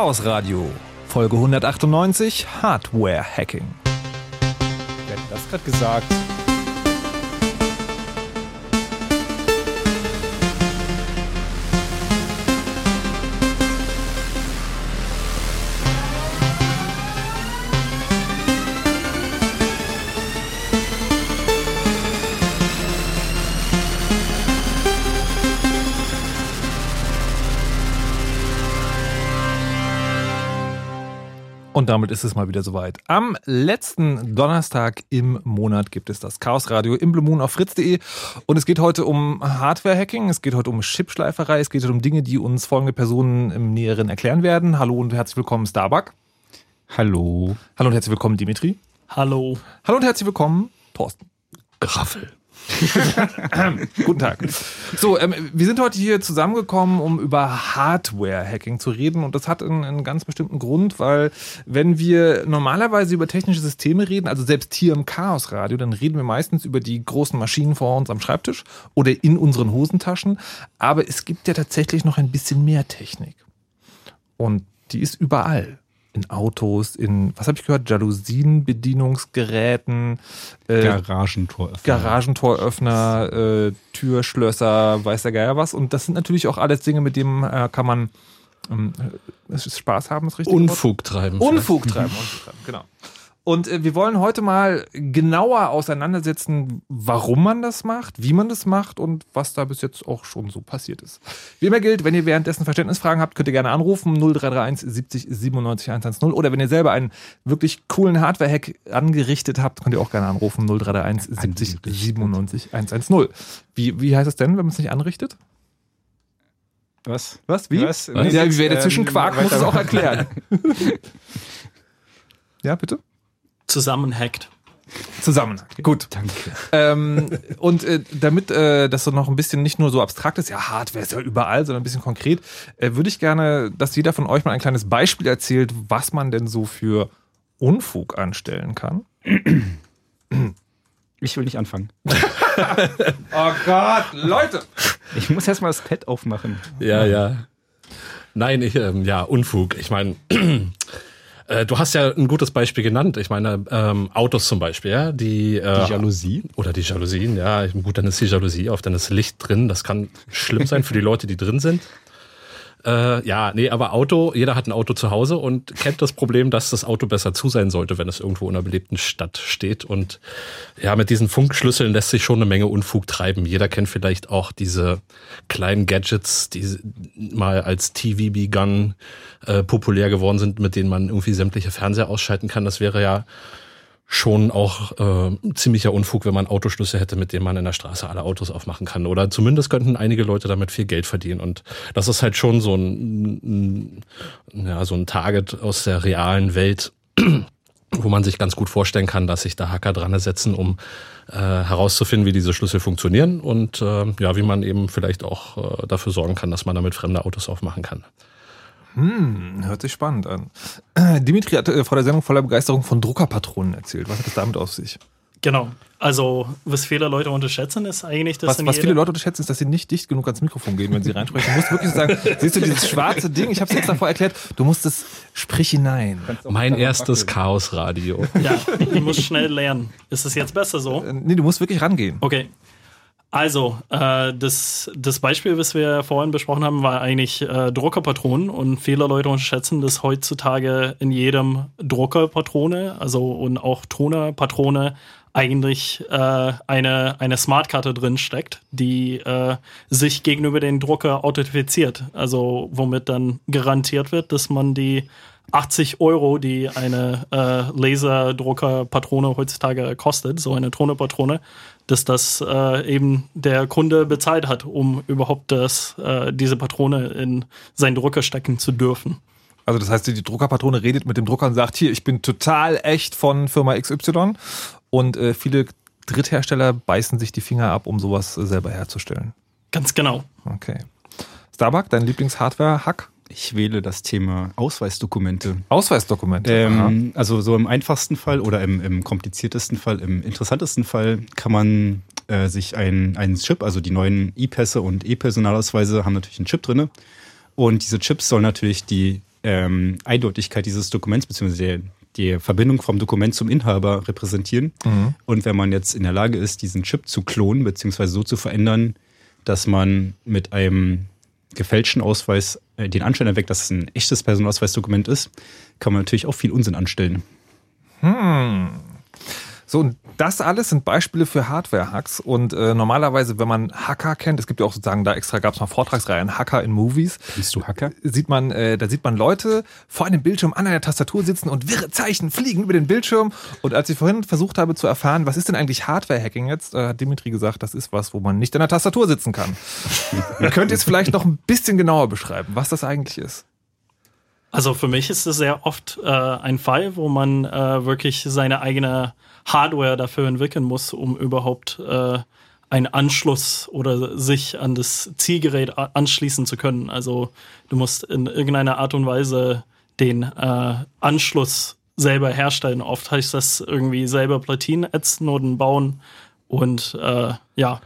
Chaos Radio, Folge 198, Hardware Hacking. Wer hat das gerade gesagt? Und damit ist es mal wieder soweit. Am letzten Donnerstag im Monat gibt es das Chaos Radio im Blue Moon auf fritz.de. Und es geht heute um Hardware-Hacking, es geht heute um Chipschleiferei, es geht heute um Dinge, die uns folgende Personen im Näheren erklären werden. Hallo und herzlich willkommen, Starbuck. Hallo. Hallo und herzlich willkommen, Dimitri. Hallo. Hallo und herzlich willkommen, Thorsten. Graffel. Guten Tag. So, ähm, wir sind heute hier zusammengekommen, um über Hardware-Hacking zu reden. Und das hat einen, einen, ganz bestimmten Grund, weil wenn wir normalerweise über technische Systeme reden, also selbst hier im Chaos-Radio, dann reden wir meistens über die großen Maschinen vor uns am Schreibtisch oder in unseren Hosentaschen. Aber es gibt ja tatsächlich noch ein bisschen mehr Technik. Und die ist überall in Autos, in, was habe ich gehört, Jalousienbedienungsgeräten, äh, Garagentoröffner, Garagentoröffner äh, Türschlösser, weiß der Geier was. Und das sind natürlich auch alles Dinge, mit denen äh, kann man ähm, Spaß haben, ist richtig. Unfug treiben. Unfug treiben, Unfug treiben, genau. Und äh, wir wollen heute mal genauer auseinandersetzen, warum man das macht, wie man das macht und was da bis jetzt auch schon so passiert ist. Wie immer gilt, wenn ihr währenddessen Verständnisfragen habt, könnt ihr gerne anrufen 0331 70 97 110 oder wenn ihr selber einen wirklich coolen Hardware-Hack angerichtet habt, könnt ihr auch gerne anrufen 0331 70 97 110. Wie, wie heißt es denn, wenn man es nicht anrichtet? Was? Was? Wie? Was? Ja, wie wer dazwischen quakt, muss es auch erklären. ja, bitte? Zusammenhackt. Zusammen. Gut. Danke. Ähm, und äh, damit äh, das so noch ein bisschen nicht nur so abstrakt ist, ja, Hardware ist ja überall, sondern ein bisschen konkret, äh, würde ich gerne, dass jeder von euch mal ein kleines Beispiel erzählt, was man denn so für Unfug anstellen kann. Ich will nicht anfangen. Oh Gott, Leute! Ich muss erst mal das Pad aufmachen. Ja, ja. Nein, ich, ähm, ja, Unfug. Ich meine, äh, du hast ja ein gutes Beispiel genannt. Ich meine, ähm, Autos zum Beispiel, ja, die, äh, Die Jalousie. oder die Jalousien, ja, gut, dann ist die Jalousie auf, dann ist Licht drin. Das kann schlimm sein für die Leute, die drin sind. Äh, ja, nee, aber Auto, jeder hat ein Auto zu Hause und kennt das Problem, dass das Auto besser zu sein sollte, wenn es irgendwo in einer belebten Stadt steht. Und ja, mit diesen Funkschlüsseln lässt sich schon eine Menge Unfug treiben. Jeder kennt vielleicht auch diese kleinen Gadgets, die mal als TVB-Gun äh, populär geworden sind, mit denen man irgendwie sämtliche Fernseher ausschalten kann. Das wäre ja schon auch äh, ziemlicher Unfug, wenn man Autoschlüssel hätte, mit denen man in der Straße alle Autos aufmachen kann. Oder zumindest könnten einige Leute damit viel Geld verdienen. Und das ist halt schon so ein, ein ja, so ein Target aus der realen Welt, wo man sich ganz gut vorstellen kann, dass sich da Hacker dran setzen, um äh, herauszufinden, wie diese Schlüssel funktionieren und äh, ja, wie man eben vielleicht auch äh, dafür sorgen kann, dass man damit fremde Autos aufmachen kann. Hm, hört sich spannend an. Dimitri hat äh, vor der Sendung voller Begeisterung von Druckerpatronen erzählt. Was hat es damit auf sich? Genau. Also, was viele Leute unterschätzen, ist eigentlich, dass Was, was viele Leute unterschätzen, ist, dass sie nicht dicht genug ans Mikrofon gehen, wenn sie reinsprechen. Du musst wirklich sagen, siehst du dieses schwarze Ding? Ich habe es jetzt davor erklärt. Du musst es, sprich hinein. Mein erstes Chaosradio. Ja, ich muss schnell lernen. Ist es jetzt besser so? Äh, Nee, du musst wirklich rangehen. Okay. Also, äh, das, das Beispiel, was wir vorhin besprochen haben, war eigentlich äh, Druckerpatronen und viele Leute unterschätzen, dass heutzutage in jedem Druckerpatrone, also und auch Tonerpatrone, eigentlich äh, eine, eine Smartkarte drin steckt, die äh, sich gegenüber den Drucker authentifiziert. Also womit dann garantiert wird, dass man die 80 Euro, die eine äh, Laserdruckerpatrone heutzutage kostet, so eine Tonerpatrone, dass das äh, eben der Kunde bezahlt hat, um überhaupt das, äh, diese Patrone in seinen Drucker stecken zu dürfen. Also das heißt, die Druckerpatrone redet mit dem Drucker und sagt, hier, ich bin total echt von Firma XY. Und äh, viele Dritthersteller beißen sich die Finger ab, um sowas äh, selber herzustellen. Ganz genau. Okay. Starbuck, dein Lieblings-Hardware-Hack? Ich wähle das Thema Ausweisdokumente. Ausweisdokumente. Ähm, also so im einfachsten Fall oder im, im kompliziertesten Fall, im interessantesten Fall kann man äh, sich ein- einen Chip, also die neuen E-Pässe und E-Personalausweise haben natürlich einen Chip drinne Und diese Chips sollen natürlich die ähm, Eindeutigkeit dieses Dokuments beziehungsweise die Verbindung vom Dokument zum Inhaber repräsentieren. Und wenn man jetzt in der Lage ist, diesen Chip zu klonen beziehungsweise so zu verändern, dass man mit einem gefälschten Ausweis den Anschein erweckt, dass es ein echtes Personalausweisdokument ist, kann man natürlich auch viel Unsinn anstellen. So, und das alles sind Beispiele für Hardware-Hacks. Und äh, normalerweise, wenn man Hacker kennt, es gibt ja auch sozusagen, da extra gab es mal Vortragsreihen Hacker in Movies. Bist du Hacker? Sieht man, äh, da sieht man Leute vor einem Bildschirm an einer Tastatur sitzen und wirre Zeichen fliegen über den Bildschirm. Und als ich vorhin versucht habe zu erfahren, was ist denn eigentlich Hardware-Hacking jetzt, äh, hat Dimitri gesagt, das ist was, wo man nicht an der Tastatur sitzen kann. Könnt ihr es vielleicht noch ein bisschen genauer beschreiben, was das eigentlich ist? Also für mich ist es sehr oft äh, ein Fall, wo man äh, wirklich seine eigene Hardware dafür entwickeln muss, um überhaupt äh, einen Anschluss oder sich an das Zielgerät anschließen zu können. Also du musst in irgendeiner Art und Weise den äh, Anschluss selber herstellen. Oft heißt das irgendwie selber Platinen ätzen oder bauen und äh, ja,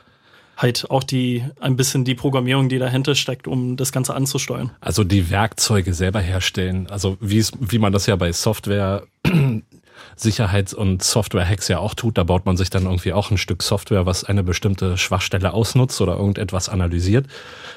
halt auch die ein bisschen die Programmierung, die dahinter steckt, um das Ganze anzusteuern. Also die Werkzeuge selber herstellen. Also wie wie man das ja bei Software Sicherheits- und Software-Hacks ja auch tut. Da baut man sich dann irgendwie auch ein Stück Software, was eine bestimmte Schwachstelle ausnutzt oder irgendetwas analysiert.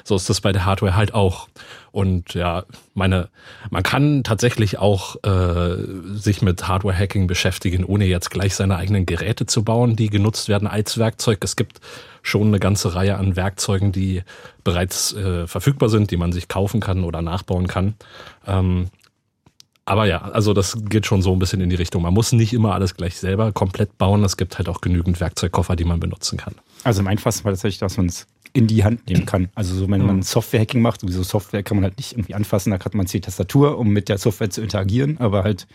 So ist das bei der Hardware halt auch. Und ja, meine, man kann tatsächlich auch äh, sich mit Hardware-Hacking beschäftigen, ohne jetzt gleich seine eigenen Geräte zu bauen, die genutzt werden als Werkzeug. Es gibt schon eine ganze Reihe an Werkzeugen, die bereits äh, verfügbar sind, die man sich kaufen kann oder nachbauen kann. Ähm, aber ja, also das geht schon so ein bisschen in die Richtung. Man muss nicht immer alles gleich selber komplett bauen. Es gibt halt auch genügend Werkzeugkoffer, die man benutzen kann. Also im einfachsten Fall tatsächlich, dass man es in die Hand nehmen kann. Also so, wenn man Software-Hacking macht, sowieso Software kann man halt nicht irgendwie anfassen, da hat man die Tastatur, um mit der Software zu interagieren, aber halt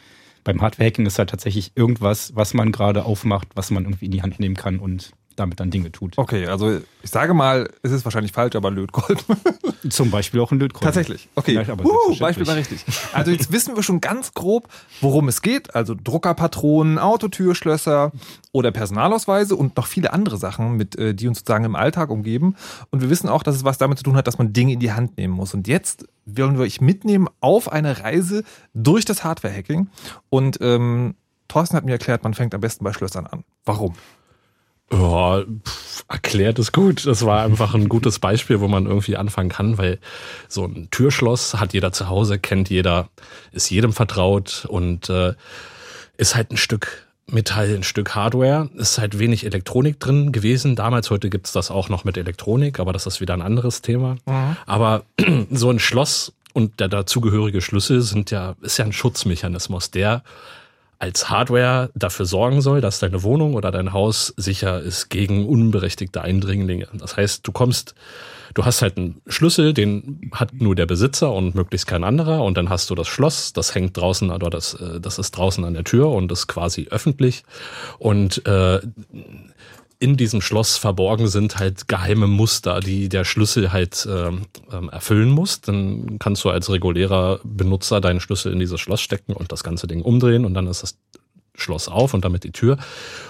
beim Hardware-Hacking ist halt tatsächlich irgendwas, was man gerade aufmacht, was man irgendwie in die Hand nehmen kann und damit dann Dinge tut. Okay, also ich sage mal, es ist wahrscheinlich falsch, aber Lötkolben. Zum Beispiel auch ein Lötkolben. Tatsächlich. Okay. Vielleicht, aber uh. Beispiel war richtig. Also jetzt wissen wir schon ganz grob, worum es geht. Also Druckerpatronen, Autotürschlösser oder Personalausweise und noch viele andere Sachen, mit, äh, die uns sozusagen im Alltag umgeben. Und wir wissen auch, dass es was damit zu tun hat, dass man Dinge in die Hand nehmen muss. Und jetzt wollen wir euch mitnehmen auf eine Reise durch das Hardware-Hacking. Und ähm, Thorsten hat mir erklärt, man fängt am besten bei Schlössern an. Warum? Ja, pff, erklärt ist gut. Das war einfach ein gutes Beispiel, wo man irgendwie anfangen kann, weil so ein Türschloss hat jeder zu Hause, kennt jeder, ist jedem vertraut und äh, ist halt ein Stück Metall, ein Stück Hardware. Ist halt wenig Elektronik drin gewesen. Damals, heute gibt's das auch noch mit Elektronik, aber das ist wieder ein anderes Thema. Aber so ein Schloss und der dazugehörige Schlüssel sind ja, ist ja ein Schutzmechanismus, der als Hardware dafür sorgen soll, dass deine Wohnung oder dein Haus sicher ist gegen unberechtigte Eindringlinge. Das heißt, du kommst, du hast halt einen Schlüssel, den hat nur der Besitzer und möglichst kein anderer. Und dann hast du das Schloss, das hängt draußen, oder das, äh, das ist draußen an der Tür und ist quasi öffentlich. Und äh, in diesem Schloss verborgen sind halt geheime Muster, die der Schlüssel halt ähm, erfüllen muss. Dann kannst du als regulärer Benutzer deinen Schlüssel in dieses Schloss stecken und das ganze Ding umdrehen und dann ist das Schloss auf und damit die Tür.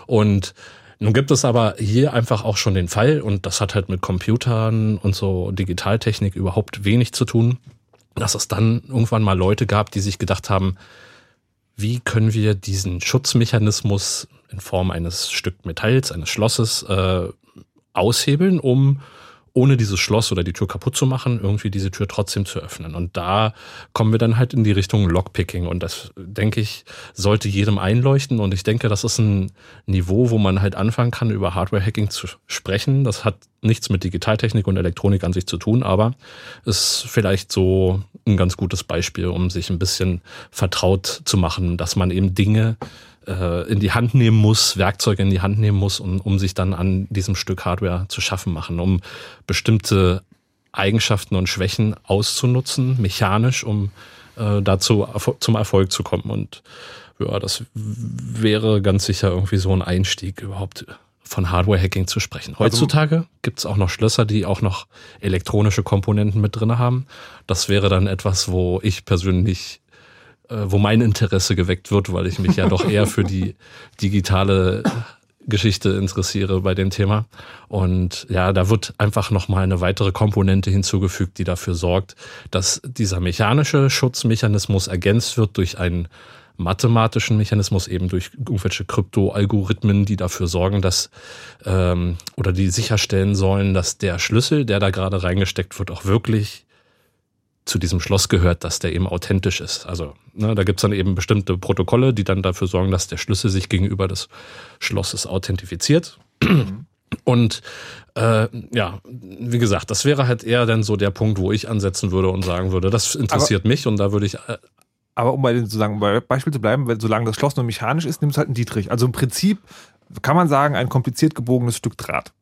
Und nun gibt es aber hier einfach auch schon den Fall, und das hat halt mit Computern und so Digitaltechnik überhaupt wenig zu tun, dass es dann irgendwann mal Leute gab, die sich gedacht haben, wie können wir diesen Schutzmechanismus in Form eines Stück Metalls, eines Schlosses äh, aushebeln, um ohne dieses Schloss oder die Tür kaputt zu machen, irgendwie diese Tür trotzdem zu öffnen. Und da kommen wir dann halt in die Richtung Lockpicking. Und das, denke ich, sollte jedem einleuchten. Und ich denke, das ist ein Niveau, wo man halt anfangen kann, über Hardware-Hacking zu sprechen. Das hat nichts mit Digitaltechnik und Elektronik an sich zu tun, aber ist vielleicht so ein ganz gutes Beispiel, um sich ein bisschen vertraut zu machen, dass man eben Dinge äh, in die Hand nehmen muss, Werkzeuge in die Hand nehmen muss, um, um sich dann an diesem Stück Hardware zu schaffen machen, um bestimmte Eigenschaften und Schwächen auszunutzen, mechanisch, um äh, dazu zum Erfolg zu kommen. Und ja, das wäre ganz sicher irgendwie so ein Einstieg überhaupt von Hardware-Hacking zu sprechen. Heutzutage gibt's auch noch Schlösser, die auch noch elektronische Komponenten mit drin haben. Das wäre dann etwas, wo ich persönlich wo mein Interesse geweckt wird, weil ich mich ja doch eher für die digitale Geschichte interessiere bei dem Thema. Und ja, da wird einfach nochmal eine weitere Komponente hinzugefügt, die dafür sorgt, dass dieser mechanische Schutzmechanismus ergänzt wird durch einen mathematischen Mechanismus, eben durch irgendwelche Kryptoalgorithmen, die dafür sorgen, dass ähm, oder die sicherstellen sollen, dass der Schlüssel, der da gerade reingesteckt wird, auch wirklich zu diesem Schloss gehört, dass der eben authentisch ist. Also ne, da gibt's dann eben bestimmte Protokolle, die dann dafür sorgen, dass der Schlüssel sich gegenüber des Schlosses authentifiziert. Und äh, ja, wie gesagt, das wäre halt eher dann so der Punkt, wo ich ansetzen würde und sagen würde, das interessiert mich und da würde ich äh, Aber um bei dem sozusagen bei Beispiel zu bleiben, weil solange das Schloss nur mechanisch ist, nimmt es halt einen Dietrich. Also im Prinzip kann man sagen, ein kompliziert gebogenes Stück Draht.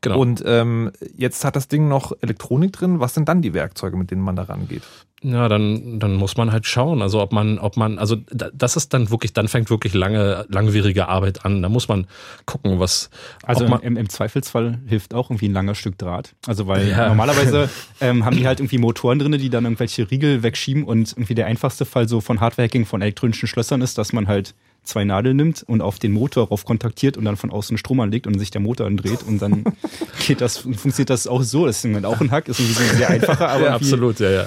Genau. Und ähm, jetzt hat das Ding noch Elektronik drin. Was sind dann die Werkzeuge, mit denen man da rangeht? Ja, dann, dann muss man halt schauen. Also ob man, ob man, also da- das ist dann wirklich, dann fängt wirklich lange, langwierige Arbeit an. Da muss man gucken, was. Also man, im, im Zweifelsfall hilft auch irgendwie ein langer Stück Draht. Also weil Ja. normalerweise ähm, haben die halt irgendwie Motoren drinne, die dann irgendwelche Riegel wegschieben und irgendwie der einfachste Fall so von Hardware-Hacking von elektronischen Schlössern ist, dass man halt zwei Nadeln nimmt und auf den Motor rauf kontaktiert und dann von außen Strom anlegt und sich der Motor andreht und dann geht das, funktioniert das auch so. Das ist auch ein Hack, ist ein sehr einfacher, aber ja, absolut, ja, ja.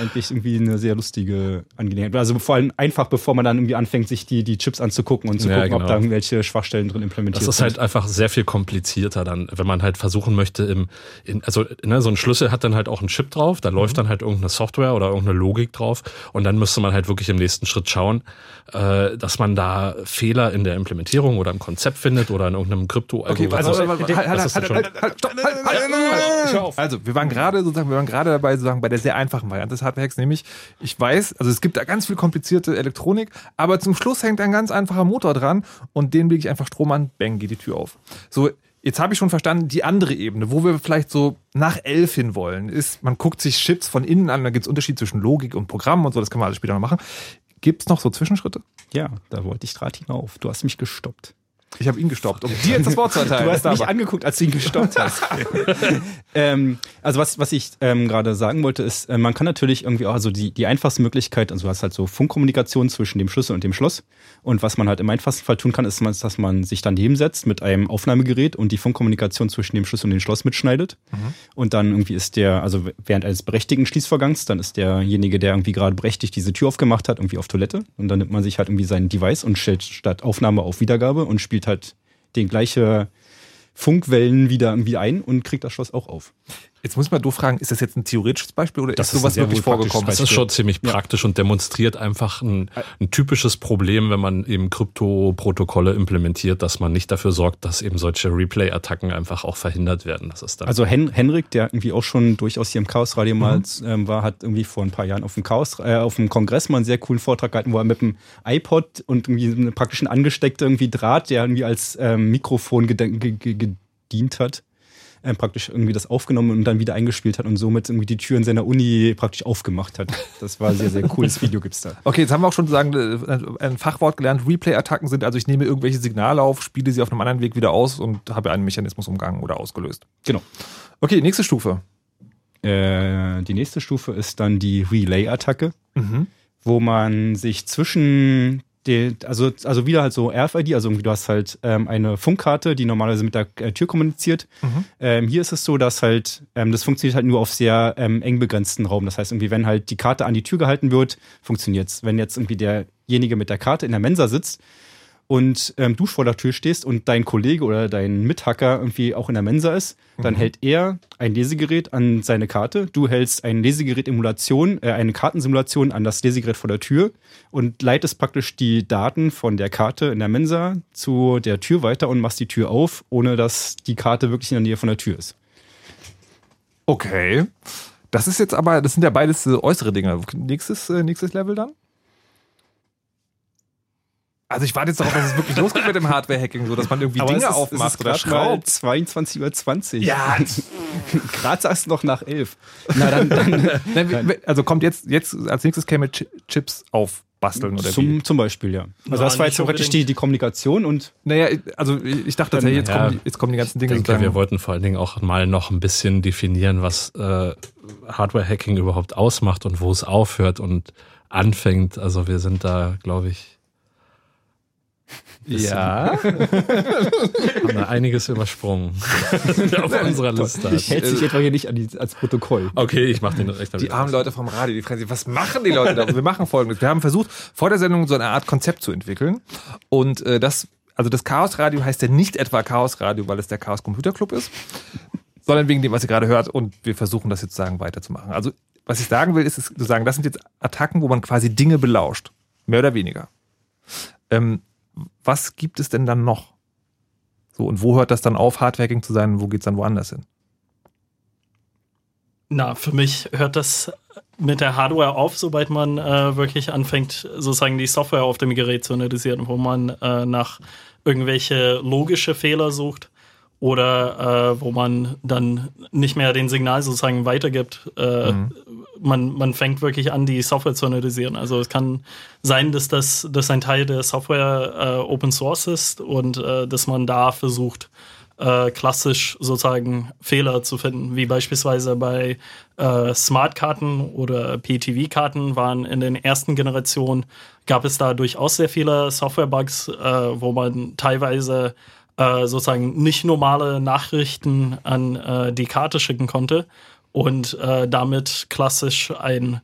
Eigentlich irgendwie eine sehr lustige Angelegenheit. Also vor allem einfach, bevor man dann irgendwie anfängt, sich die, die Chips anzugucken und zu Ja, gucken, ob genau. da irgendwelche Schwachstellen drin implementiert Das ist sind. halt einfach sehr viel komplizierter dann, wenn man halt versuchen möchte, im, in, also ne, so ein Schlüssel hat dann halt auch einen Chip drauf, da läuft dann halt irgendeine Software oder irgendeine Logik drauf und dann müsste man halt wirklich im nächsten Schritt schauen, äh, dass man da Fehler in der Implementierung oder im Konzept findet oder in irgendeinem krypto Okay, also, Das ist schon- stopp, halt. Also, wir waren gerade sozusagen, wir waren gerade dabei, sozusagen bei der sehr einfachen Variante Hardware-Hacks, nämlich, ich weiß, also es gibt da ganz viel komplizierte Elektronik, aber zum Schluss hängt ein ganz einfacher Motor dran und den lege ich einfach Strom an, bang, geht die Tür auf. So, jetzt habe ich schon verstanden, die andere Ebene, wo wir vielleicht so nach elf hin wollen, ist, man guckt sich Chips von innen an, da gibt es Unterschied zwischen Logik und Programm und so, das kann man alles später noch machen. Gibt es noch so Zwischenschritte? ja, da wollte ich gerade hinauf. Du hast mich gestoppt. Ich habe ihn gestoppt, um dir jetzt das Wort zu erteilen. Du hast mich angeguckt, als du ihn gestoppt hast. ähm, also was, was ich ähm, gerade sagen wollte, ist, äh, man kann natürlich irgendwie auch, also die, die einfachste Möglichkeit, also du hast halt so Funkkommunikation zwischen dem Schlüssel und dem Schloss. Und was man halt im einfachsten Fall tun kann, ist, dass man sich daneben setzt mit einem Aufnahmegerät und die Funkkommunikation zwischen dem Schlüssel und dem Schloss mitschneidet. Und dann irgendwie ist der, also während eines berechtigten Schließvorgangs, dann ist derjenige, der irgendwie gerade berechtigt diese Tür aufgemacht hat, irgendwie auf Toilette. Und dann nimmt man sich halt irgendwie sein Device und stellt statt Aufnahme auf Wiedergabe und spielt halt den gleiche Funkwellen wieder irgendwie ein und kriegt das Schloss auch auf. Jetzt muss ich mal doof fragen, ist das jetzt ein theoretisches Beispiel oder Das ist ist sowas sehr wirklich vorgekommen? Das ist schon ziemlich praktisch und demonstriert einfach ein, ein typisches Problem, wenn man eben Krypto-Protokolle implementiert, dass man nicht dafür sorgt, dass eben solche Replay-Attacken einfach auch verhindert werden. Das ist dann Also Hen Henrik, der irgendwie auch schon durchaus hier im Chaosradio mal ähm, war, hat irgendwie vor ein paar Jahren auf dem Chaos, äh, auf dem Kongress mal einen sehr coolen Vortrag gehalten, wo er mit dem iPod und irgendwie praktisch ein angesteckter irgendwie Draht, der irgendwie als ähm, Mikrofon gedient hat, ähm, praktisch irgendwie das aufgenommen und dann wieder eingespielt hat und somit irgendwie die Türen seiner Uni praktisch aufgemacht hat. Das war sehr, sehr cooles Video gibt's da. Okay, jetzt haben wir auch schon sagen, äh, ein Fachwort gelernt. Replay-Attacken sind also, ich nehme irgendwelche Signale auf, spiele sie auf einem anderen Weg wieder aus und habe einen Mechanismus umgangen oder ausgelöst. Genau. Okay, nächste Stufe. Äh, die nächste Stufe ist dann die Relay-Attacke, Mhm. wo man sich zwischen den, also, also wieder halt so RFID, also irgendwie du hast halt ähm, eine Funkkarte, die normalerweise mit der äh, Tür kommuniziert. Mhm. Ähm, hier ist es so, dass halt, ähm, das funktioniert halt nur auf sehr ähm, eng begrenzten Raum. Das heißt, irgendwie, wenn halt die Karte an die Tür gehalten wird, funktioniert's. Wenn jetzt irgendwie derjenige mit der Karte in der Mensa sitzt und ähm, du vor der Tür stehst und dein Kollege oder dein Mithacker irgendwie auch in der Mensa ist, dann hält er ein Lesegerät an seine Karte, du hältst ein Lesegerät-Emulation, äh, eine Kartensimulation an das Lesegerät vor der Tür und leitest praktisch die Daten von der Karte in der Mensa zu der Tür weiter und machst die Tür auf, ohne dass die Karte wirklich in der Nähe von der Tür ist. Okay. Das ist jetzt aber, das sind ja beides äh, äußere Dinge. Nächstes, äh, nächstes Level dann? Also ich warte jetzt darauf, dass es wirklich losgeht mit dem Hardware-Hacking, so dass man irgendwie Dinge aufmacht oder schraubt. 22.20 Uhr. Ja. Gerade sagst du noch nach 11. Na dann, dann w- also kommt jetzt, jetzt als nächstes käme Chi- Chips aufbasteln oder wie? zum, zum Beispiel, ja. Also Na, das war jetzt praktisch die, die Kommunikation und Naja, also ich dachte, Dann, jetzt, ja, kommen, die- jetzt kommen die ganzen Ich Dinge denke, wir wollten vor allen Dingen auch mal noch ein bisschen definieren, was äh, Hardware-Hacking überhaupt ausmacht und wo es aufhört und anfängt. Also wir sind da, glaube ich, Ja. haben da einiges übersprungen auf unserer Liste. ich hält sich etwa hier nicht an die, als Protokoll. Okay, ich mache den recht Die armen Leute vom Radio, die fragen sich, was machen die Leute da? Wir machen folgendes. Wir haben versucht, vor der Sendung so eine Art Konzept zu entwickeln. Und äh, das, also das Chaos Radio heißt ja nicht etwa Chaos Radio, weil es der Chaos Computer Club ist, sondern wegen dem, was ihr gerade hört. Und wir versuchen das jetzt sagen weiterzumachen. Also, was ich sagen will, ist, ist zu sagen, das sind jetzt Attacken, wo man quasi Dinge belauscht. Mehr oder weniger. Ähm, was gibt es denn dann noch? So, und wo hört das dann auf, Hardware-Hacking zu sein und wo geht's dann woanders hin? Na, für mich hört das mit der Hardware auf, sobald man äh, wirklich anfängt, sozusagen die Software auf dem Gerät zu analysieren, wo man äh, nach irgendwelche logische Fehler sucht oder äh, wo man dann nicht mehr den Signal sozusagen weitergibt. Äh, man, man fängt wirklich an, die Software zu analysieren. Also es kann sein, dass das dass ein Teil der Software äh, Open Source ist und äh, dass man da versucht, äh, klassisch sozusagen Fehler zu finden, wie beispielsweise bei äh, Smartkarten oder PTV-Karten waren in den ersten Generationen, gab es da durchaus sehr viele Software-Bugs, äh, wo man teilweise äh, sozusagen nicht normale Nachrichten an äh, die Karte schicken konnte und äh, damit klassisch ein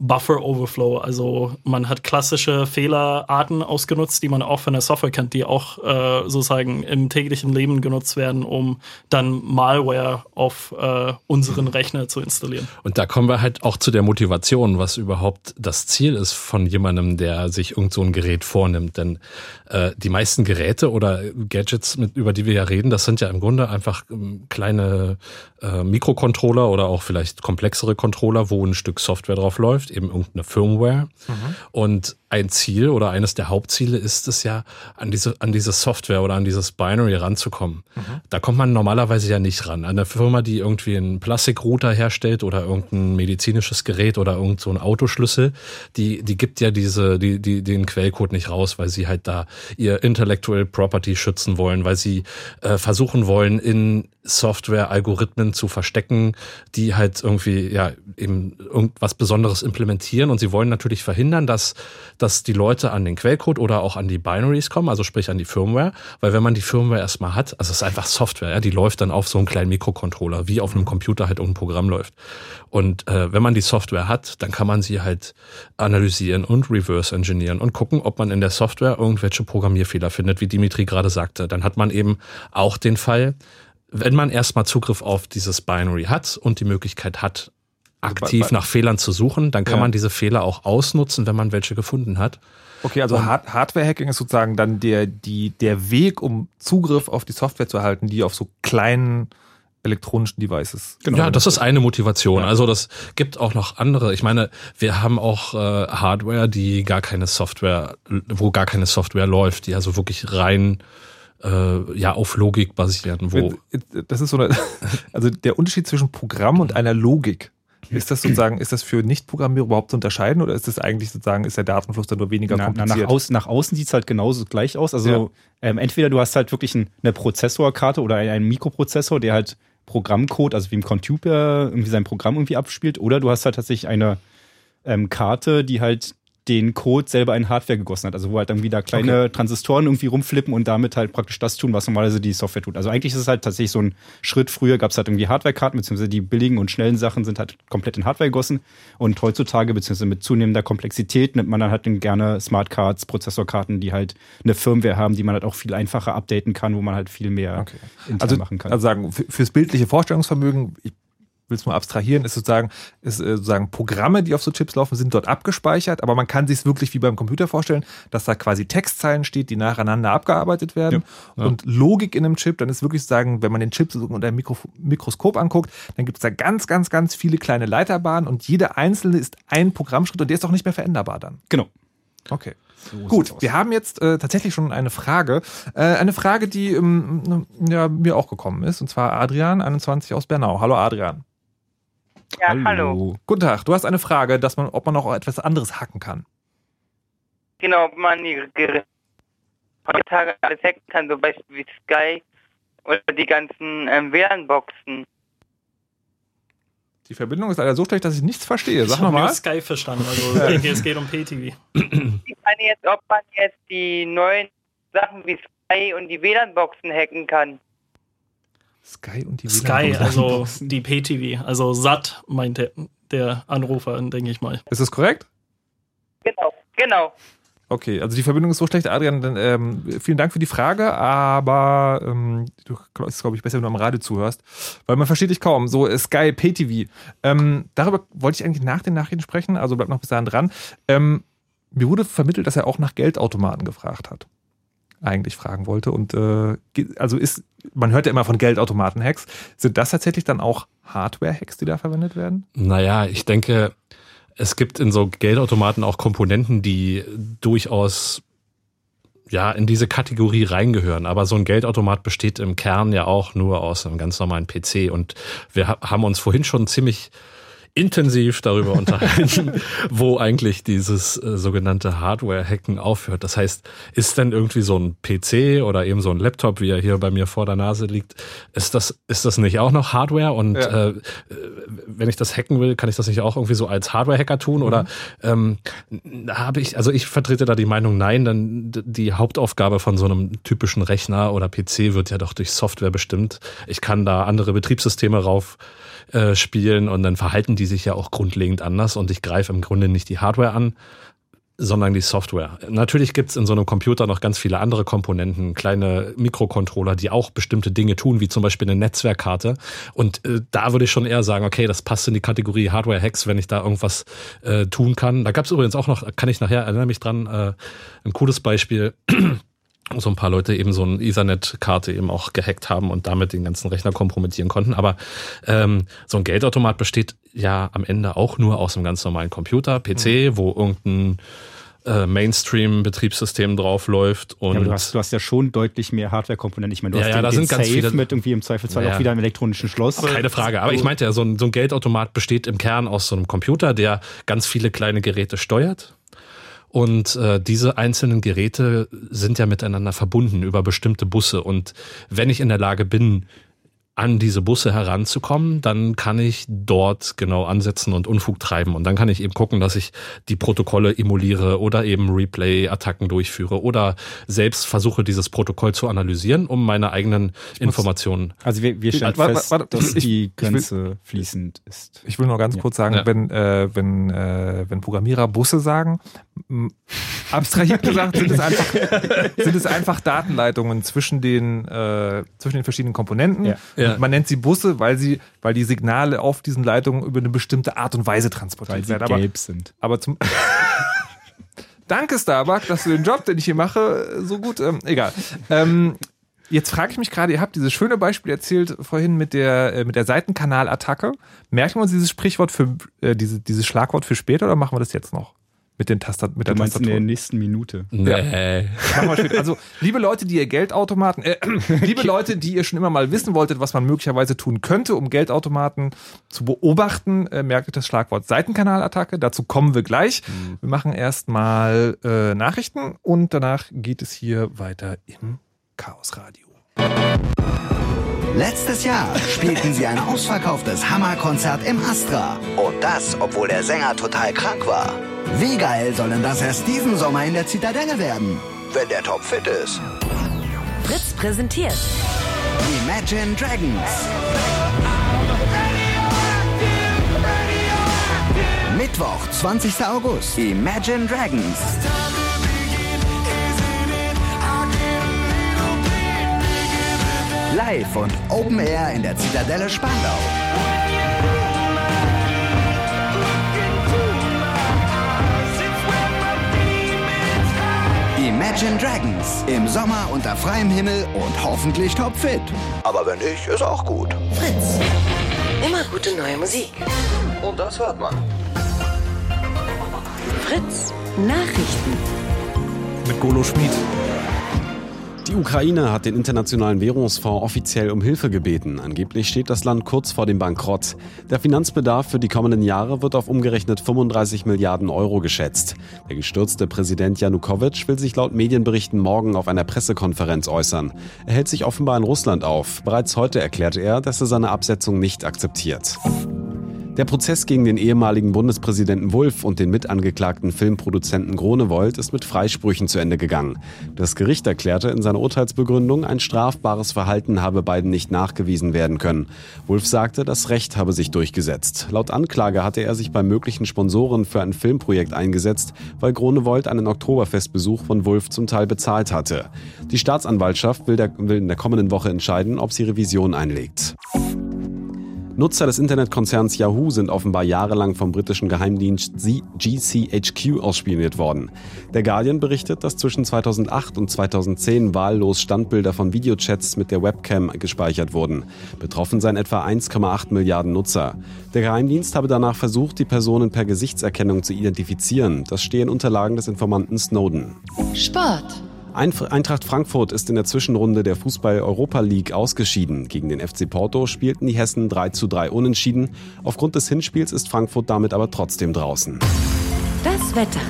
Buffer Overflow. Also man hat klassische Fehlerarten ausgenutzt, die man auch von der Software kennt, die auch äh, sozusagen im täglichen Leben genutzt werden, um dann Malware auf äh, unseren Rechner zu installieren. Und da kommen wir halt auch zu der Motivation, was überhaupt das Ziel ist von jemandem, der sich irgend so ein Gerät vornimmt. Denn äh, die meisten Geräte oder Gadgets, mit, über die wir ja reden, das sind ja im Grunde einfach ähm, kleine äh, Mikrocontroller oder auch vielleicht komplexere Controller, wo ein Stück Software drauf läuft eben irgendeine Firmware. Mhm. Und ein Ziel oder eines der Hauptziele ist es ja, an diese, an diese Software oder an dieses Binary ranzukommen. Mhm. Da kommt man normalerweise ja nicht ran. An eine Firma, die irgendwie einen Plastikrouter herstellt oder irgendein medizinisches Gerät oder irgend so ein Autoschlüssel, die, die gibt ja diese, die, die, den Quellcode nicht raus, weil sie halt da ihr Intellectual Property schützen wollen, weil sie äh, versuchen wollen, in Software-Algorithmen zu verstecken, die halt irgendwie, ja, eben irgendwas Besonderes implementieren. Und sie wollen natürlich verhindern, dass dass die Leute an den Quellcode oder auch an die Binaries kommen, also sprich an die Firmware, weil wenn man die Firmware erstmal hat, also es ist einfach Software, ja, die läuft dann auf so einem kleinen Mikrocontroller, wie auf einem Computer halt irgendein Programm läuft. Und äh, wenn man die Software hat, dann kann man sie halt analysieren und reverse engineeren und gucken, ob man in der Software irgendwelche Programmierfehler findet, wie Dimitri gerade sagte. Dann hat man eben auch den Fall, wenn man erstmal Zugriff auf dieses Binary hat und die Möglichkeit hat, aktiv nach Fehlern zu suchen, dann kann ja. man diese Fehler auch ausnutzen, wenn man welche gefunden hat. Okay, also Hard Hardware-Hacking ist sozusagen dann der, die, der Weg, um Zugriff auf die Software zu erhalten, die auf so kleinen elektronischen Devices. Genau. Ja, das ist eine Motivation. Ja. Also das gibt auch noch andere. Ich meine, wir haben auch äh, Hardware, die gar keine Software, wo gar keine Software läuft, die also wirklich rein äh, ja auf Logik basieren. Wo das ist so eine, also der Unterschied zwischen Programm und einer Logik ist das sozusagen, ist das für Nicht-Programmierer überhaupt zu unterscheiden oder ist das eigentlich sozusagen, ist der Datenfluss dann nur weniger na, kompliziert? Na, nach, außen, nach außen sieht es halt genauso gleich aus. Also ja. ähm, entweder du hast halt wirklich ein, eine Prozessorkarte oder einen Mikroprozessor, der halt Programmcode, also wie im Computer irgendwie sein Programm irgendwie abspielt, oder du hast halt tatsächlich eine ähm, Karte, die halt den Code selber in Hardware gegossen hat. Also wo halt dann wieder kleine okay. Transistoren irgendwie rumflippen und damit halt praktisch das tun, was normalerweise die Software tut. Also eigentlich ist es halt tatsächlich so ein Schritt. Früher gab es halt irgendwie Hardware-Karten, beziehungsweise die billigen und schnellen Sachen sind halt komplett in Hardware gegossen. Und heutzutage, beziehungsweise mit zunehmender Komplexität, nimmt man dann halt gerne Smart Cards, Prozessorkarten, die halt eine Firmware haben, die man halt auch viel einfacher updaten kann, wo man halt viel mehr okay. also, machen kann. Also sagen, fürs bildliche Vorstellungsvermögen, ich will es mal abstrahieren, ist sozusagen, ist äh, sozusagen Programme, die auf so Chips laufen, sind dort abgespeichert, aber man kann sich es wirklich wie beim Computer vorstellen, dass da quasi Textzeilen steht, die nacheinander abgearbeitet werden. Ja, ja. Und Logik in einem Chip, dann ist wirklich sagen, wenn man den Chip unter einem Mikro Mikroskop anguckt, dann gibt es da ganz, ganz, ganz viele kleine Leiterbahnen und jede einzelne ist ein Programmschritt und der ist auch nicht mehr veränderbar dann. Genau. Okay. So Gut, wir haben jetzt äh, tatsächlich schon eine Frage. Äh, eine Frage, die ähm, ja, mir auch gekommen ist, und zwar Adrian, 21 aus Bernau. Hallo Adrian. Ja, hallo. hallo. Guten Tag. Du hast eine Frage, dass man, ob man noch etwas anderes hacken kann. Genau, ob man die Geräte heutzutage alles hacken kann, zum Beispiel wie Sky oder die ganzen ähm, WLAN-Boxen. Die Verbindung ist leider so schlecht, dass ich nichts verstehe. Sag nochmal. Ich habe Sky verstanden. Also ich denke, es geht um PTV. Ich meine jetzt, ob man jetzt die neuen Sachen wie Sky und die WLAN-Boxen hacken kann. Sky und die Sky, also die PTV, also SAT meinte der Anrufer, denke ich mal. Ist das korrekt? Genau, genau. Okay, also die Verbindung ist so schlecht, Adrian. Dann, ähm, vielen Dank für die Frage, aber ähm, du ist glaube ich besser, wenn du am Radio zuhörst, weil man versteht dich kaum. So äh, Sky PTV. Ähm, darüber wollte ich eigentlich nach den Nachrichten sprechen, also bleib noch bis dahin dran. Ähm, mir wurde vermittelt, dass er auch nach Geldautomaten gefragt hat eigentlich fragen wollte. Und äh, also ist, man hört ja immer von Geldautomaten-Hacks. Sind das tatsächlich dann auch Hardware-Hacks, die da verwendet werden? Naja, ich denke, es gibt in so Geldautomaten auch Komponenten, die durchaus ja, in diese Kategorie reingehören. Aber so ein Geldautomat besteht im Kern ja auch nur aus einem ganz normalen PC. Und wir haben uns vorhin schon ziemlich intensiv darüber unterhalten, wo eigentlich dieses äh, sogenannte Hardware-Hacken aufhört. Das heißt, ist denn irgendwie so ein PC oder eben so ein Laptop, wie er hier bei mir vor der Nase liegt, ist das, ist das nicht auch noch Hardware? Und Ja. äh, wenn ich das hacken will, kann ich das nicht auch irgendwie so als Hardware-Hacker tun? Oder ähm, habe ich, also ich vertrete da die Meinung, nein, denn d- die Hauptaufgabe von so einem typischen Rechner oder PC wird ja doch durch Software bestimmt. Ich kann da andere Betriebssysteme rauf äh, spielen und dann verhalten die sich ja auch grundlegend anders und ich greife im Grunde nicht die Hardware an, sondern die Software. Natürlich gibt's in so einem Computer noch ganz viele andere Komponenten, kleine Mikrocontroller, die auch bestimmte Dinge tun, wie zum Beispiel eine Netzwerkkarte. Und äh, da würde ich schon eher sagen, okay, das passt in die Kategorie Hardware-Hacks, wenn ich da irgendwas äh, tun kann. Da gab's übrigens auch noch, kann ich nachher, erinnere mich dran, äh, ein cooles Beispiel. So ein paar Leute eben so eine Ethernet-Karte eben auch gehackt haben und damit den ganzen Rechner kompromittieren konnten. Aber ähm, so ein Geldautomat besteht ja am Ende auch nur aus einem ganz normalen Computer, PC, wo irgendein äh, Mainstream-Betriebssystem drauf läuft. Und Ja, aber du, hast, du hast ja schon deutlich mehr Hardware-Komponenten. Ich meine, du Ja, hast ja, den, da den sind ganz Safe viele- mit irgendwie im Zweifelsfall Ja. auch wieder einem elektronischen Schloss. Keine Frage. Aber ich meinte ja, so ein, so ein Geldautomat besteht im Kern aus so einem Computer, der ganz viele kleine Geräte steuert. Und äh, diese einzelnen Geräte sind ja miteinander verbunden über bestimmte Busse. Und wenn ich in der Lage bin, an diese Busse heranzukommen, dann kann ich dort genau ansetzen und Unfug treiben. Und dann kann ich eben gucken, dass ich die Protokolle emuliere oder eben Replay-Attacken durchführe oder selbst versuche, dieses Protokoll zu analysieren, um meine eigenen Informationen. Also wir, wir stellen Warte, fest, warte, dass ich- die ich will- Grenze fließend ist. Ich will nur ganz Ja. kurz sagen, Ja. wenn, äh, wenn, äh, wenn Programmierer Busse sagen, abstrahiert gesagt sind es einfach, sind es einfach Datenleitungen zwischen den, äh, zwischen den verschiedenen Komponenten. Ja. Ja. Man nennt sie Busse, weil sie, weil die Signale auf diesen Leitungen über eine bestimmte Art und Weise transportiert Weil sie werden. Aber, gelb sind. aber zum Danke, Starbuck, dass du den Job, den ich hier mache, so gut. Ähm, egal. Ähm, jetzt frage ich mich gerade, ihr habt dieses schöne Beispiel erzählt vorhin mit der, äh, mit der Seitenkanalattacke. Merken wir uns dieses Sprichwort für äh, diese, dieses Schlagwort für später oder machen wir das jetzt noch? Mit, den Tastat mit Du der meinst in der Tastatur. nächsten Minute. Nee. Später. Also, liebe Leute, die ihr Geldautomaten, äh, liebe Leute, die ihr schon immer mal wissen wolltet, was man möglicherweise tun könnte, um Geldautomaten zu beobachten, äh, merkt euch das Schlagwort Seitenkanalattacke. Dazu kommen wir gleich. Wir machen erstmal äh, Nachrichten und danach geht es hier weiter im Chaosradio. Letztes Jahr spielten sie ein ausverkauftes Hammerkonzert im Astra. Und das, obwohl der Sänger total krank war. Wie geil soll denn das erst diesen Sommer in der Zitadelle werden? Wenn der Top fit ist. Fritz präsentiert Imagine Dragons. Mittwoch, 20. August. Imagine Dragons. Live und Open Air in der Zitadelle Spandau. Imagine Dragons. Im Sommer unter freiem Himmel und hoffentlich topfit. Aber wenn nicht, ist auch gut. Fritz. Immer gute neue Musik. Und das hört man. Fritz Nachrichten. Mit Golo Schmid. Die Ukraine hat den Internationalen Währungsfonds offiziell um Hilfe gebeten. Angeblich steht das Land kurz vor dem Bankrott. Der Finanzbedarf für die kommenden Jahre wird auf umgerechnet 35 Milliarden Euro geschätzt. Der gestürzte Präsident Janukowitsch will sich laut Medienberichten morgen auf einer Pressekonferenz äußern. Er hält sich offenbar in Russland auf. Bereits heute erklärte er, dass er seine Absetzung nicht akzeptiert. Der Prozess gegen den ehemaligen Bundespräsidenten Wulff und den mitangeklagten Filmproduzenten Gronewold ist mit Freisprüchen zu Ende gegangen. Das Gericht erklärte in seiner Urteilsbegründung, ein strafbares Verhalten habe beiden nicht nachgewiesen werden können. Wulff sagte, das Recht habe sich durchgesetzt. Laut Anklage hatte er sich bei möglichen Sponsoren für ein Filmprojekt eingesetzt, weil Gronewold einen Oktoberfestbesuch von Wulff zum Teil bezahlt hatte. Die Staatsanwaltschaft will, der, will in der kommenden Woche entscheiden, ob sie Revision einlegt. Nutzer des Internetkonzerns Yahoo sind offenbar jahrelang vom britischen Geheimdienst GCHQ ausspioniert worden. Der Guardian berichtet, dass zwischen 2008 und 2010 wahllos Standbilder von Videochats mit der Webcam gespeichert wurden. Betroffen seien etwa 1,8 Milliarden Nutzer. Der Geheimdienst habe danach versucht, die Personen per Gesichtserkennung zu identifizieren. Das stehe in Unterlagen des Informanten Snowden. Sport. Eintracht Frankfurt ist in der Zwischenrunde der Fußball-Europa League ausgeschieden. Gegen den FC Porto spielten die Hessen 3 zu 3 unentschieden. Aufgrund des Hinspiels ist Frankfurt damit aber trotzdem draußen. Das Wetter.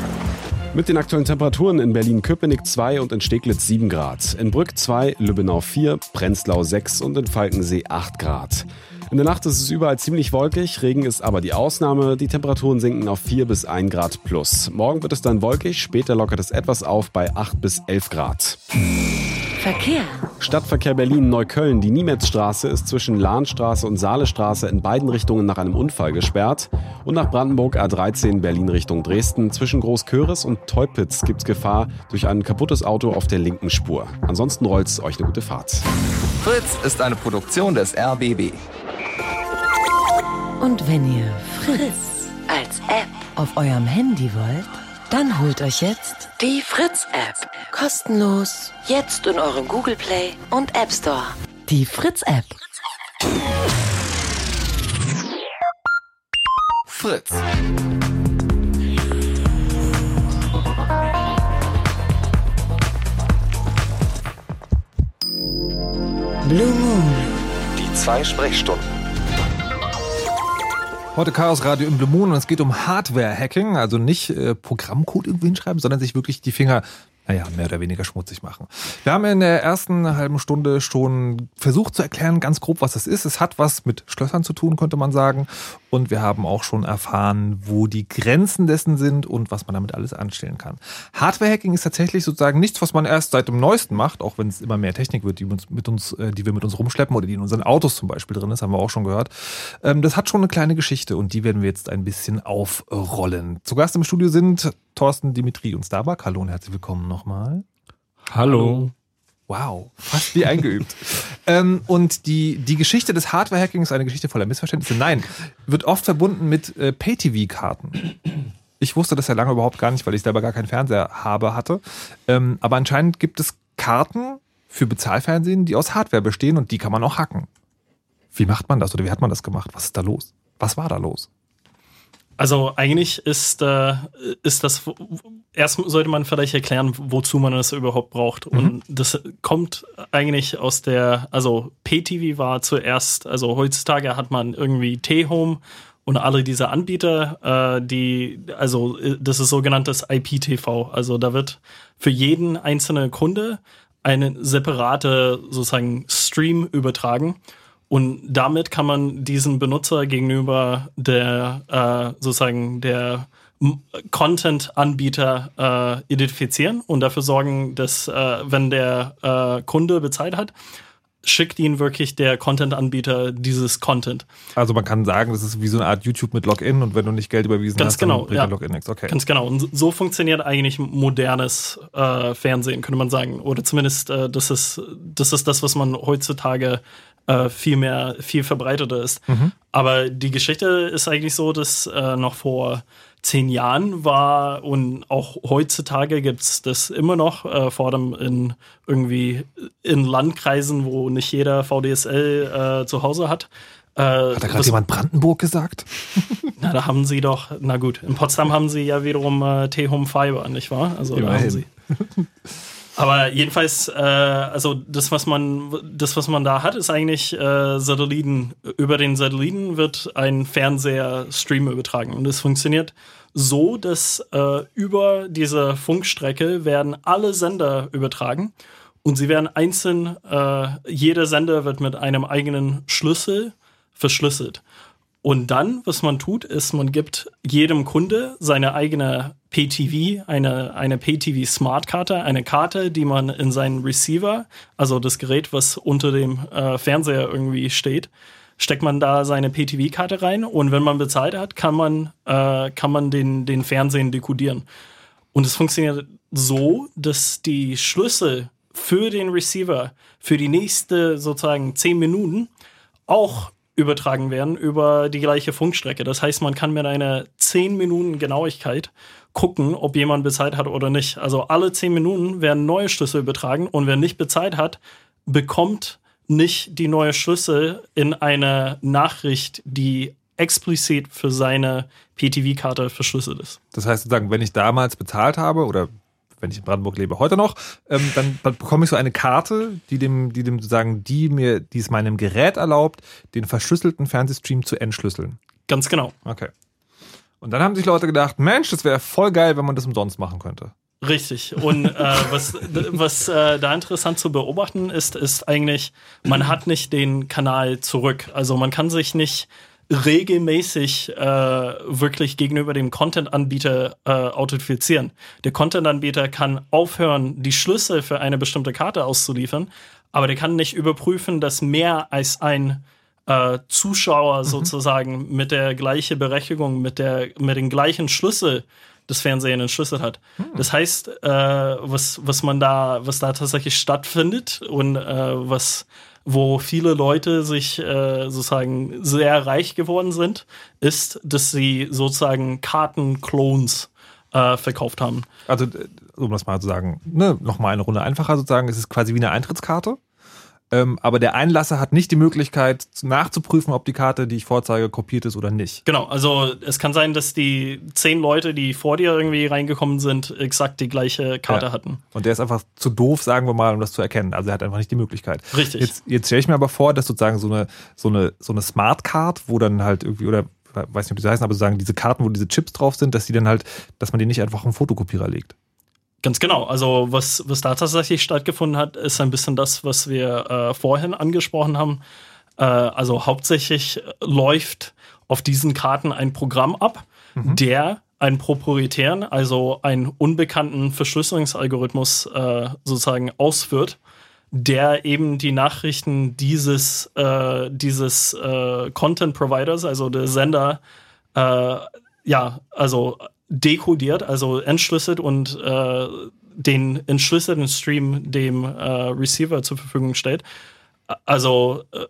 Mit den aktuellen Temperaturen in Berlin-Köpenick 2 und in Steglitz 7 Grad. In Brück 2, Lübbenau 4, Prenzlau 6 und in Falkensee 8 Grad. In der Nacht ist es überall ziemlich wolkig, Regen ist aber die Ausnahme. Die Temperaturen sinken auf 4 bis 1 Grad plus. Morgen wird es dann wolkig, später lockert es etwas auf bei 8 bis 11 Grad. Verkehr. Stadtverkehr Berlin-Neukölln. Die Niemetzstraße ist zwischen Lahnstraße und Saalestraße in beiden Richtungen nach einem Unfall gesperrt. Und nach Brandenburg A13 Berlin Richtung Dresden. Zwischen Großköris und Teupitz gibt es Gefahr durch ein kaputtes Auto auf der linken Spur. Ansonsten rollt's euch eine gute Fahrt. Fritz ist eine Produktion des RBB. Und wenn ihr Fritz als App auf eurem Handy wollt, dann holt euch jetzt die Fritz-App. Kostenlos. Jetzt in eurem Google Play und App Store. Die Fritz-App. Fritz. Blue Moon. Die zwei Sprechstunden. Heute Chaos Radio im Blue Moon und es geht um Hardware-Hacking, also nicht äh, Programmcode irgendwie hinschreiben, sondern sich wirklich die Finger naja, mehr oder weniger schmutzig machen. Wir haben in der ersten halben Stunde schon versucht zu erklären, ganz grob, was das ist. Es hat was mit Schlössern zu tun, könnte man sagen. Und wir haben auch schon erfahren, wo die Grenzen dessen sind und was man damit alles anstellen kann. Hardware-Hacking ist tatsächlich sozusagen nichts, was man erst seit dem Neuesten macht, auch wenn es immer mehr Technik wird, die, uns mit uns, äh, die wir mit uns rumschleppen oder die in unseren Autos zum Beispiel drin ist, haben wir auch schon gehört. Ähm, das hat schon eine kleine Geschichte und die werden wir jetzt ein bisschen aufrollen. Zu Gast im Studio sind Thorsten, Dimitri und Starbuck. Hallo und herzlich willkommen nochmal. Hallo. Wow, fast wie eingeübt. ähm, und die, die Geschichte des Hardware-Hacking ist eine Geschichte voller Missverständnisse. Nein, wird oft verbunden mit äh, Pay-TV-Karten. Ich wusste das ja lange überhaupt gar nicht, weil ich selber gar keinen Fernseher habe, hatte. Ähm, aber anscheinend gibt es Karten für Bezahlfernsehen, die aus Hardware bestehen und die kann man auch hacken. Wie macht man das oder wie hat man das gemacht? Was ist da los? Was war da los? Also eigentlich ist, äh, ist das, erst sollte man vielleicht erklären, wozu man das überhaupt braucht. Mhm. Und das kommt eigentlich aus der, also PTV war zuerst, also heutzutage hat man irgendwie T-Home und alle diese Anbieter, äh, die, also das ist sogenanntes IPTV. Also da wird für jeden einzelnen Kunde eine separate sozusagen Stream übertragen. Und damit kann man diesen Benutzer gegenüber der äh, sozusagen der Content-Anbieter äh, identifizieren und dafür sorgen, dass äh, wenn der äh, Kunde bezahlt hat, schickt ihn wirklich der Content-Anbieter dieses Content. Also man kann sagen, das ist wie so eine Art YouTube mit Login und wenn du nicht Geld überwiesen Ganz hast, genau, dann bringt ja. Login nichts. Okay. Ganz genau. Und so funktioniert eigentlich modernes äh, Fernsehen, könnte man sagen. Oder zumindest äh, das, ist, das ist das, was man heutzutage äh, viel mehr, viel verbreiteter ist. Mhm. Aber die Geschichte ist eigentlich so, dass äh, noch vor zehn Jahren war und auch heutzutage gibt es das immer noch, äh, vor allem in irgendwie in Landkreisen, wo nicht jeder VDSL äh, zu Hause hat. Äh, Hat da gerade jemand Brandenburg gesagt? na, da haben sie doch, na gut, in Potsdam haben sie ja wiederum äh, T-Home Fiber, nicht wahr? Also da Immerhin. haben sie. Aber jedenfalls, äh, also das, was man, das, was man da hat, ist eigentlich äh, Satelliten. Über den Satelliten wird ein Fernseher-Stream übertragen. Und das funktioniert so, dass äh, über diese Funkstrecke werden alle Sender übertragen. Und sie werden einzeln, äh, jeder Sender wird mit einem eigenen Schlüssel verschlüsselt. Und dann, was man tut, ist, man gibt jedem Kunde seine eigene PTV, eine, eine PTV Smart-Karte, eine Karte, die man in seinen Receiver, also das Gerät, was unter dem äh, Fernseher irgendwie steht, steckt man da seine PTV-Karte rein und wenn man bezahlt hat, kann man, äh, kann man den, den Fernsehen dekodieren. Und es funktioniert so, dass die Schlüssel für den Receiver für die nächste sozusagen 10 Minuten auch übertragen werden über die gleiche Funkstrecke. Das heißt, man kann mit einer 10 Minuten Genauigkeit gucken, ob jemand bezahlt hat oder nicht. Also alle 10 Minuten werden neue Schlüssel übertragen und wer nicht bezahlt hat, bekommt nicht die neue Schlüssel in einer Nachricht, die explizit für seine PTV-Karte verschlüsselt ist. Das heißt sozusagen, wenn ich damals bezahlt habe oder wenn ich in Brandenburg lebe, heute noch, ähm, dann, dann bekomme ich so eine Karte, die dem, die dem sozusagen, die mir, die es meinem Gerät erlaubt, den verschlüsselten Fernsehstream zu entschlüsseln. Ganz genau. Okay. Und dann haben sich Leute gedacht, Mensch, das wäre voll geil, wenn man das umsonst machen könnte. Richtig. Und äh, was, was äh, da interessant zu beobachten ist, ist eigentlich, man hat nicht den Kanal zurück. Also man kann sich nicht regelmäßig äh, wirklich gegenüber dem Content-Anbieter äh, authentifizieren. Der Content-Anbieter kann aufhören, die Schlüssel für eine bestimmte Karte auszuliefern, aber der kann nicht überprüfen, dass mehr als ein äh, Zuschauer mhm. sozusagen mit der gleichen Berechtigung, mit, der, mit den gleichen Schlüssel des Fernsehens entschlüsselt hat. Hm. Das heißt, äh, was, was man da, was da tatsächlich stattfindet und äh, was wo viele Leute sich äh, sozusagen sehr reich geworden sind, ist, dass sie sozusagen Kartenclones äh, verkauft haben. Also, äh, um das mal zu sagen, ne, nochmal eine Runde einfacher sozusagen, es ist quasi wie eine Eintrittskarte. Ähm, aber der Einlasser hat nicht die Möglichkeit nachzuprüfen, ob die Karte, die ich vorzeige, kopiert ist oder nicht. Genau, also es kann sein, dass die zehn Leute, die vor dir irgendwie reingekommen sind, exakt die gleiche Karte ja. hatten. Und der ist einfach zu doof, sagen wir mal, um das zu erkennen. Also er hat einfach nicht die Möglichkeit. Richtig. Jetzt, jetzt stelle ich mir aber vor, dass sozusagen so eine, so eine, so eine Smart Card, wo dann halt irgendwie, oder weiß nicht, ob die heißen, aber sozusagen diese Karten, wo diese Chips drauf sind, dass die dann halt, dass man die nicht einfach auf einen Fotokopierer legt. Ganz genau. Also was, was da tatsächlich stattgefunden hat, ist ein bisschen das, was wir äh, vorhin angesprochen haben. Äh, also hauptsächlich läuft auf diesen Karten ein Programm ab, mhm. der einen proprietären, also einen unbekannten Verschlüsselungsalgorithmus äh, sozusagen ausführt, der eben die Nachrichten dieses, äh, dieses äh, Content Providers, also der Sender, äh, ja, also dekodiert, also entschlüsselt und äh, den entschlüsselten Stream dem äh, Receiver zur Verfügung stellt. Also äh,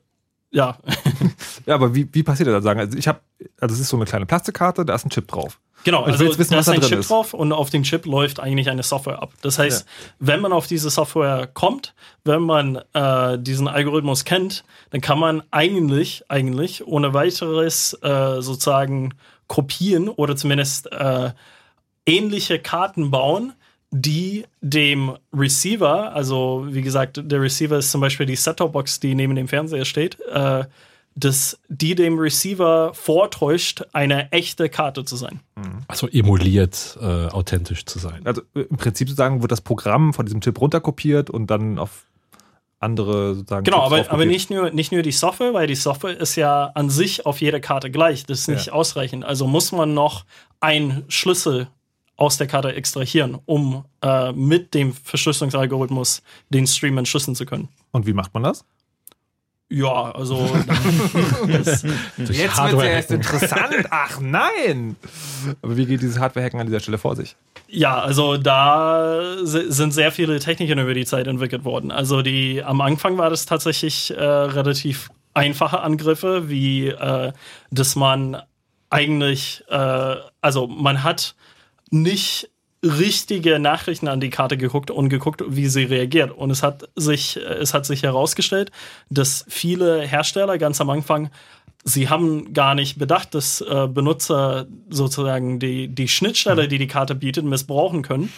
ja. ja, aber wie, wie passiert das? Also ich habe, also es ist so eine kleine Plastikkarte, da ist ein Chip drauf. Genau, also wissen, da ist ein Chip ist. drauf und auf dem Chip läuft eigentlich eine Software ab. Das heißt, ja. wenn man auf diese Software kommt, wenn man äh, diesen Algorithmus kennt, dann kann man eigentlich, eigentlich ohne weiteres äh, sozusagen Kopien oder zumindest äh, ähnliche Karten bauen, die dem Receiver, also wie gesagt, der Receiver ist zum Beispiel die Set-Top-Box, die neben dem Fernseher steht, äh, dass die dem Receiver vortäuscht, eine echte Karte zu sein. Mhm. Also emuliert, äh, authentisch zu sein. Also äh, im Prinzip sozusagen wird das Programm von diesem Chip runterkopiert und dann auf andere sozusagen. Genau, aber, aber nicht, nur, nicht nur die Software, weil die Software ist ja an sich auf jeder Karte gleich. Das ist nicht ja. ausreichend. Also muss man noch einen Schlüssel aus der Karte extrahieren, um äh, mit dem Verschlüsselungsalgorithmus den Stream entschlüsseln zu können. Und wie macht man das? Ja, also. das, Jetzt wird es erst interessant. Ach nein! Aber wie geht dieses Hardware-Hacken an dieser Stelle vor sich? Ja, also da sind sehr viele Techniken über die Zeit entwickelt worden. Also die am Anfang war das tatsächlich äh, relativ einfache Angriffe, wie äh, dass man eigentlich, äh, also man hat nicht richtige Nachrichten an die Karte geguckt und geguckt, wie sie reagiert. Und es hat sich, es hat sich herausgestellt, dass viele Hersteller ganz am Anfang sie haben gar nicht bedacht, dass äh, Benutzer sozusagen die, die Schnittstelle, die die Karte bietet, missbrauchen können.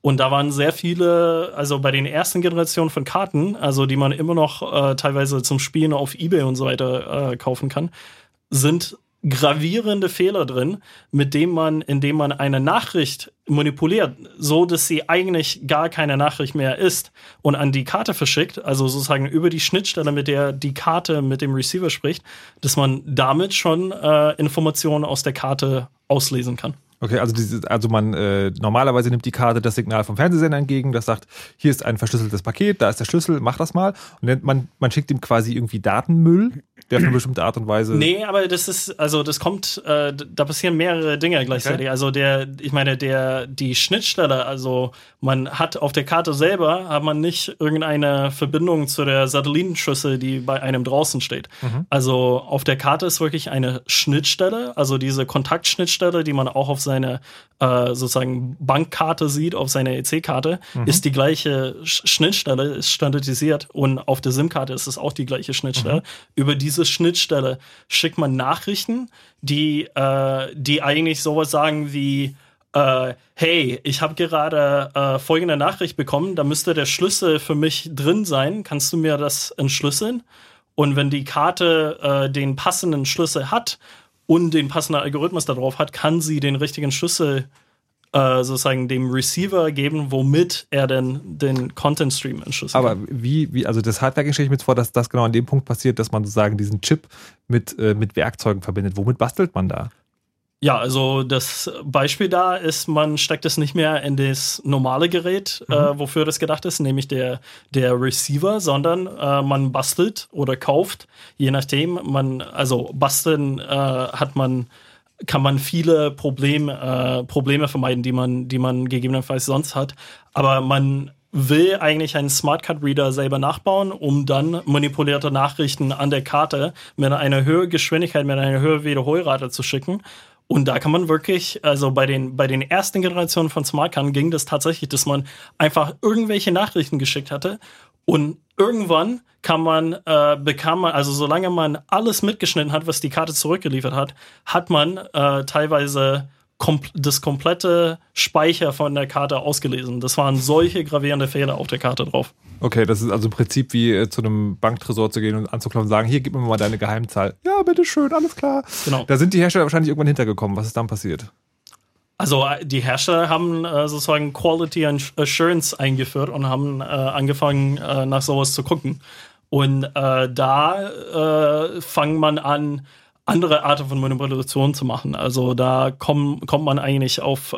Und da waren sehr viele, also bei den ersten Generationen von Karten, also die man immer noch äh, teilweise zum Spielen auf eBay und so weiter äh, kaufen kann, sind gravierende Fehler drin, mit dem man, indem man eine Nachricht manipuliert, so dass sie eigentlich gar keine Nachricht mehr ist und an die Karte verschickt, also sozusagen über die Schnittstelle, mit der die Karte mit dem Receiver spricht, dass man damit schon äh, Informationen aus der Karte auslesen kann. Okay, also, diese, also man äh, normalerweise nimmt die Karte das Signal vom Fernsehsender entgegen, das sagt, hier ist ein verschlüsseltes Paket, da ist der Schlüssel, mach das mal. Und man, man schickt ihm quasi irgendwie Datenmüll der auf eine bestimmte Art und Weise. Nee, aber das ist, also das kommt, äh, da passieren mehrere Dinge gleichzeitig. Okay. Also der, ich meine, der, die Schnittstelle, also man hat auf der Karte selber, hat man nicht irgendeine Verbindung zu der Satellitenschüssel, die bei einem draußen steht. Mhm. Also auf der Karte ist wirklich eine Schnittstelle, also diese Kontaktschnittstelle, die man auch auf seine äh, sozusagen Bankkarte sieht, auf seiner EC-Karte, mhm. ist die gleiche Schnittstelle, ist standardisiert und auf der SIM-Karte ist es auch die gleiche Schnittstelle. Mhm. Über diese Schnittstelle schickt man Nachrichten, die, äh, die eigentlich sowas sagen wie äh, hey, ich habe gerade äh, folgende Nachricht bekommen, da müsste der Schlüssel für mich drin sein, kannst du mir das entschlüsseln? Und wenn die Karte äh, den passenden Schlüssel hat und den passenden Algorithmus darauf hat, kann sie den richtigen Schlüssel äh, sozusagen dem Receiver geben, womit er denn den Content Stream entschlüsselt. Aber wie, wie, also das Hardware stelle ich mir jetzt vor, dass das genau an dem Punkt passiert, dass man sozusagen diesen Chip mit, äh, mit Werkzeugen verbindet. Womit bastelt man da? Ja, also das Beispiel da ist, man steckt es nicht mehr in das normale Gerät, äh, mhm. äh, wofür das gedacht ist, nämlich der, der Receiver, sondern äh, man bastelt oder kauft, je nachdem. Man, also basteln äh, hat man, kann man viele Problem, äh, Probleme vermeiden, die man, die man gegebenenfalls sonst hat. Aber man will eigentlich einen Smart Card Reader selber nachbauen, um dann manipulierte Nachrichten an der Karte mit einer höheren Geschwindigkeit, mit einer höheren Wiederholrate zu schicken. Und da kann man wirklich, also bei den, bei den ersten Generationen von Smartcard ging das tatsächlich, dass man einfach irgendwelche Nachrichten geschickt hatte und irgendwann kann man, äh, bekam man, also solange man alles mitgeschnitten hat, was die Karte zurückgeliefert hat, hat man äh, teilweise kom das komplette Speicher von der Karte ausgelesen. Das waren solche gravierende Fehler auf der Karte drauf. Okay, das ist also im Prinzip wie äh, zu einem Banktresor zu gehen und anzuklopfen und sagen, hier, gib mir mal deine Geheimzahl. Ja, bitteschön, alles klar. Genau. Da sind die Hersteller wahrscheinlich irgendwann hintergekommen. Was ist dann passiert? Also äh, die Hersteller haben äh, sozusagen Quality Assurance eingeführt und haben äh, angefangen, äh, nach sowas zu gucken. Und äh, da fangen man an, andere Arten von Manipulation zu machen. Also da komm, kommt man eigentlich auf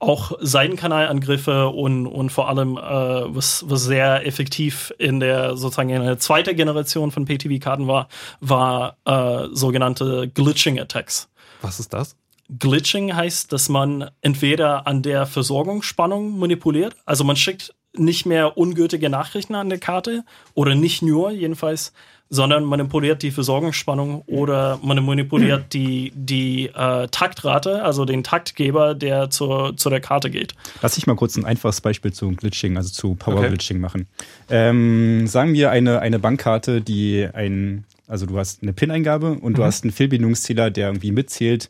auch Seitenkanalangriffe und, und vor allem, äh, was, was sehr effektiv in der sozusagen in der zweiten Generation von PTV-Karten war, war äh, sogenannte Glitching-Attacks. Was ist das? Glitching heißt, dass man entweder an der Versorgungsspannung manipuliert, also man schickt nicht mehr ungültige Nachrichten an der Karte oder nicht nur jedenfalls, sondern manipuliert die Versorgungsspannung oder man manipuliert die, die äh, Taktrate, also den Taktgeber, der zur, zu der Karte geht. Lass ich mal kurz ein einfaches Beispiel zu Glitching, also zu Power okay. Glitching machen. Ähm, sagen wir eine, eine Bankkarte, die ein, also du hast eine PIN-Eingabe und mhm. du hast einen Fehlbindungszähler, der irgendwie mitzählt,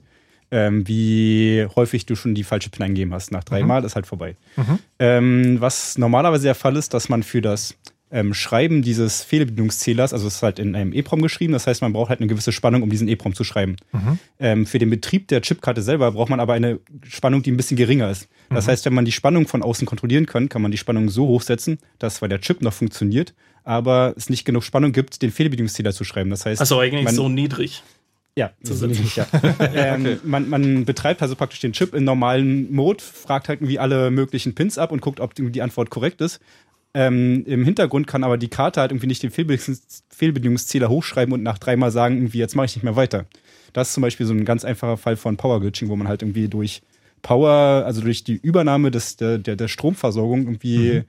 ähm, wie häufig du schon die falsche PIN eingegeben hast. Nach dreimal mhm. ist halt vorbei. Mhm. Ähm, was normalerweise der Fall ist, dass man für das ähm, Schreiben dieses Fehlbedienungszählers, also es ist halt in einem EEPROM geschrieben, das heißt, man braucht halt eine gewisse Spannung, um diesen EEPROM zu schreiben. Mhm. Ähm, für den Betrieb der Chipkarte selber braucht man aber eine Spannung, die ein bisschen geringer ist. Das mhm. heißt, wenn man die Spannung von außen kontrollieren kann, kann man die Spannung so hochsetzen, dass zwar der Chip noch funktioniert, aber es nicht genug Spannung gibt, den Fehlbedienungszähler zu schreiben. Das heißt, also eigentlich man, so niedrig. Ja, so niedrig, ja. ähm, okay. man, man betreibt also praktisch den Chip in normalen Mode, fragt halt irgendwie alle möglichen Pins ab und guckt, ob die Antwort korrekt ist. Ähm, Im Hintergrund kann aber die Karte halt irgendwie nicht den Fehlbedingungszähler hochschreiben und nach dreimal sagen, irgendwie, jetzt mache ich nicht mehr weiter. Das ist zum Beispiel so ein ganz einfacher Fall von Power Glitching, wo man halt irgendwie durch Power, also durch die Übernahme des, der, der, der Stromversorgung irgendwie mhm.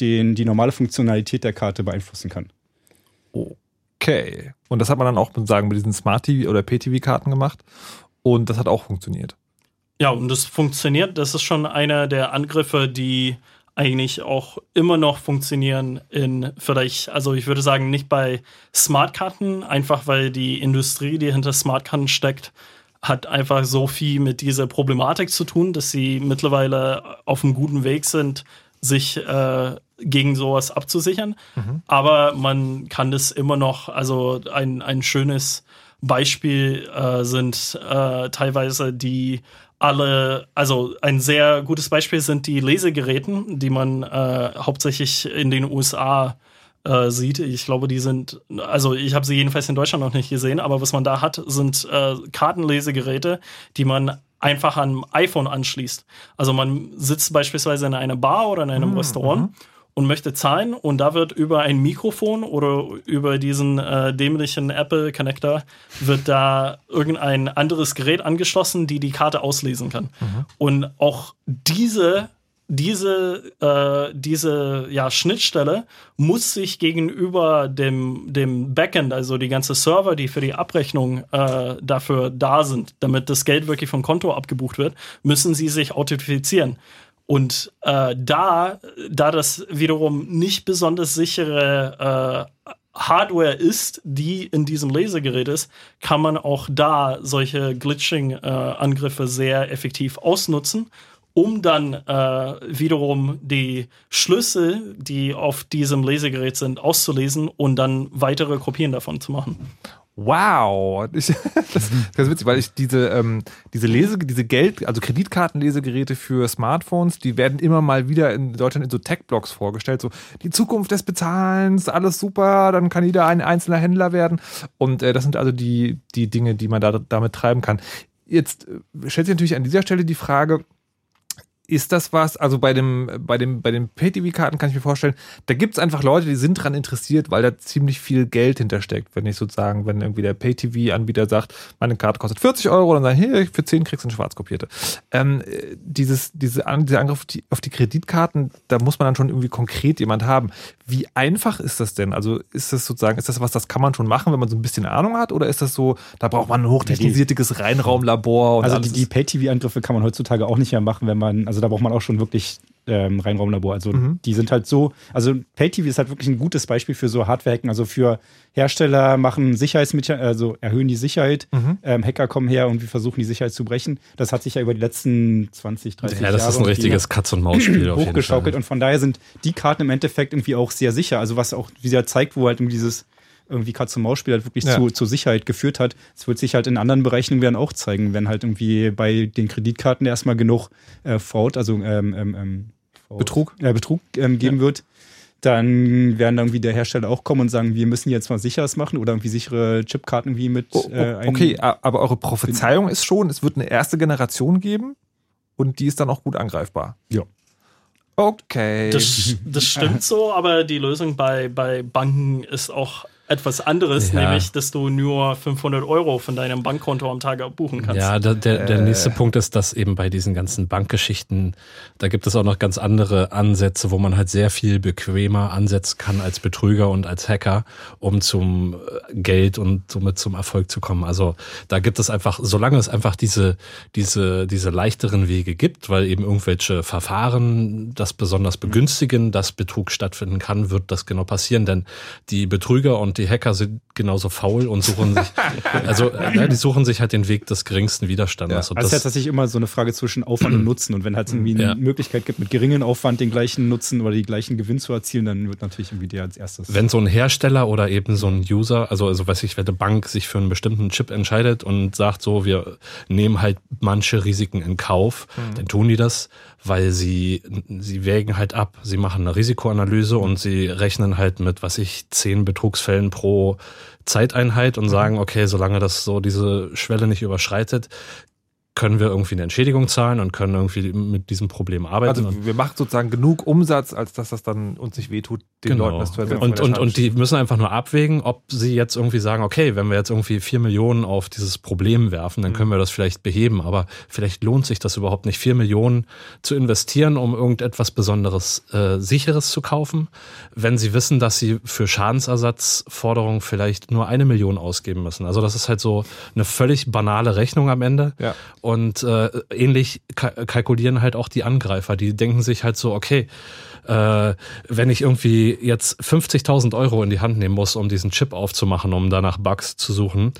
den, die normale Funktionalität der Karte beeinflussen kann. Okay. Und das hat man dann auch sagen, mit diesen Smart TV oder PTV-Karten gemacht. Und das hat auch funktioniert. Ja, und das funktioniert. Das ist schon einer der Angriffe, die eigentlich auch immer noch funktionieren in vielleicht, also ich würde sagen, nicht bei Smartkarten, einfach weil die Industrie, die hinter Smartkarten steckt, hat einfach so viel mit dieser Problematik zu tun, dass sie mittlerweile auf einem guten Weg sind, sich äh, gegen sowas abzusichern. Mhm. Aber man kann das immer noch, also ein, ein schönes Beispiel äh, sind äh, teilweise die alle, also ein sehr gutes Beispiel sind die Lesegeräten, die man äh, hauptsächlich in den USA äh, sieht. Ich glaube, die sind, also ich habe sie jedenfalls in Deutschland noch nicht gesehen, aber was man da hat, sind äh, Kartenlesegeräte, die man einfach an iPhone anschließt. Also man sitzt beispielsweise in einer Bar oder in einem mhm. Restaurant mhm und möchte zahlen und da wird über ein Mikrofon oder über diesen äh, dämlichen Apple Connector wird da irgendein anderes Gerät angeschlossen, die die Karte auslesen kann. Mhm. Und auch diese diese, äh, diese ja, Schnittstelle muss sich gegenüber dem, dem Backend, also die ganze Server, die für die Abrechnung äh, dafür da sind, damit das Geld wirklich vom Konto abgebucht wird, müssen sie sich authentifizieren. Und äh, da, da das wiederum nicht besonders sichere äh, Hardware ist, die in diesem Lasergerät ist, kann man auch da solche Glitching-Angriffe äh, sehr effektiv ausnutzen, um dann äh, wiederum die Schlüssel, die auf diesem Lasergerät sind, auszulesen und dann weitere Kopien davon zu machen. Wow, ich, das ist ganz witzig, weil ich diese, ähm, diese Lese, diese Geld, also Kreditkartenlesegeräte für Smartphones, die werden immer mal wieder in Deutschland in so Tech-Blogs vorgestellt. So die Zukunft des Bezahlens, alles super, dann kann jeder ein einzelner Händler werden. Und äh, das sind also die, die Dinge, die man da, damit treiben kann. Jetzt äh, stellt sich natürlich an dieser Stelle die Frage, ist das was, also bei dem, bei dem, bei den Pay-TV-Karten kann ich mir vorstellen, da gibt es einfach Leute, die sind dran interessiert, weil da ziemlich viel Geld hintersteckt. Wenn ich sozusagen, wenn irgendwie der Pay-TV-Anbieter sagt, meine Karte kostet 40 Euro, dann sagen, hier, für 10 kriegst du eine schwarz kopierte. Ähm, dieses, diese, dieser Angriff auf die, auf die Kreditkarten, da muss man dann schon irgendwie konkret jemand haben. Wie einfach ist das denn? Also ist das sozusagen, ist das was, das kann man schon machen, wenn man so ein bisschen Ahnung hat? Oder ist das so, da braucht man ein hochtechnisiertes Reinraumlabor? also die, die Pay-TV-Angriffe kann man heutzutage auch nicht mehr machen, wenn man, also da braucht man auch schon wirklich ähm, Reinraumlabor. Also mhm. die sind halt so, also Pay-TV ist halt wirklich ein gutes Beispiel für so Hardware-Hacken. Also für Hersteller machen Sicherheitsmechanismen, also erhöhen die Sicherheit. Mhm. Ähm, Hacker kommen her und wir versuchen die Sicherheit zu brechen. Das hat sich ja über die letzten 20, 30 Jahre. Ja, das Jahre ist ein richtiges Katz-und-Maus-Spiel. hochgeschaukelt und von daher sind die Karten im Endeffekt irgendwie auch sehr sicher. Also was auch, wie sie halt zeigt, wo halt dieses irgendwie Katz-und-Maus-Spiel halt wirklich ja. zu, zur Sicherheit geführt hat. Es wird sich halt in anderen Bereichen dann auch zeigen, wenn halt irgendwie bei den Kreditkarten erstmal genug äh, Fraud, also ähm, ähm, ähm Fraud, Betrug, äh, Betrug ähm, geben ja. wird, dann werden irgendwie der Hersteller auch kommen und sagen, wir müssen jetzt mal sicheres machen oder irgendwie sichere Chipkarten irgendwie mit. Oh, oh, äh, okay, aber eure Prophezeiung ist schon, es wird eine erste Generation geben und die ist dann auch gut angreifbar. Ja. Okay. Das, das stimmt so, aber die Lösung bei, bei Banken ist auch etwas anderes, ja. nämlich, dass du nur 500 Euro von deinem Bankkonto am Tag buchen kannst. Ja, der, der, der äh. nächste Punkt ist, dass eben bei diesen ganzen Bankgeschichten, da gibt es auch noch ganz andere Ansätze, wo man halt sehr viel bequemer ansetzen kann als Betrüger und als Hacker, um zum äh, Geld und somit zum Erfolg zu kommen. Also da gibt es einfach, solange es einfach diese, diese, diese leichteren Wege gibt, weil eben irgendwelche Verfahren das besonders begünstigen, dass Betrug stattfinden kann, wird das genau passieren, denn die Betrüger und die Hacker sind genauso faul und suchen sich, also äh, die suchen sich halt den Weg des geringsten Widerstands. Ja. Also, also das ist tatsächlich immer so eine Frage zwischen Aufwand und Nutzen. Und wenn halt irgendwie eine ja. Möglichkeit gibt, mit geringem Aufwand den gleichen Nutzen oder den gleichen Gewinn zu erzielen, dann wird natürlich irgendwie der als erstes. Wenn so ein Hersteller oder eben so ein User, also, also weiß ich, wenn eine Bank sich für einen bestimmten Chip entscheidet und sagt so, wir nehmen halt manche Risiken in Kauf, mhm. dann tun die das weil sie, sie wägen halt ab, sie machen eine Risikoanalyse und sie rechnen halt mit, was ich, zehn Betrugsfällen pro Zeiteinheit und mhm. sagen, okay, solange das so diese Schwelle nicht überschreitet, können wir irgendwie eine Entschädigung zahlen und können irgendwie mit diesem Problem arbeiten. Also wir machen sozusagen genug Umsatz, als dass das dann uns nicht wehtut, den genau. Leuten das zu ersetzen. Und, und, und die müssen einfach nur abwägen, ob sie jetzt irgendwie sagen, okay, wenn wir jetzt irgendwie vier Millionen auf dieses Problem werfen, dann mhm. können wir das vielleicht beheben, aber vielleicht lohnt sich das überhaupt nicht, vier Millionen zu investieren, um irgendetwas Besonderes äh, Sicheres zu kaufen, wenn sie wissen, dass sie für Schadensersatzforderungen vielleicht nur eine Million ausgeben müssen. Also das ist halt so eine völlig banale Rechnung am Ende. Ja. Und äh, ähnlich ka kalkulieren halt auch die Angreifer. Die denken sich halt so, okay, äh, wenn ich irgendwie jetzt 50.000 Euro in die Hand nehmen muss, um diesen Chip aufzumachen, um danach Bugs zu suchen,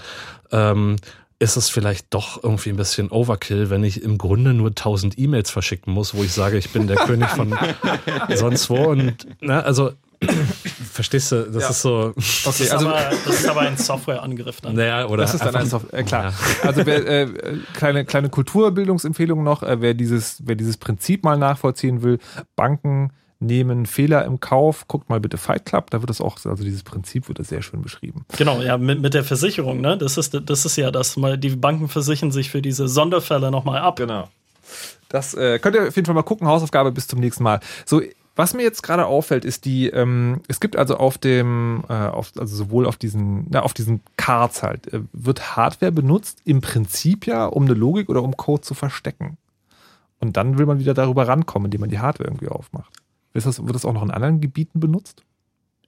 ähm, ist es vielleicht doch irgendwie ein bisschen Overkill, wenn ich im Grunde nur 1000 E-Mails verschicken muss, wo ich sage, ich bin der König von sonst wo. Und ne, also Verstehst du? Das ja. ist so. Okay, das, ist also, aber, das ist aber ein Softwareangriff dann. Naja, oder das ist dann ein Software. Äh, klar. Ja. Also wer, äh, kleine kleine Kulturbildungsempfehlung noch. Äh, wer dieses wer dieses Prinzip mal nachvollziehen will, Banken nehmen Fehler im Kauf. Guckt mal bitte Fight Club, da wird das auch, also dieses Prinzip wird das sehr schön beschrieben. Genau, ja, mit, mit der Versicherung, ne? Das ist, das ist ja das, mal die Banken versichern sich für diese Sonderfälle nochmal ab. Genau. Das äh, könnt ihr auf jeden Fall mal gucken. Hausaufgabe bis zum nächsten Mal. So, was mir jetzt gerade auffällt, ist die, ähm, es gibt also auf dem, äh, auf, also sowohl auf diesen, na, auf diesen Cards halt, äh, wird Hardware benutzt, im Prinzip ja, um eine Logik oder um Code zu verstecken. Und dann will man wieder darüber rankommen, indem man die Hardware irgendwie aufmacht. Das, wird das auch noch in anderen Gebieten benutzt?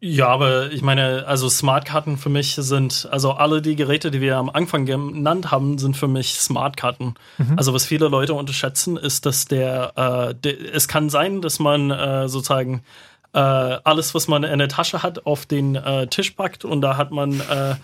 Ja, aber ich meine, also Smartkarten für mich sind, also alle die Geräte, die wir am Anfang genannt haben, sind für mich Smartkarten. Mhm. Also was viele Leute unterschätzen, ist, dass der, äh, der, es kann sein, dass man äh, sozusagen äh, alles, was man in der Tasche hat, auf den äh, Tisch packt und da hat man äh,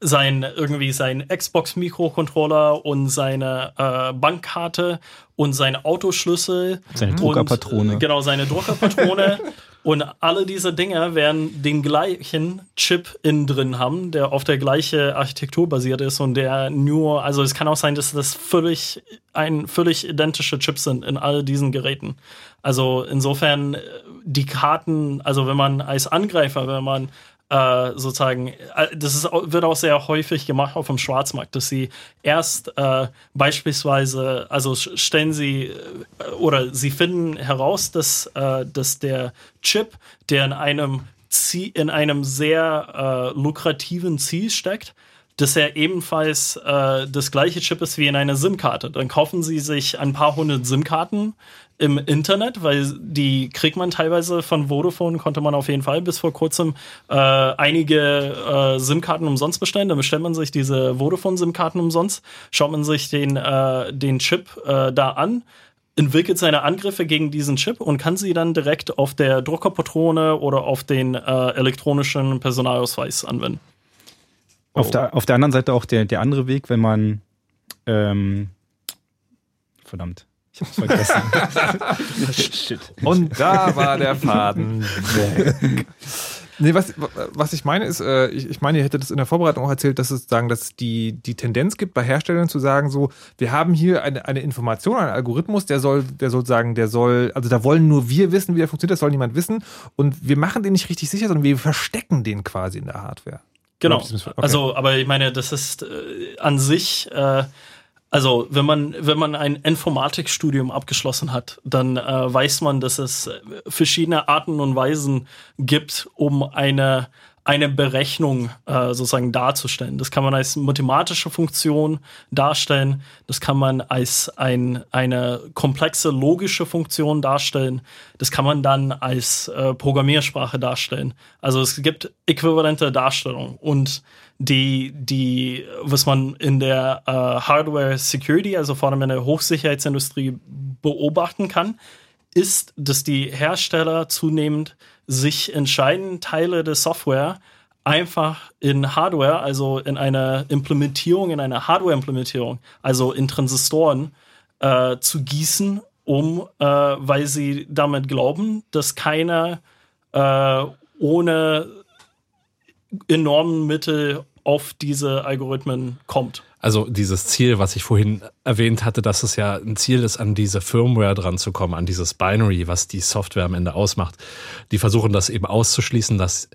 sein irgendwie sein Xbox Mikrocontroller und seine äh, Bankkarte und seine Autoschlüssel seine Druckerpatrone und, äh, genau seine Druckerpatrone und alle diese Dinge werden den gleichen Chip innen drin haben, der auf der gleiche Architektur basiert ist und der nur also es kann auch sein, dass das völlig ein völlig identische Chips sind in all diesen Geräten. Also insofern äh, die Karten, also wenn man als Angreifer, wenn man äh, sozusagen, äh, das ist, wird auch sehr häufig gemacht auf dem Schwarzmarkt, dass sie erst äh, beispielsweise, also stellen sie äh, oder sie finden heraus, dass, äh, dass der Chip, der in einem Ziel, in einem sehr lukrativen Ziel steckt, dass er ebenfalls äh, das gleiche Chip ist wie in einer SIM-Karte. Dann kaufen sie sich ein paar hundert SIM-Karten im Internet, weil die kriegt man teilweise von Vodafone, konnte man auf jeden Fall bis vor kurzem äh, einige äh, SIM-Karten umsonst bestellen. Dann bestellt man sich diese Vodafone-SIM-Karten umsonst, schaut man sich den, äh, den Chip äh, da an, entwickelt seine Angriffe gegen diesen Chip und kann sie dann direkt auf der Druckerpatrone oder auf den äh, elektronischen Personalausweis anwenden. Auf, oh. der, auf der anderen Seite auch der, der andere Weg, wenn man ähm, verdammt. Ich hab's vergessen. Shit. Und da war der Faden weg. Nee, was, was ich meine ist, äh, ich, ich meine, ihr hättet das in der Vorbereitung auch erzählt, dass es sagen, dass die, die Tendenz gibt bei Herstellern zu sagen, so, wir haben hier eine, eine Information, einen Algorithmus, der soll, der soll sagen, der soll, also da wollen nur wir wissen, wie der funktioniert, das soll niemand wissen. Und wir machen den nicht richtig sicher, sondern wir verstecken den quasi in der Hardware. Genau. Okay. Also, aber ich meine, das ist äh, an sich, äh, also wenn man wenn man ein Informatikstudium abgeschlossen hat, dann äh, weiß man, dass es verschiedene Arten und Weisen gibt, um eine eine Berechnung äh, sozusagen darzustellen. Das kann man als mathematische Funktion darstellen, das kann man als ein, eine komplexe logische Funktion darstellen, das kann man dann als äh, Programmiersprache darstellen. Also es gibt äquivalente Darstellungen und die, die, was man in der äh, Hardware Security, also vor allem in der Hochsicherheitsindustrie beobachten kann, ist, dass die Hersteller zunehmend sich entscheiden, Teile der Software einfach in Hardware, also in einer Implementierung, in einer Hardware-Implementierung, also in Transistoren äh, zu gießen, um, äh, weil sie damit glauben, dass keiner äh, ohne enormen Mittel auf diese Algorithmen kommt. Also dieses Ziel, was ich vorhin erwähnt hatte, dass es ja ein Ziel ist, an diese Firmware dran zu kommen, an dieses Binary, was die Software am Ende ausmacht. Die versuchen das eben auszuschließen, dass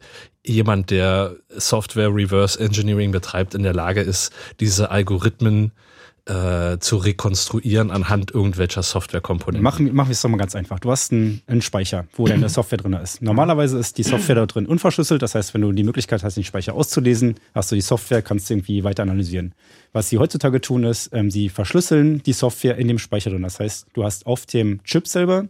jemand, der Software Reverse Engineering betreibt, in der Lage ist, diese Algorithmen äh, zu rekonstruieren anhand irgendwelcher Softwarekomponenten. Machen, machen wir es doch mal ganz einfach. Du hast einen, einen Speicher, wo deine Software drin ist. Normalerweise ist die Software da drin unverschlüsselt. Das heißt, wenn du die Möglichkeit hast, den Speicher auszulesen, hast du die Software, kannst du irgendwie weiter analysieren. Was sie heutzutage tun, ist, ähm, sie verschlüsseln die Software in dem Speicher drin. Das heißt, du hast auf dem Chip selber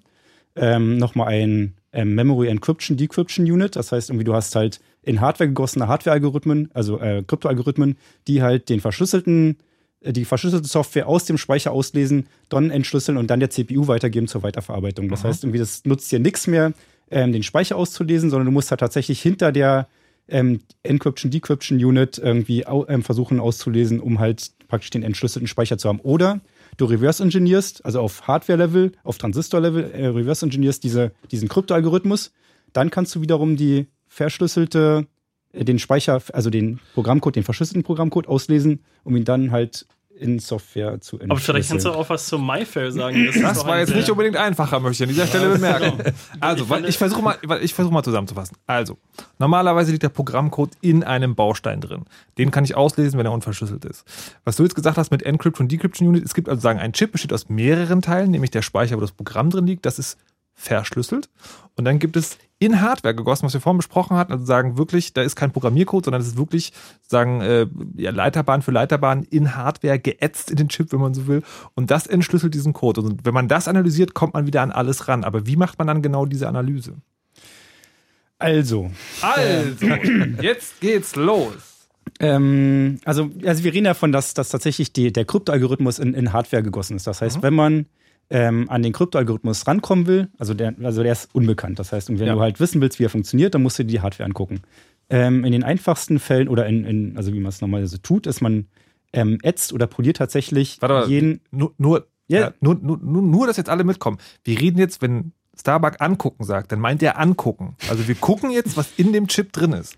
ähm, nochmal ein ähm, Memory Encryption Decryption Unit. Das heißt, irgendwie du hast halt in Hardware gegossene Hardware-Algorithmen, also äh, Krypto-Algorithmen, die halt den verschlüsselten äh, die verschlüsselte Software aus dem Speicher auslesen, dann entschlüsseln und dann der CPU weitergeben zur Weiterverarbeitung. Das Aha. heißt, irgendwie, das nutzt dir nichts mehr, ähm, den Speicher auszulesen, sondern du musst halt tatsächlich hinter der ähm, Encryption, Decryption Unit irgendwie au ähm, versuchen auszulesen, um halt praktisch den entschlüsselten Speicher zu haben. Oder du reverse engineerst, also auf Hardware-Level, auf Transistor-Level, äh, reverse engineerst diese, diesen Krypto-Algorithmus. Dann kannst du wiederum die verschlüsselte, äh, den Speicher, also den Programmcode, den verschlüsselten Programmcode auslesen, um ihn dann halt in Software zu entschlüsseln. Aber vielleicht kannst du auch was zu MyFair sagen. Das, das war jetzt nicht unbedingt einfacher, möchte ich an dieser Stelle bemerken. Also, ich, ich versuche mal, ich versuche mal zusammenzufassen. Also, normalerweise liegt der Programmcode in einem Baustein drin. Den kann ich auslesen, wenn er unverschlüsselt ist. Was du jetzt gesagt hast mit Encrypt und Decryption Unit, es gibt also sagen, ein Chip besteht aus mehreren Teilen, nämlich der Speicher, wo das Programm drin liegt, das ist verschlüsselt. Und dann gibt es in Hardware gegossen, was wir vorhin besprochen hatten, also sagen wirklich, da ist kein Programmiercode, sondern es ist wirklich sagen äh, ja, Leiterbahn für Leiterbahn in Hardware geätzt in den Chip, wenn man so will, und das entschlüsselt diesen Code. Und wenn man das analysiert, kommt man wieder an alles ran. Aber wie macht man dann genau diese Analyse? Also. Also, jetzt geht's los. Ähm, also, also wir reden davon, dass, dass tatsächlich die, der Kryptoalgorithmus in, in Hardware gegossen ist. Das heißt, mhm. wenn man ähm, an den Kryptoalgorithmus rankommen will, also der, also der ist unbekannt. Das heißt, wenn Ja. du halt wissen willst, wie er funktioniert, dann musst du dir die Hardware angucken. Ähm, in den einfachsten Fällen oder in, in also wie man es normalerweise tut, ist man ähm, ätzt oder poliert tatsächlich Warte jeden. nur, nur, Ja. ja, nur, nur, nur, nur, dass jetzt alle mitkommen. Wir reden jetzt, wenn Starbuck angucken sagt, dann meint er angucken. Also wir gucken jetzt, was in dem Chip drin ist.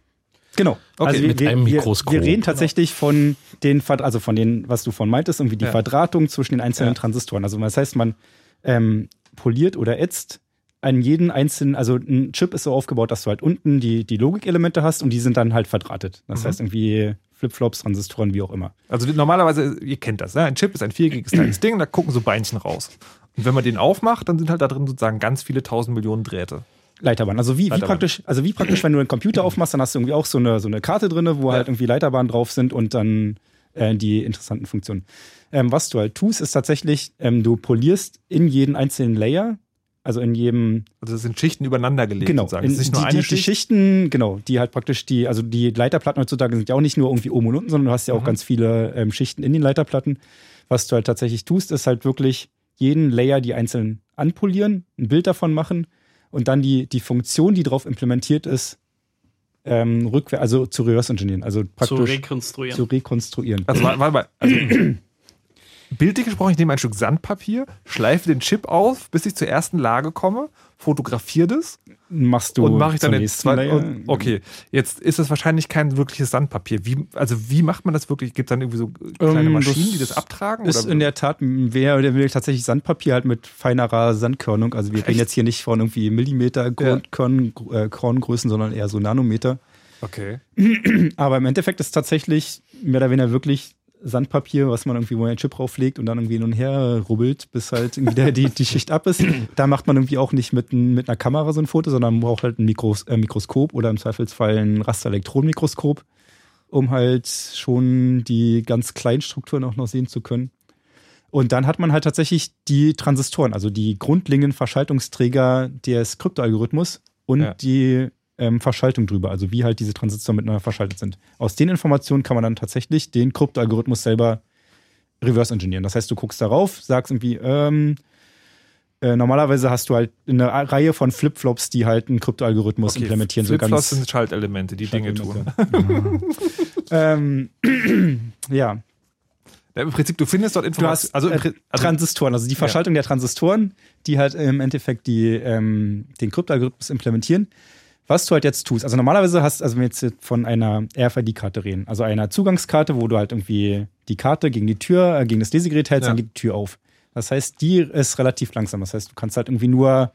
Genau. Okay, also wir, mit wir, einem Mikroskop. wir reden tatsächlich von den, also von den, was du von meintest, irgendwie die Ja. Verdrahtung zwischen den einzelnen Ja. Transistoren. Also das heißt, man ähm, poliert oder ätzt an jeden einzelnen, also ein Chip ist so aufgebaut, dass du halt unten die, die Logikelemente hast und die sind dann halt verdrahtet. Das Mhm. heißt irgendwie Flipflops, Transistoren, wie auch immer. Also normalerweise, ihr kennt das, ne? ein Chip ist ein viereckiges kleines Ding, da gucken so Beinchen raus. Und wenn man den aufmacht, dann sind halt da drin sozusagen ganz viele tausend Millionen Drähte. Leiterbahn. Also wie, wie Leiterbahn. praktisch, also wie praktisch, wenn du einen Computer aufmachst, dann hast du irgendwie auch so eine, so eine Karte drin, wo Ja. halt irgendwie Leiterbahnen drauf sind und dann äh, die interessanten Funktionen. Ähm, was du halt tust, ist tatsächlich, ähm, du polierst in jeden einzelnen Layer, also in jedem, Also das sind Schichten übereinander gelegt genau, sozusagen. ist nicht nur die, eine die, die Schicht. Schichten, genau, die halt praktisch die, also die Leiterplatten heutzutage sind ja auch nicht nur irgendwie oben und unten, sondern du hast ja auch Mhm. ganz viele ähm, Schichten in den Leiterplatten. Was du halt tatsächlich tust, ist halt wirklich jeden Layer die einzeln anpolieren, ein Bild davon machen und dann die, die Funktion, die drauf implementiert ist, ähm, rückwär, also zu reverse engineeren, also Zu praktisch rekonstruieren. zu rekonstruieren. Also warte warte mal. Also, bildlich gesprochen, ich nehme ein Stück Sandpapier, schleife den Chip auf, bis ich zur ersten Lage komme, fotografiere das machst du und mache ich dann den zweiten. Okay, jetzt ist das wahrscheinlich kein wirkliches Sandpapier. Wie, also wie macht man das wirklich? Gibt es dann irgendwie so kleine Ähm, Maschinen, die das abtragen? Ist oder? in der Tat mehr oder weniger tatsächlich Sandpapier halt mit feinerer Sandkörnung. Also wir reden jetzt hier nicht von irgendwie Millimeter Ja. Korn, äh, Korngrößen, sondern eher so Nanometer. okay. Aber im Endeffekt ist tatsächlich mehr oder weniger wirklich Sandpapier, was man irgendwie wo einen Chip drauflegt und dann irgendwie hin und her rubbelt, bis halt irgendwie der, die, die Schicht ab ist. Da macht man irgendwie auch nicht mit, mit einer Kamera so ein Foto, sondern man braucht halt ein Mikros, äh, Mikroskop oder im Zweifelsfall ein Rasterelektronenmikroskop, um halt schon die ganz kleinen Strukturen auch noch sehen zu können. Und dann hat man halt tatsächlich die Transistoren, also die grundlegenden Verschaltungsträger des Kryptoalgorithmus und Ja. die ähm, Verschaltung drüber, also wie halt diese Transistoren miteinander verschaltet sind. Aus den Informationen kann man dann tatsächlich den Kryptoalgorithmus selber reverse engineeren. Das heißt, du guckst darauf, sagst irgendwie, ähm, äh, normalerweise hast du halt eine Reihe von Flipflops, die halt einen Kryptoalgorithmus okay. implementieren. So Flipflops ganz sind Schaltelemente, die Dinge tun. ähm, ja, Ja, Im Prinzip, du findest dort Du Informationen. hast Also, äh, also Transistoren, also die Verschaltung der Transistoren, die halt im Endeffekt die, ähm, den Kryptoalgorithmus implementieren. Was du halt jetzt tust, also normalerweise hast, also wenn wir jetzt von einer RFID-Karte reden, also einer Zugangskarte, wo du halt irgendwie die Karte gegen die Tür, äh, gegen das Lesegerät hältst, Ja. dann geht die Tür auf. Das heißt, die ist relativ langsam. Das heißt, du kannst halt irgendwie nur,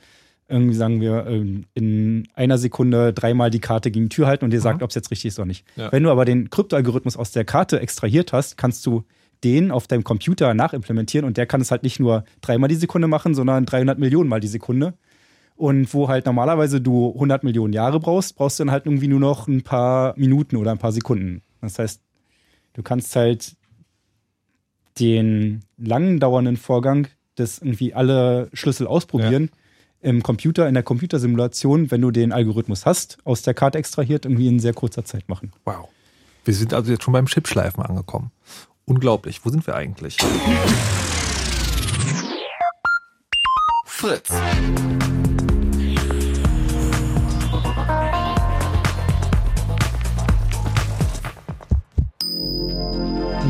irgendwie sagen wir, ähm, in einer Sekunde dreimal die Karte gegen die Tür halten und dir sagt, ob es jetzt richtig ist oder nicht. Ja. Wenn du aber den Kryptoalgorithmus aus der Karte extrahiert hast, kannst du den auf deinem Computer nachimplementieren und der kann es halt nicht nur dreimal die Sekunde machen, sondern 300 Millionen mal die Sekunde. Und wo halt normalerweise du 100 Millionen Jahre brauchst, brauchst du dann halt irgendwie nur noch ein paar Minuten oder ein paar Sekunden. Das heißt, du kannst halt den lang dauernden Vorgang des irgendwie alle Schlüssel ausprobieren im Computer, in der Computersimulation, wenn du den Algorithmus hast, aus der Karte extrahiert, irgendwie in sehr kurzer Zeit machen. wow. Wir sind also jetzt schon beim Chipschleifen angekommen. Unglaublich. Wo sind wir eigentlich? Fritz.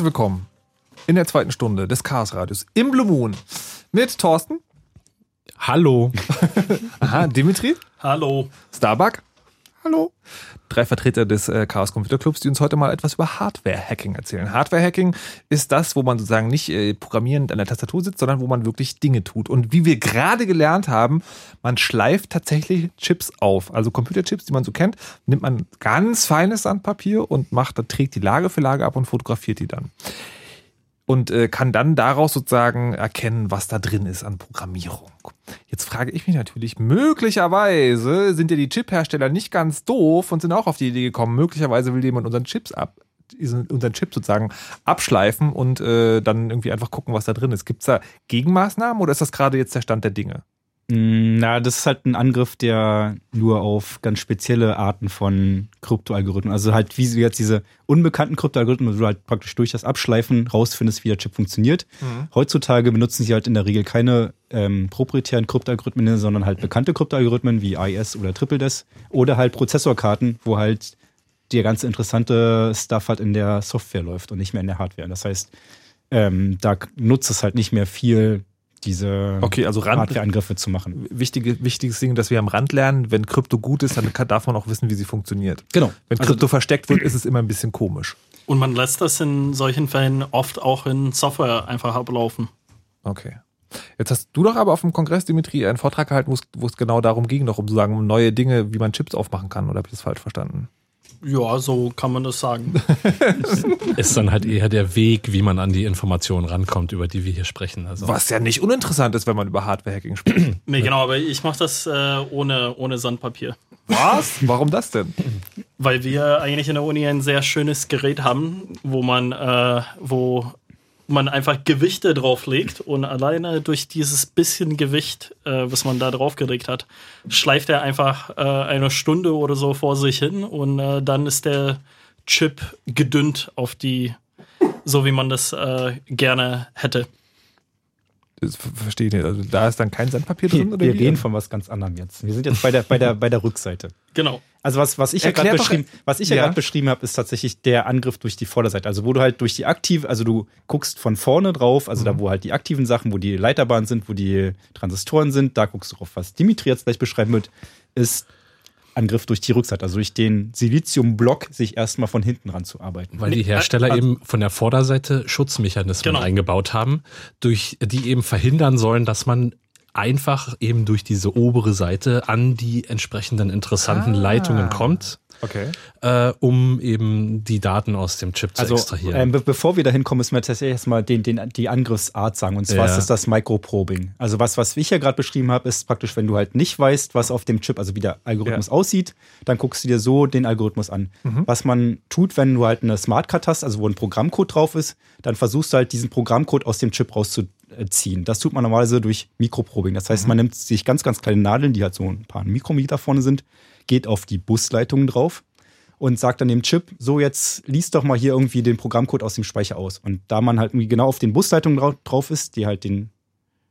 Herzlich willkommen in der zweiten Stunde des Chaos Radios im Blue Moon mit Thorsten, Hallo. aha, Dimitri, Hallo. Starbuck. Hallo. Drei Vertreter des äh, Chaos Computer Clubs, die uns heute mal etwas über Hardware-Hacking erzählen. Hardware-Hacking ist das, wo man sozusagen nicht äh, programmierend an der Tastatur sitzt, sondern wo man wirklich Dinge tut. Und wie wir gerade gelernt haben, man schleift tatsächlich Chips auf. Also Computerchips, die man so kennt, nimmt man ganz feines Sandpapier und macht, trägt die Lage für Lage ab und fotografiert die dann und äh, kann dann daraus sozusagen erkennen, was da drin ist an Programmierung. Jetzt frage ich mich natürlich, möglicherweise sind ja die Chip-Hersteller nicht ganz doof und sind auch auf die Idee gekommen, möglicherweise will jemand unseren Chips ab, unseren Chip sozusagen abschleifen und äh, dann irgendwie einfach gucken, was da drin ist. Gibt es da Gegenmaßnahmen oder ist das gerade jetzt der Stand der Dinge? Mm, na, das ist halt ein Angriff, der nur auf ganz spezielle Arten von Kryptoalgorithmen, also halt wie jetzt diese unbekannten Kryptoalgorithmen, wo du halt praktisch durch das Abschleifen rausfindest, wie der Chip funktioniert. Mhm. Heutzutage benutzen sie halt in der Regel keine ähm, proprietären Kryptoalgorithmen, sondern halt bekannte Kryptoalgorithmen wie IS oder TripleDes oder halt Prozessorkarten, wo halt der ganze interessante Stuff halt in der Software läuft und nicht mehr in der Hardware. Das heißt, ähm, da nutzt es halt nicht mehr viel diese okay, also Hardware-Angriffe zu machen. Wichtige, wichtiges Ding, dass wir am Rand lernen, wenn Krypto gut ist, dann kann, darf man auch wissen, wie sie funktioniert. Genau. Wenn also Krypto versteckt wird, ist es immer ein bisschen komisch. Und man lässt das in solchen Fällen oft auch in Software einfach ablaufen. Okay. Jetzt hast du doch aber auf dem Kongress, Dimitri, einen Vortrag gehalten, wo es genau darum ging, noch um zu sagen, um neue Dinge, wie man Chips aufmachen kann, oder habe ich das falsch verstanden? Ja, so kann man das sagen. ist dann halt eher der Weg, wie man an die Informationen rankommt, über die wir hier sprechen. Also Was ja nicht uninteressant ist, wenn man über Hardware-Hacking spricht. nee, genau, aber ich mache das äh, ohne, ohne Sandpapier. Was? Warum das denn? Weil wir eigentlich in der Uni ein sehr schönes Gerät haben, wo man, äh, wo man einfach Gewichte drauflegt und alleine durch dieses bisschen Gewicht, äh, was man da draufgelegt hat, schleift er einfach äh, eine Stunde oder so vor sich hin und äh, dann ist der Chip gedünnt auf die, so wie man das äh, gerne hätte. Das verstehe ich nicht. Also da ist dann kein Sandpapier drin? Oder wir reden von was ganz anderem jetzt. Wir sind jetzt bei der, bei der, bei der Rückseite. Genau. Also was, was ich Erklär ja gerade beschrieben, was ich ja, ja gerade beschrieben habe, ist tatsächlich der Angriff durch die Vorderseite. Also wo du halt durch die aktive, also du guckst von vorne drauf, also mhm. da wo halt die aktiven Sachen, wo die Leiterbahnen sind, wo die Transistoren sind, da guckst du drauf. Was Dimitri jetzt gleich beschreiben wird, ist Angriff durch die Rückseite, also durch den Siliziumblock sich erstmal von hinten ranzuarbeiten. Weil die Hersteller also, eben von der Vorderseite Schutzmechanismen genau. eingebaut haben, durch die eben verhindern sollen, dass man einfach eben durch diese obere Seite an die entsprechenden interessanten ah. Leitungen kommt. Okay. Äh, um eben die Daten aus dem Chip zu also, extrahieren. Ähm, be bevor wir dahin kommen, müssen wir tatsächlich erstmal den, den, die Angriffsart sagen. Und zwar ja. ist das das Microprobing. Also was, was ich ja gerade beschrieben habe, ist praktisch, wenn du halt nicht weißt, was auf dem Chip, also wie der Algorithmus ja. aussieht, dann guckst du dir so den Algorithmus an. Mhm. Was man tut, wenn du halt eine Smartcard hast, also wo ein Programmcode drauf ist, dann versuchst du halt diesen Programmcode aus dem Chip rauszuziehen ziehen. Das tut man normalerweise durch Mikroprobing. Das heißt, mhm. man nimmt sich ganz, ganz kleine Nadeln, die halt so ein paar Mikrometer vorne sind, geht auf die Busleitungen drauf und sagt dann dem Chip, so jetzt liest doch mal hier irgendwie den Programmcode aus dem Speicher aus. Und da man halt irgendwie genau auf den Busleitungen drauf ist, die halt den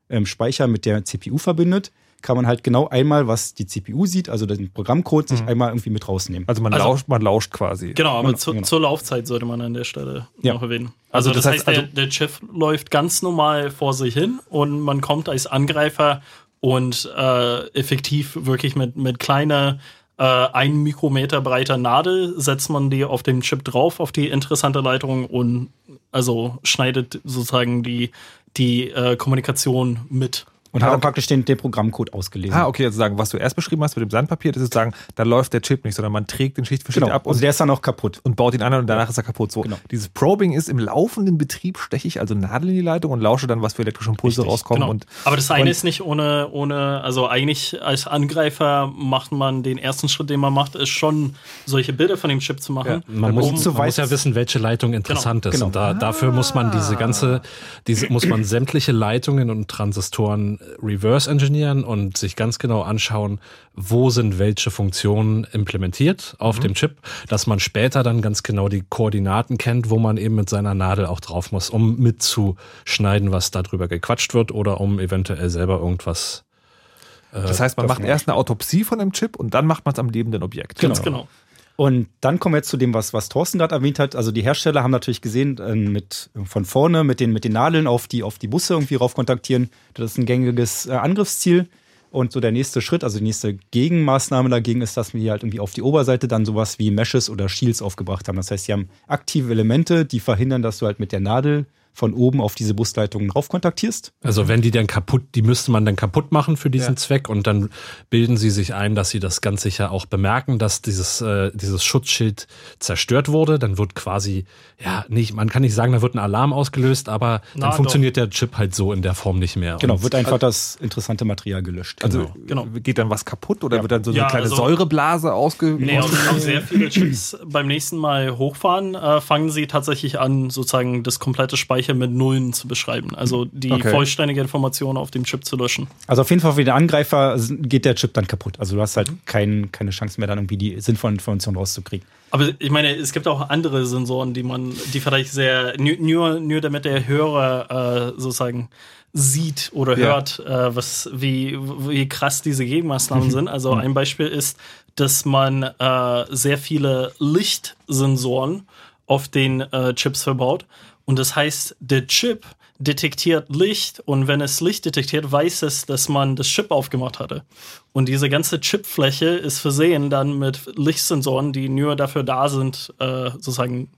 ähm, Speicher mit der CPU verbindet, kann man halt genau einmal, was die CPU sieht, also den Programmcode, sich mhm. einmal irgendwie mit rausnehmen. Also man, also, lauscht, man lauscht quasi. Genau, aber zu, genau. zur Laufzeit sollte man an der Stelle ja. noch erwähnen. Also, also das, das, heißt, also, der, der Chip läuft ganz normal vor sich hin und man kommt als Angreifer und äh, effektiv wirklich mit, mit kleiner äh, ein Mikrometer breiter Nadel setzt man die auf den Chip drauf, auf die interessante Leitung und also schneidet sozusagen die, die äh, Kommunikation mit. Und hat dann praktisch den, den Programmcode ausgelesen. Ah, okay, also sagen, was du erst beschrieben hast mit dem Sandpapier, das ist sagen, da läuft der Chip nicht, sondern man trägt den Schicht für Schicht genau. ab. Also der ist dann auch kaputt. Und baut ihn an und danach ist er kaputt. So, genau. dieses Probing ist im laufenden Betrieb, steche ich also Nadel in die Leitung und lausche dann, was für elektrische Impulse Richtig, rauskommen. Genau. Und, Aber das eine ist nicht ohne, ohne, also eigentlich als Angreifer macht man den ersten Schritt, den man macht, ist schon solche Bilder von dem Chip zu machen. Ja, man, muss, um, man muss, ja wissen, welche Leitung interessant genau. ist. Genau. Und da, dafür muss man diese ganze, diese, muss man sämtliche Leitungen und Transistoren reverse engineeren und sich ganz genau anschauen, wo sind welche Funktionen implementiert auf mhm. dem Chip, dass man später dann ganz genau die Koordinaten kennt, wo man eben mit seiner Nadel auch drauf muss, um mitzuschneiden, was darüber gequatscht wird oder um eventuell selber irgendwas äh, das heißt, man macht erst eine Autopsie von dem Chip und dann macht man es am lebenden Objekt. Ganz genau. genau. Und dann kommen wir jetzt zu dem, was, was Thorsten gerade erwähnt hat. Also die Hersteller haben natürlich gesehen, äh, mit, von vorne mit den, mit den Nadeln auf die, auf die Busse irgendwie rauf kontaktieren. Das ist ein gängiges äh, Angriffsziel. Und so der nächste Schritt, also die nächste Gegenmaßnahme dagegen ist, dass wir halt irgendwie auf die Oberseite dann sowas wie Meshes oder Shields aufgebracht haben. Das heißt, sie haben aktive Elemente, die verhindern, dass du halt mit der Nadel von oben auf diese Busleitungen drauf kontaktierst. Also wenn die dann kaputt, die müsste man dann kaputt machen für diesen ja. Zweck und dann bilden sie sich ein, dass sie das ganz sicher auch bemerken, dass dieses, äh, dieses Schutzschild zerstört wurde. Dann wird quasi, ja, nicht, man kann nicht sagen, da wird ein Alarm ausgelöst, aber Na, dann funktioniert doch. der Chip halt so in der Form nicht mehr. Genau, und wird einfach das interessante Material gelöscht. Also genau. genau. geht dann was kaputt oder ja. wird dann so eine ja, kleine also, Säureblase ausgelöst? Nee, und wenn sehr viele Chips beim nächsten Mal hochfahren, äh, fangen sie tatsächlich an, sozusagen das komplette Speicher mit Nullen zu beschreiben. Also die okay. vollständige Information auf dem Chip zu löschen. Also auf jeden Fall für den Angreifer geht der Chip dann kaputt. Also du hast halt kein, keine Chance mehr, dann irgendwie die sinnvollen Informationen rauszukriegen. Aber ich meine, es gibt auch andere Sensoren, die man, die vielleicht sehr, nur, nur damit der Hörer äh, sozusagen sieht oder ja. hört, äh, was, wie, wie krass diese Gegenmaßnahmen sind. Also ein Beispiel ist, dass man äh, sehr viele Lichtsensoren auf den äh, Chips verbaut. Und das heißt, der Chip detektiert Licht und wenn es Licht detektiert, weiß es, dass man das Chip aufgemacht hatte. Und diese ganze Chipfläche ist versehen dann mit Lichtsensoren, die nur dafür da sind, äh, sozusagen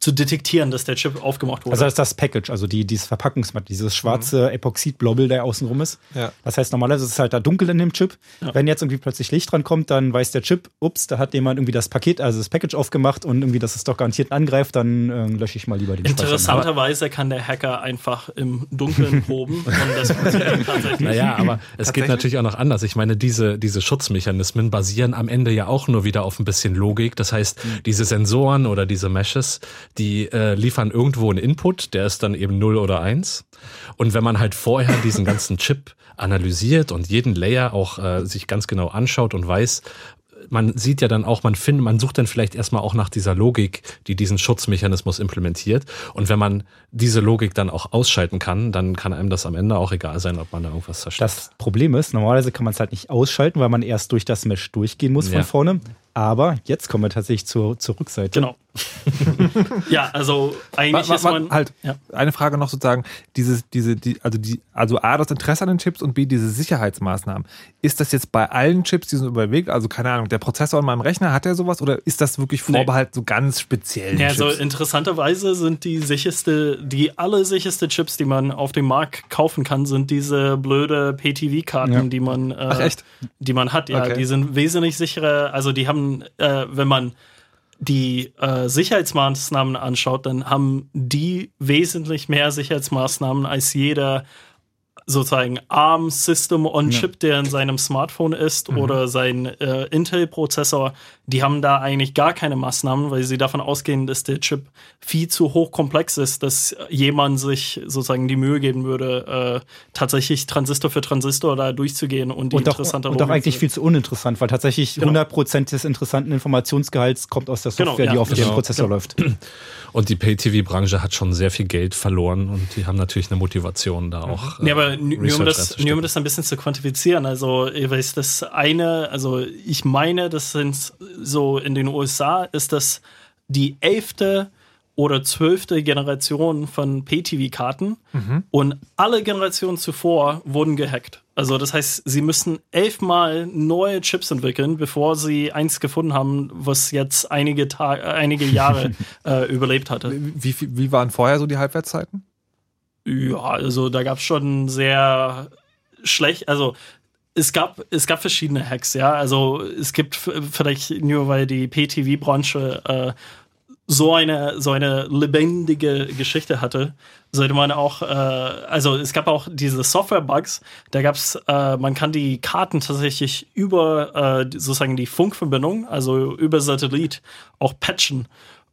zu detektieren, dass der Chip aufgemacht wurde. Also das ist das Package, also die, dieses Verpackungsmaterial, dieses schwarze mhm. Epoxidblobbel, der außen rum ist. Ja. Das heißt, normalerweise ist es halt da dunkel in dem Chip. Ja. Wenn jetzt irgendwie plötzlich Licht dran kommt, dann weiß der Chip, ups, da hat jemand irgendwie das Paket, also das Package aufgemacht und irgendwie, dass es doch garantiert angreift, dann äh, lösche ich mal lieber den Interessanterweise kann der Hacker einfach im Dunkeln proben und das funktioniert tatsächlich. Naja, aber es geht natürlich auch noch anders. Ich meine, diese, diese Schutzmechanismen basieren am Ende ja auch nur wieder auf ein bisschen Logik. Das heißt, mhm. diese Sensoren oder diese Meshes, die äh, liefern irgendwo einen Input, der ist dann eben 0 oder 1. Und wenn man halt vorher diesen ganzen Chip analysiert und jeden Layer auch äh, sich ganz genau anschaut und weiß, man sieht ja dann auch, man findet, man sucht dann vielleicht erstmal auch nach dieser Logik, die diesen Schutzmechanismus implementiert. Und wenn man diese Logik dann auch ausschalten kann, dann kann einem das am Ende auch egal sein, ob man da irgendwas zerstört. Das Problem ist, normalerweise kann man es halt nicht ausschalten, weil man erst durch das Mesh durchgehen muss ja. von vorne. Aber jetzt kommen wir tatsächlich zur, zur Rückseite. Genau. ja, also eigentlich ist man. Halt, ja. eine Frage noch sozusagen: dieses, diese, die, also, die, also A, das Interesse an den Chips und B, diese Sicherheitsmaßnahmen. Ist das jetzt bei allen Chips, die sind überlegt? Also, keine Ahnung, der Prozessor in meinem Rechner, hat der sowas oder ist das wirklich vorbehalten nee. so ganz speziell? Ja, also interessanterweise sind die sicherste, die allersicherste Chips, die man auf dem Markt kaufen kann, sind diese blöde PTV-Karten, ja. die man, äh, Ach, echt? die man hat. Ja, okay. die sind wesentlich sicherer. Also, die haben äh, wenn man die äh, Sicherheitsmaßnahmen anschaut, dann haben die wesentlich mehr Sicherheitsmaßnahmen als jeder sozusagen ARM-System on Chip, ja. der in seinem Smartphone ist mhm. oder sein äh, Intel-Prozessor, die haben da eigentlich gar keine Maßnahmen, weil sie davon ausgehen, dass der Chip viel zu hochkomplex ist, dass jemand sich sozusagen die Mühe geben würde, äh, tatsächlich Transistor für Transistor da durchzugehen und die und interessante Und auch eigentlich viel zu uninteressant, weil tatsächlich genau. 100% des interessanten Informationsgehalts kommt aus der genau, Software, genau, ja. die auf genau. dem Prozessor genau. läuft. Und die Pay-TV-Branche hat schon sehr viel Geld verloren und die haben natürlich eine Motivation da auch. Ja, aber nur um, das, nur um das ein bisschen zu quantifizieren, also ich weiß, das eine, also ich meine, das sind so in den USA ist das die elfte oder zwölfte Generation von Pay-TV-Karten mhm. und alle Generationen zuvor wurden gehackt. Also das heißt, sie müssen elfmal neue Chips entwickeln, bevor sie eins gefunden haben, was jetzt einige, Tage, einige Jahre äh, überlebt hatte. Wie, wie, wie waren vorher so die Halbwertszeiten? Ja, also da gab es schon sehr schlecht, also es gab, es gab verschiedene Hacks, ja. Also es gibt vielleicht nur, weil die PTV-Branche äh, so eine so eine lebendige Geschichte hatte, sollte man auch, äh, also es gab auch diese Software-Bugs, da gab es, äh, man kann die Karten tatsächlich über äh, sozusagen die Funkverbindung, also über Satellit, auch patchen.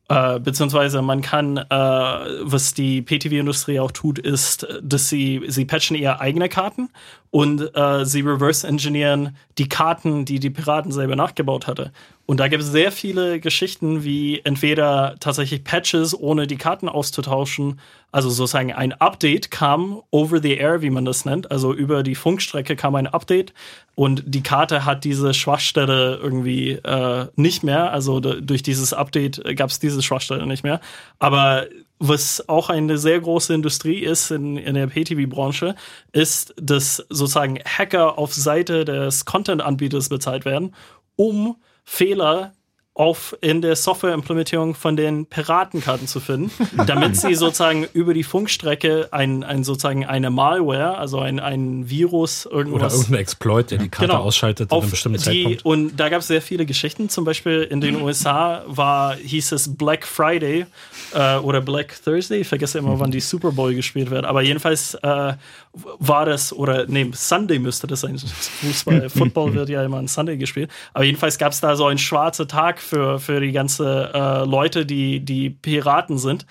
Äh, beziehungsweise man kann, äh, was die PTV-Industrie auch tut, ist, dass sie, sie patchen ihre eigene Karten und äh, sie reverse engineeren die Karten, die die Piraten selber nachgebaut hatte. Und da gibt es sehr viele Geschichten, wie entweder tatsächlich Patches, ohne die Karten auszutauschen, also sozusagen ein Update kam over the air, wie man das nennt, also über die Funkstrecke kam ein Update und die Karte hat diese Schwachstelle irgendwie äh, nicht mehr, also durch dieses Update gab es diese Schwachstelle nicht mehr. Aber was auch eine sehr große Industrie ist in, in der Pay-TV-Branche, ist, dass sozusagen Hacker auf Seite des Content-Anbieters bezahlt werden, um Fehler auf in der Softwareimplementierung von den Piratenkarten zu finden, damit sie sozusagen über die Funkstrecke ein, ein sozusagen eine Malware, also ein, ein Virus, irgendwas. Oder irgendein Exploit, der die Karte Genau. ausschaltet auf in einem bestimmten die, Zeitpunkt. Und da gab es sehr viele Geschichten. Zum Beispiel in den USA war, hieß es Black Friday äh, oder Black Thursday. Ich vergesse immer, wann die Super Bowl gespielt wird. Aber jedenfalls äh, war das, oder nee, Sunday müsste das sein. Fußball, Football wird ja immer an Sunday gespielt. Aber jedenfalls gab es da so einen schwarzen Tag für, für die ganze äh, Leute, die, die Piraten sind.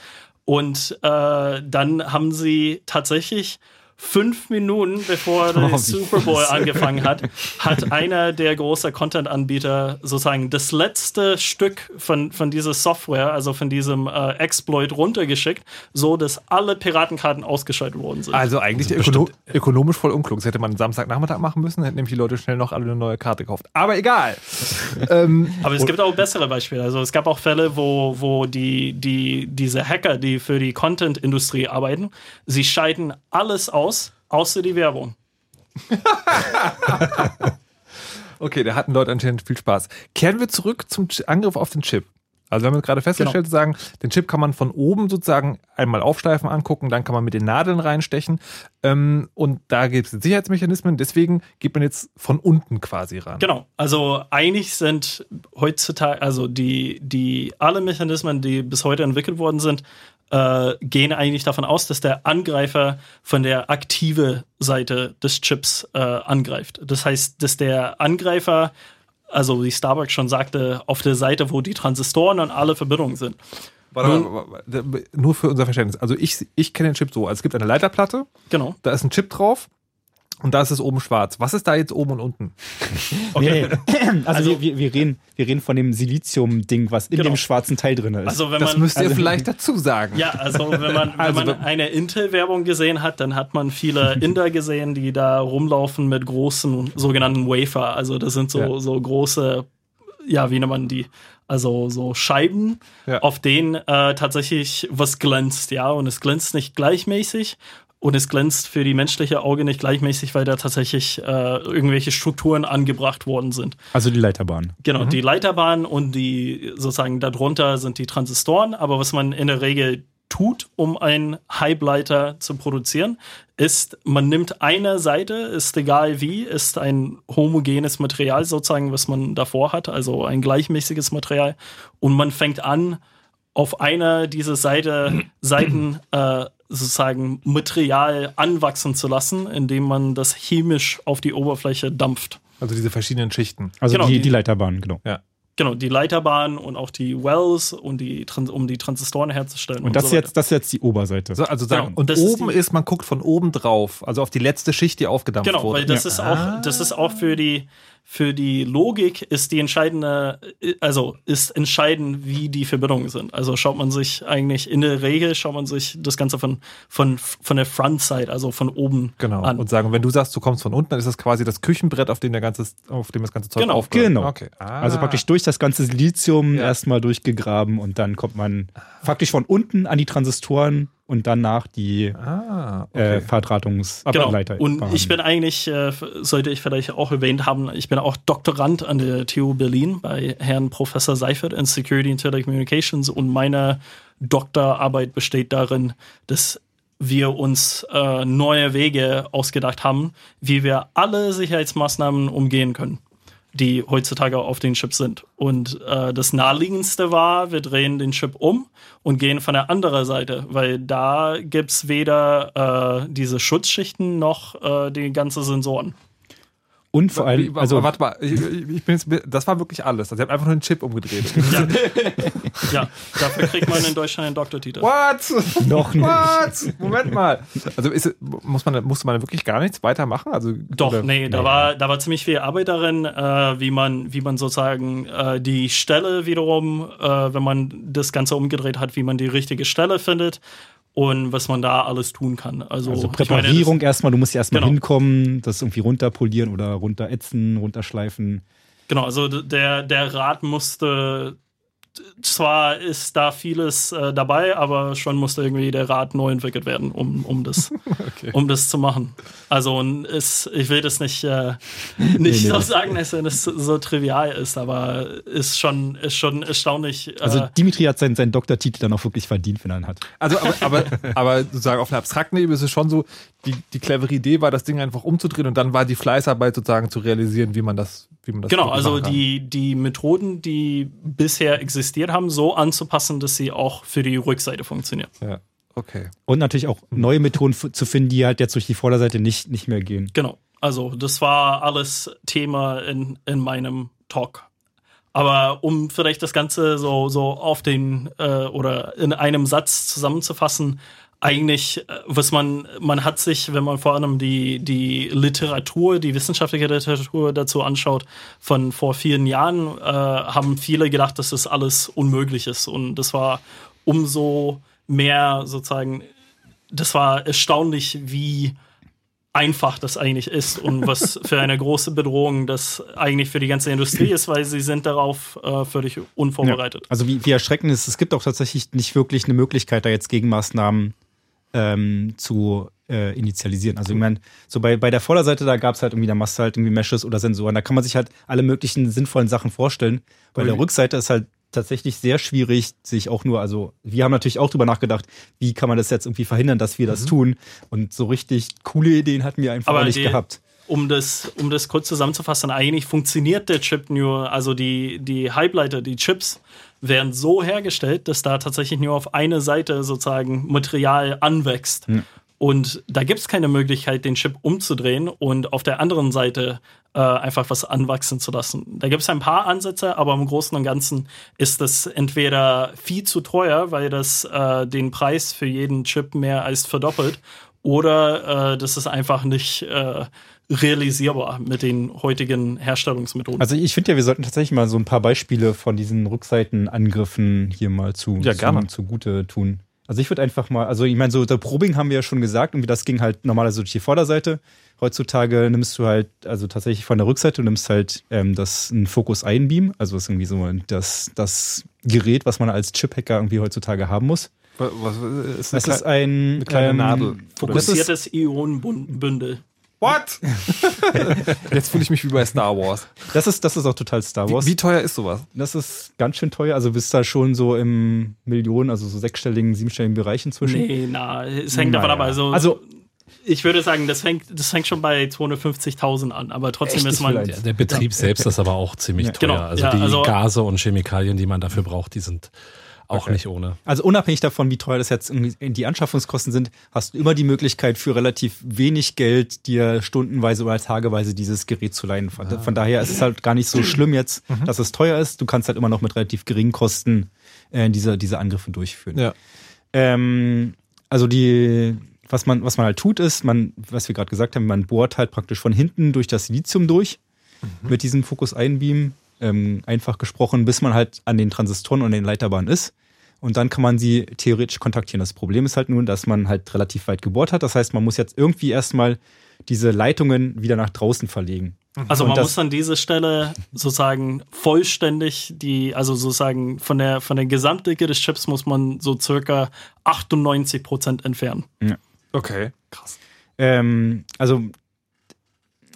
Und äh, dann haben sie tatsächlich fünf Minuten bevor der Oh, Super Bowl angefangen hat, hat einer der großen Content-Anbieter sozusagen das letzte Stück von, von dieser Software, also von diesem äh, Exploit runtergeschickt, so dass alle Piratenkarten ausgeschaltet worden sind. Also eigentlich Also ökono ökonomisch voll unklug. Das hätte man Samstagnachmittag machen müssen, hätten nämlich die Leute schnell noch alle eine neue Karte gekauft. Aber egal. ähm, Aber es gibt auch bessere Beispiele. Also es gab auch Fälle, wo, wo die, die, diese Hacker, die für die Content-Industrie arbeiten, sie schalten alles aus, außer die Werbung. okay, da hatten Leute anscheinend viel Spaß. Kehren wir zurück zum Angriff auf den Chip. Also wir haben jetzt gerade festgestellt, sozusagen, den Chip kann man von oben sozusagen einmal aufsteifen angucken, dann kann man mit den Nadeln reinstechen ähm, und da gibt es Sicherheitsmechanismen, deswegen geht man jetzt von unten quasi ran. Genau. Also eigentlich sind heutzutage, also die, die alle Mechanismen, die bis heute entwickelt worden sind, äh, gehen eigentlich davon aus, dass der Angreifer von der aktive Seite des Chips äh, angreift. Das heißt, dass der Angreifer, also wie Starbucks schon sagte, auf der Seite, wo die Transistoren und alle Verbindungen sind. Warte, warte, warte, nur für unser Verständnis. Also ich, ich kenne den Chip so, also es gibt eine Leiterplatte, Genau. da ist ein Chip drauf und da ist es oben schwarz. Was ist da jetzt oben und unten? Nee, also, Also- wir, wir, wir, reden, wir reden von dem Silizium-Ding, was in Genau. dem schwarzen Teil drin ist. Also wenn Das man müsst ihr also- vielleicht dazu sagen. Ja, also wenn man, wenn Also, man eine Intel-Werbung gesehen hat, dann hat man viele Inder gesehen, die da rumlaufen mit großen sogenannten Wafer. Also das sind so, Ja. so große, ja, wie nennt man die? Also so Scheiben, Ja. auf denen äh, tatsächlich was glänzt, ja. Und es glänzt nicht gleichmäßig. Und es glänzt für die menschliche Auge nicht gleichmäßig, weil da tatsächlich äh, irgendwelche Strukturen angebracht worden sind. Also die Leiterbahn. Genau, die Leiterbahn und die sozusagen darunter sind die Transistoren. Aber was man in der Regel tut, um einen Halbleiter zu produzieren, ist, man nimmt eine Seite, ist egal wie, ist ein homogenes Material sozusagen, was man davor hat, also ein gleichmäßiges Material. Und man fängt an, auf einer dieser Seite, Seiten äh, sozusagen Material anwachsen zu lassen, indem man das chemisch auf die Oberfläche dampft. Also diese verschiedenen Schichten. Also Genau, die, die- die Leiterbahn, genau. Genau, die Leiterbahn und auch die Wells und die um die Transistoren herzustellen. Und das, so ist jetzt, das ist jetzt die Oberseite. So, also sagen, Genau, und das ist oben die- ist, man guckt von oben drauf, also auf die letzte Schicht, die aufgedampft Genau, wurde. weil das ist auch, das ist auch für die, für die Logik ist die entscheidende, also ist entscheidend, wie die Verbindungen sind. Also schaut man sich eigentlich in der Regel schaut man sich das Ganze von, von, von der Frontside, also von oben Genau. an. Und sagen, wenn du sagst, du kommst von unten, dann ist das quasi das Küchenbrett, auf dem, der ganze, auf dem das ganze Zeug Genau. aufgehört. Genau. Okay. Ah. Also praktisch durch das ganze Silizium Ja. erstmal durchgegraben und dann kommt man faktisch von unten an die Transistoren und danach die Ah, äh, okay. Genau. Verdrahtungsleiter. Und ich bin eigentlich, äh, sollte ich vielleicht auch erwähnt haben, ich bin auch Doktorand an der TU Berlin bei Herrn Professor Seifert in Security and Telecommunications und meine Doktorarbeit besteht darin, dass wir uns äh, neue Wege ausgedacht haben, wie wir alle Sicherheitsmaßnahmen umgehen können, die heutzutage auf den Chips sind. Und äh, das naheliegendste war, wir drehen den Chip um und gehen von der anderen Seite, weil da gibt's weder äh, diese Schutzschichten noch äh, die ganzen Sensoren. Und vor allem, also warte mal, ich, ich bin jetzt, das war wirklich alles. Also, ihr habt einfach nur einen Chip umgedreht. Ja, dafür kriegt man in Deutschland einen Doktortitel. What? noch nicht. What? Moment mal. Also ist, muss man, musste man wirklich gar nichts weitermachen? Also, Doch, oder- nee, da war, da war ziemlich viel Arbeit darin, äh, wie man, wie man sozusagen äh, die Stelle wiederum, äh, wenn man das Ganze umgedreht hat, wie man die richtige Stelle findet und was man da alles tun kann. Also, Also ich meine, Präparierung erstmal, du musst ja erstmal Genau. hinkommen, das irgendwie runterpolieren oder runterätzen, runterschleifen. genau, also der, der Rad musste zwar ist da vieles äh, dabei, aber schon musste irgendwie der Rad neu entwickelt werden, um, um, das, okay. um das zu machen. Also ist, ich will das nicht, äh, nicht nee, nee. so sagen, dass es so trivial ist, aber ist schon, ist schon erstaunlich. Äh, also Dimitri hat seinen, seinen Doktortitel dann auch wirklich verdient, wenn er ihn hat. Also aber, aber, aber sozusagen auf einer abstrakten Ebene ist es schon so, die, die clevere Idee war, das Ding einfach umzudrehen und dann war die Fleißarbeit sozusagen zu realisieren, wie man das, wie man das Genau, also die, die Methoden, die bisher existiert haben, so anzupassen, dass sie auch für die Rückseite funktionieren. Ja. Okay. Und natürlich auch neue Methoden zu finden, die halt jetzt durch die Vorderseite nicht, nicht mehr gehen. Genau. Also, das war alles Thema in, in meinem Talk. Aber um vielleicht das Ganze so, so auf den äh, oder in einem Satz zusammenzufassen, eigentlich, äh, was man, man hat sich, wenn man vor allem die, die Literatur, die wissenschaftliche Literatur dazu anschaut, von vor vielen Jahren, äh, haben viele gedacht, dass das alles unmöglich ist. Und das war umso mehr sozusagen, das war erstaunlich, wie einfach das eigentlich ist und was für eine große Bedrohung das eigentlich für die ganze Industrie ist, weil sie sind darauf äh, völlig unvorbereitet. Ja, also wie, wie erschreckend ist, es gibt auch tatsächlich nicht wirklich eine Möglichkeit, da jetzt Gegenmaßnahmen ähm, zu äh, initialisieren. Also ich meine, so bei, bei der Vorderseite, da gab es halt irgendwie, da machst du halt irgendwie Meshes oder Sensoren. Da kann man sich halt alle möglichen sinnvollen Sachen vorstellen. Bei der Rückseite ist halt tatsächlich sehr schwierig, sich auch nur, also wir haben natürlich auch drüber nachgedacht, wie kann man das jetzt irgendwie verhindern, dass wir das mhm. tun. Und so richtig coole Ideen hatten wir einfach nicht die, gehabt. Um das, um das kurz zusammenzufassen, eigentlich funktioniert der Chip nur, also die, die Halbleiter, die Chips, werden so hergestellt, dass da tatsächlich nur auf eine Seite sozusagen Material anwächst. Ja. Und da gibt es keine Möglichkeit, den Chip umzudrehen und auf der anderen Seite äh, einfach was anwachsen zu lassen. Da gibt es ein paar Ansätze, aber im Großen und Ganzen ist das entweder viel zu teuer, weil das äh, den Preis für jeden Chip mehr als verdoppelt, oder äh, das ist einfach nicht äh, realisierbar mit den heutigen Herstellungsmethoden. Also ich finde ja, wir sollten tatsächlich mal so ein paar Beispiele von diesen Rückseitenangriffen hier mal zu, ja, zu, zugute tun. Also ich würde einfach mal, also ich meine, so der Probing haben wir ja schon gesagt, irgendwie das ging halt normalerweise durch die Vorderseite. Heutzutage nimmst du halt, also tatsächlich von der Rückseite, du nimmst halt ähm, das ein Focus Einbeam, also ist irgendwie so das, das Gerät, was man als Chip-Hacker irgendwie heutzutage haben muss. Was, was ist das? ist ein, eine kleine ähm, Nadel. Fokussiertes Ionenbündel. What? Jetzt fühle ich mich wie bei Star Wars. Das ist, das ist auch total Star Wars. Wie, wie, teuer ist sowas? Das ist ganz schön teuer. Also bist da schon so im Millionen, also so sechsstelligen, siebenstelligen Bereich inzwischen. Nee, na, es hängt davon ab. Also, also ich würde sagen, das fängt, das fängt schon bei 250.000 an, aber trotzdem ist man. Der, der Betrieb ja. selbst ist aber auch ziemlich ja. teuer. Genau. Also ja, die also, Gase und Chemikalien, die man dafür braucht, die sind auch okay. nicht ohne. Also unabhängig davon, wie teuer das jetzt die Anschaffungskosten sind, hast du immer die Möglichkeit für relativ wenig Geld dir stundenweise oder tageweise dieses Gerät zu leihen. Von, ah. von daher ist es halt gar nicht so schlimm jetzt, mhm. dass es teuer ist. Du kannst halt immer noch mit relativ geringen Kosten äh, diese, diese Angriffe durchführen. Ja. Ähm, also die, was man, was man halt tut, ist, man, was wir gerade gesagt haben, man bohrt halt praktisch von hinten durch das Silizium durch mhm. mit diesem Fokus Einbeam, ähm, einfach gesprochen, bis man halt an den Transistoren und den Leiterbahnen ist und dann kann man sie theoretisch kontaktieren. Das Problem ist halt nun, dass man halt relativ weit gebohrt hat. Das heißt, man muss jetzt irgendwie erstmal diese Leitungen wieder nach draußen verlegen. Mhm. Also man muss an dieser Stelle sozusagen vollständig die, also sozusagen von der, von der Gesamtdicke des Chips muss man so circa 98 Prozent entfernen. Ja. Okay, krass. Ähm, also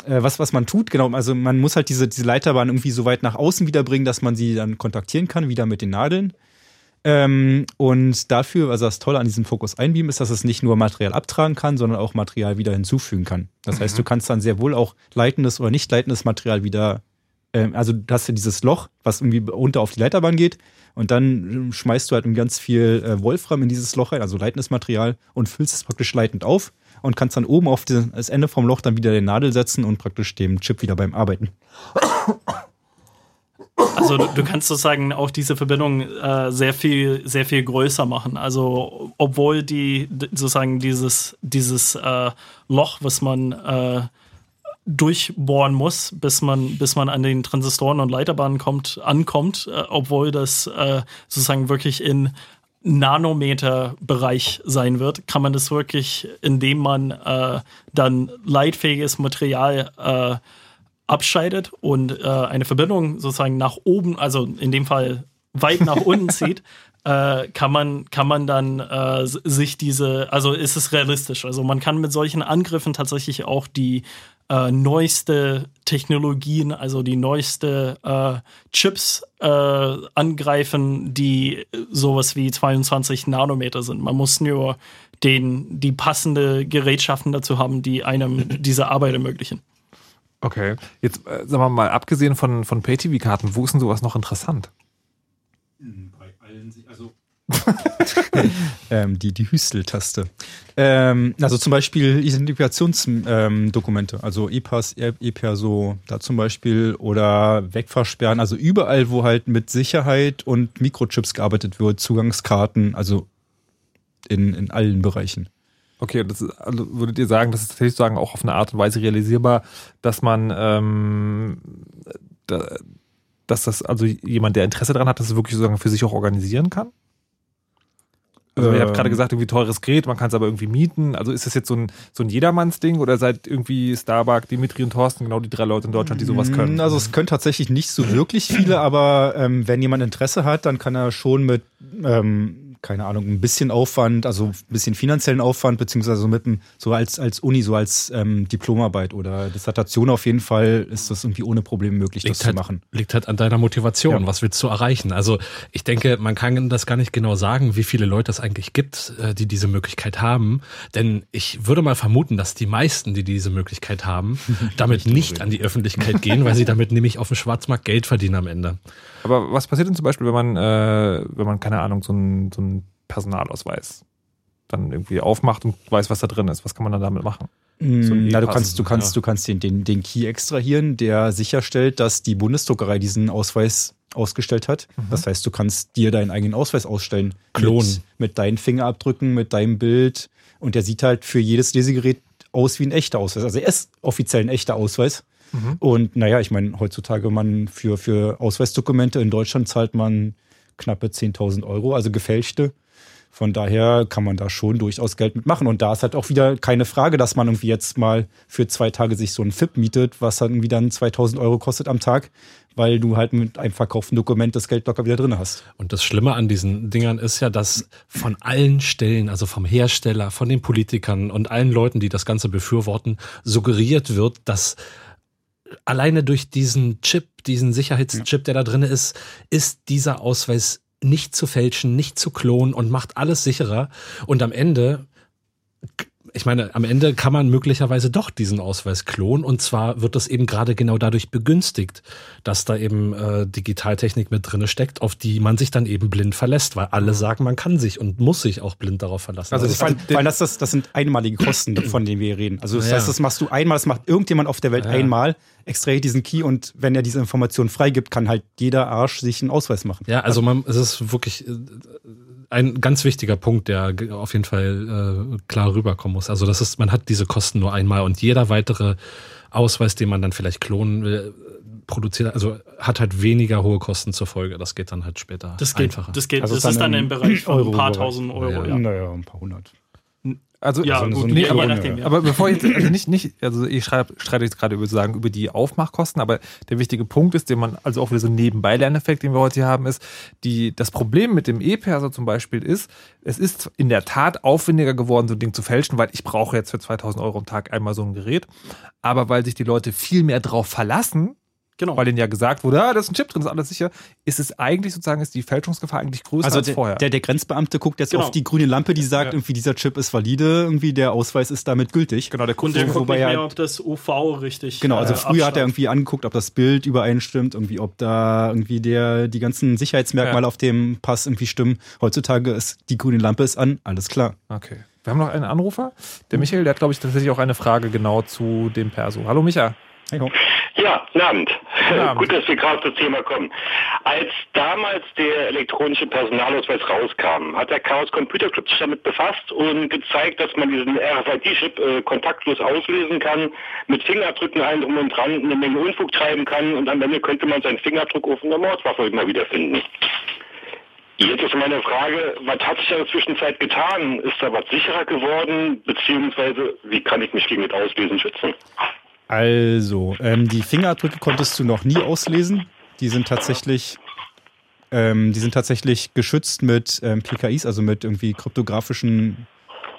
äh, was, was man tut, genau, also man muss halt diese, diese Leiterbahn irgendwie so weit nach außen wiederbringen, dass man sie dann kontaktieren kann, wieder mit den Nadeln. Ähm, und dafür, also das Tolle an diesem Fokus Einbeam ist, dass es nicht nur Material abtragen kann, sondern auch Material wieder hinzufügen kann. Das mhm. heißt, du kannst dann sehr wohl auch leitendes oder nicht leitendes Material wieder, ähm, also du hast ja dieses Loch, was irgendwie runter auf die Leiterbahn geht und dann schmeißt du halt ganz viel äh, Wolfram in dieses Loch rein, also leitendes Material und füllst es praktisch leitend auf und kannst dann oben auf das Ende vom Loch dann wieder den Nadel setzen und praktisch dem Chip wieder beim Arbeiten. Also du, du, kannst sozusagen auch diese Verbindung äh, sehr viel, sehr viel größer machen. Also obwohl die sozusagen dieses, dieses äh, Loch, was man äh, durchbohren muss, bis man, bis man an den Transistoren und Leiterbahnen kommt, ankommt, äh, obwohl das äh, sozusagen wirklich in Nanometer-Bereich sein wird, kann man das wirklich, indem man äh, dann leitfähiges Material abscheidet und äh, eine Verbindung sozusagen nach oben, also in dem Fall weit nach unten zieht, äh, kann man kann man dann äh, sich diese, also ist es realistisch. Also man kann mit solchen Angriffen tatsächlich auch die äh, neueste Technologien, also die neueste äh, Chips äh, angreifen, die sowas wie 22 Nanometer sind. Man muss nur den, die passende Gerätschaften dazu haben, die einem diese Arbeit ermöglichen. Okay, jetzt äh, sagen wir mal, abgesehen von, von Pay-TV-Karten, wo ist denn sowas noch interessant? Ähm, die, die Hüstel-Taste. Ähm, also zum Beispiel Identifikationsdokumente, ähm, also E-Pass, E-Perso, da zum Beispiel, oder Wegfahrsperren, also überall, wo halt mit Sicherheit und Mikrochips gearbeitet wird, Zugangskarten, also in, in allen Bereichen. Okay, das ist, also würdet ihr sagen, das ist tatsächlich sagen auch auf eine Art und Weise realisierbar, dass man ähm, da, dass das also jemand, der Interesse daran hat, das wirklich sozusagen für sich auch organisieren kann? Also ihr habt gerade ähm. gesagt, irgendwie teures Gerät, man kann es aber irgendwie mieten. Also ist das jetzt so ein, so ein Jedermannsding oder seid irgendwie Starbuck, Dimitri und Thorsten genau die drei Leute in Deutschland, die sowas können? Also es können tatsächlich nicht so wirklich viele, aber ähm, wenn jemand Interesse hat, dann kann er schon mit ähm, keine Ahnung, ein bisschen Aufwand, also ein bisschen finanziellen Aufwand, beziehungsweise mit einem, so als, als Uni, so als ähm, Diplomarbeit oder Dissertation auf jeden Fall ist das irgendwie ohne Probleme möglich, liegt das halt, zu machen. Liegt halt an deiner Motivation. Ja. Was willst du erreichen? Also ich denke, man kann das gar nicht genau sagen, wie viele Leute es eigentlich gibt, äh, die diese Möglichkeit haben. Denn ich würde mal vermuten, dass die meisten, die diese Möglichkeit haben, damit nicht an die Öffentlichkeit gehen, weil sie damit nämlich auf dem Schwarzmarkt Geld verdienen am Ende. Aber was passiert denn zum Beispiel, wenn man, äh, wenn man, keine Ahnung, so ein, so ein Personalausweis dann irgendwie aufmacht und weiß, was da drin ist? Was kann man dann damit machen? So Na, du kannst, du kannst, ja. du kannst den, den, den Key extrahieren, der sicherstellt, dass die Bundesdruckerei diesen Ausweis ausgestellt hat. Mhm. Das heißt, du kannst dir deinen eigenen Ausweis ausstellen. Klonen. Mit, mit deinen Fingerabdrücken, mit deinem Bild. Und der sieht halt für jedes Lesegerät aus wie ein echter Ausweis. Also er ist offiziell ein echter Ausweis. Mhm. Und naja, ich meine, heutzutage man für, für Ausweisdokumente in Deutschland zahlt man knappe 10.000 Euro, also gefälschte. Von daher kann man da schon durchaus Geld mitmachen. Und da ist halt auch wieder keine Frage, dass man irgendwie jetzt mal für zwei Tage sich so ein FIP mietet, was dann irgendwie dann 2000 Euro kostet am Tag, weil du halt mit einem verkauften Dokument das Geld locker wieder drin hast. Und das Schlimme an diesen Dingern ist ja, dass von allen Stellen, also vom Hersteller, von den Politikern und allen Leuten, die das Ganze befürworten, suggeriert wird, dass alleine durch diesen Chip, diesen Sicherheitschip, der da drin ist, ist dieser Ausweis nicht zu fälschen, nicht zu klonen und macht alles sicherer. Und am Ende ich meine, am Ende kann man möglicherweise doch diesen Ausweis klonen und zwar wird das eben gerade genau dadurch begünstigt, dass da eben äh, Digitaltechnik mit drinne steckt, auf die man sich dann eben blind verlässt, weil alle sagen, man kann sich und muss sich auch blind darauf verlassen. Also, das, also, weil das, das, das sind einmalige Kosten, von denen wir reden. Also das ja. heißt, das machst du einmal, das macht irgendjemand auf der Welt ja. einmal, extrahiert diesen Key und wenn er diese Information freigibt, kann halt jeder Arsch sich einen Ausweis machen. Ja, also man, es ist wirklich äh, ein ganz wichtiger Punkt, der auf jeden Fall äh, klar rüberkommen muss. Also das ist, man hat diese Kosten nur einmal und jeder weitere Ausweis, den man dann vielleicht klonen will, produziert, also hat halt weniger hohe Kosten zur Folge. Das geht dann halt später das geht, einfacher. Das geht, also das ist dann im Bereich von Euro ein paar tausend Euro. Ja. Ja. Naja, ein paar hundert. Also, ja, also gut, so nee, aber, nachdem, ja. aber bevor ich jetzt, also nicht, nicht, also ich schreibe, streite jetzt gerade über, sagen, über die Aufmachkosten, aber der wichtige Punkt ist, den man, also auch wieder so ein Nebenbei-Lerneffekt, den wir heute hier haben, ist, die, das Problem mit dem E-Perso zum Beispiel ist, es ist in der Tat aufwendiger geworden, so ein Ding zu fälschen, weil ich brauche jetzt für 2000 Euro am Tag einmal so ein Gerät, aber weil sich die Leute viel mehr drauf verlassen, Genau. Weil denen ja gesagt wurde, ah, da ist ein Chip drin, ist alles sicher. Ist es eigentlich sozusagen, ist die Fälschungsgefahr eigentlich größer also als der, vorher? Der, der Grenzbeamte guckt jetzt genau. auf die grüne Lampe, die sagt, ja. irgendwie dieser Chip ist valide, irgendwie der Ausweis ist damit gültig. Genau, der Kunde guckt wobei nicht mehr, ob das UV richtig Genau, also äh, früher abstand. hat er irgendwie angeguckt, ob das Bild übereinstimmt, irgendwie, ob da irgendwie der, die ganzen Sicherheitsmerkmale ja. auf dem Pass irgendwie stimmen. Heutzutage ist die grüne Lampe ist an, alles klar. Okay. Wir haben noch einen Anrufer. Der Michael, der hat, glaube ich, tatsächlich auch eine Frage genau zu dem Perso. Hallo Micha. Ja, guten Abend. Guten Abend. Gut, dass wir gerade zum Thema kommen. Als damals der elektronische Personalausweis rauskam, hat der Chaos Computer Club sich damit befasst und gezeigt, dass man diesen RFID-Chip äh, kontaktlos auslesen kann, mit Fingerabdrücken allen drum und dran eine Menge Unfug treiben kann und am Ende könnte man seinen Fingerabdruck auf einer Mordwaffe immer wieder finden. Jetzt ist meine Frage, was hat sich in der Zwischenzeit getan? Ist da was sicherer geworden? Beziehungsweise, wie kann ich mich gegen das Auslesen schützen? Also, ähm, die Fingerabdrücke konntest du noch nie auslesen. Die sind tatsächlich Ähm, die sind tatsächlich geschützt mit ähm, PKIs, also mit irgendwie kryptografischen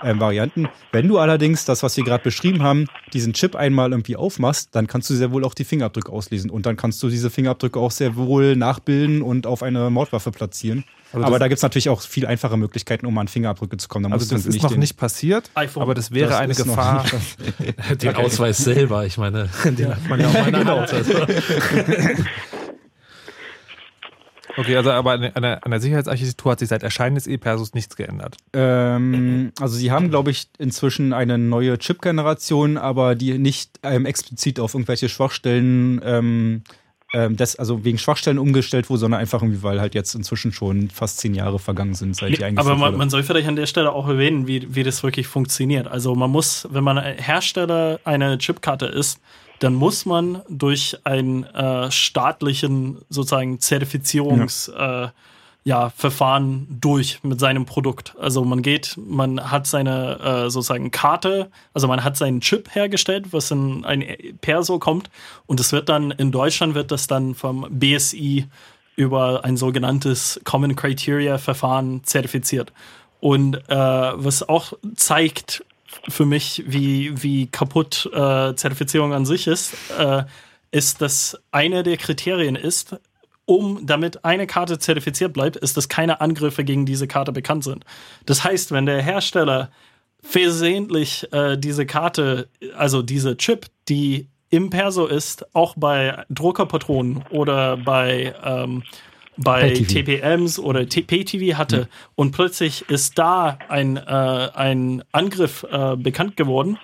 ähm, Varianten. Wenn du allerdings das, was wir gerade beschrieben haben, diesen Chip einmal irgendwie aufmachst, dann kannst du sehr wohl auch die Fingerabdrücke auslesen und dann kannst du diese Fingerabdrücke auch sehr wohl nachbilden und auf eine Mordwaffe platzieren. Also aber da gibt es natürlich auch viel einfache Möglichkeiten, um an Fingerabdrücke zu kommen. Da also das ist noch nicht passiert, iPhone. aber das wäre das eine Gefahr. den Ausweis selber, ich meine, den hat man ja auch mal genau. Okay, also aber an der, an der Sicherheitsarchitektur hat sich seit Erscheinen des E-Persus nichts geändert. Ähm, also sie haben, glaube ich, inzwischen eine neue Chip-Generation, aber die nicht ähm, explizit auf irgendwelche Schwachstellen ähm, ähm, das, also wegen Schwachstellen umgestellt wurde, sondern einfach irgendwie, weil halt jetzt inzwischen schon fast zehn Jahre vergangen sind, seit die eigentlich. Aber man, man, soll vielleicht an der Stelle auch erwähnen, wie, wie das wirklich funktioniert. Also man muss, wenn man Hersteller einer Chipkarte ist, dann muss man durch einen äh, staatlichen sozusagen Zertifizierungs ja. Äh, ja, Verfahren durch mit seinem Produkt. Also man geht, man hat seine äh, sozusagen Karte, also man hat seinen Chip hergestellt, was in ein Perso kommt und es wird dann in Deutschland wird das dann vom BSI über ein sogenanntes Common Criteria Verfahren zertifiziert. Und äh, was auch zeigt, für mich, wie, wie kaputt äh, Zertifizierung an sich ist, äh, ist, dass eine der Kriterien ist, um damit eine Karte zertifiziert bleibt, ist, dass keine Angriffe gegen diese Karte bekannt sind. Das heißt, wenn der Hersteller versehentlich äh, diese Karte, also diese Chip, die im Perso ist, auch bei Druckerpatronen oder bei ähm, bei TPMs oder PTV hatte ja. und plötzlich ist da ein, äh, ein Angriff äh, bekannt geworden,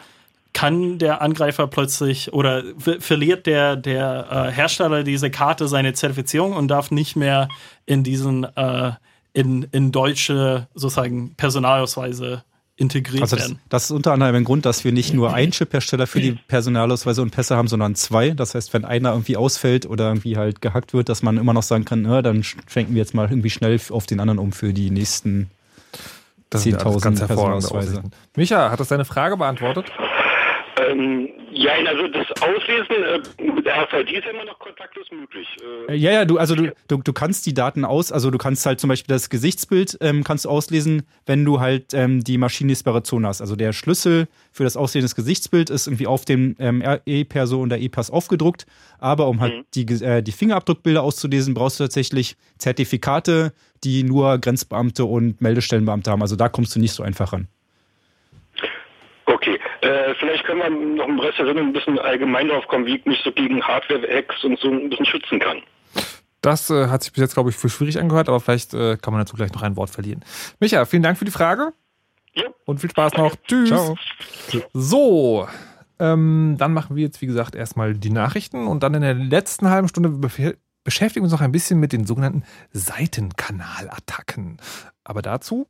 kann der Angreifer plötzlich oder verliert der, der äh, Hersteller diese Karte seine Zertifizierung und darf nicht mehr in diesen äh, in, in deutsche sozusagen Personalausweise integriert also das, werden. Das ist unter anderem ein Grund, dass wir nicht nur einen Chip-Hersteller für die Personalausweise und Pässe haben, sondern zwei. Das heißt, wenn einer irgendwie ausfällt oder irgendwie halt gehackt wird, dass man immer noch sagen kann, na, dann schenken wir jetzt mal irgendwie schnell auf den anderen um für die nächsten 10.000 Personalausweise. Micha, hat das deine Frage beantwortet? Ähm, ja, also das Auslesen äh, mit RFID ist immer noch kontaktlos möglich. Äh, ja, ja, du, also du, du, du kannst die Daten aus, also du kannst halt zum Beispiel das Gesichtsbild ähm, kannst du auslesen, wenn du halt ähm, die maschinenlesbare Zone hast. Also der Schlüssel für das Auslesen des Gesichtsbild ist irgendwie auf dem ähm, E-Perso und der E-Pass aufgedruckt. Aber um halt mhm. die, äh, die Fingerabdruckbilder auszulesen, brauchst du tatsächlich Zertifikate, die nur Grenzbeamte und Meldestellenbeamte haben. Also da kommst du nicht so einfach ran. Okay, äh, vielleicht können wir noch im Rest der Sendung ein bisschen allgemein drauf kommen, wie ich mich so gegen Hardware-Hacks und so ein bisschen schützen kann. Das äh, hat sich bis jetzt, glaube ich, für schwierig angehört, aber vielleicht äh, kann man dazu gleich noch ein Wort verlieren. Micha, vielen Dank für die Frage. Ja. Und viel Spaß noch. Tschüss. Ciao. So, ähm, dann machen wir jetzt, wie gesagt, erstmal die Nachrichten und dann in der letzten halben Stunde beschäftigen wir uns noch ein bisschen mit den sogenannten Seitenkanalattacken. Aber dazu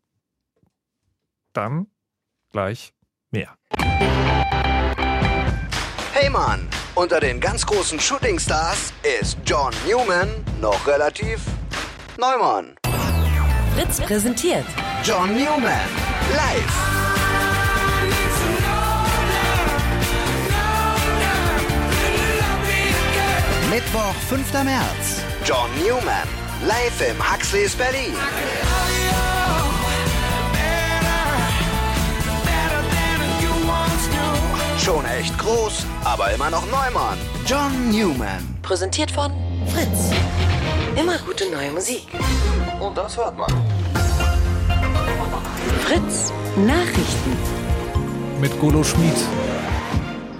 dann gleich mehr. Hey Mann, unter den ganz großen Shootingstars ist John Newman noch relativ Neumann. Fritz präsentiert John Newman live. Mittwoch, 5. März. John Newman live im Huxleys Berlin. Schon echt groß, aber immer noch Neumann. John Newman. Präsentiert von Fritz. Immer gute neue Musik. Und das hört man. Fritz Nachrichten. Mit Golo Schmid.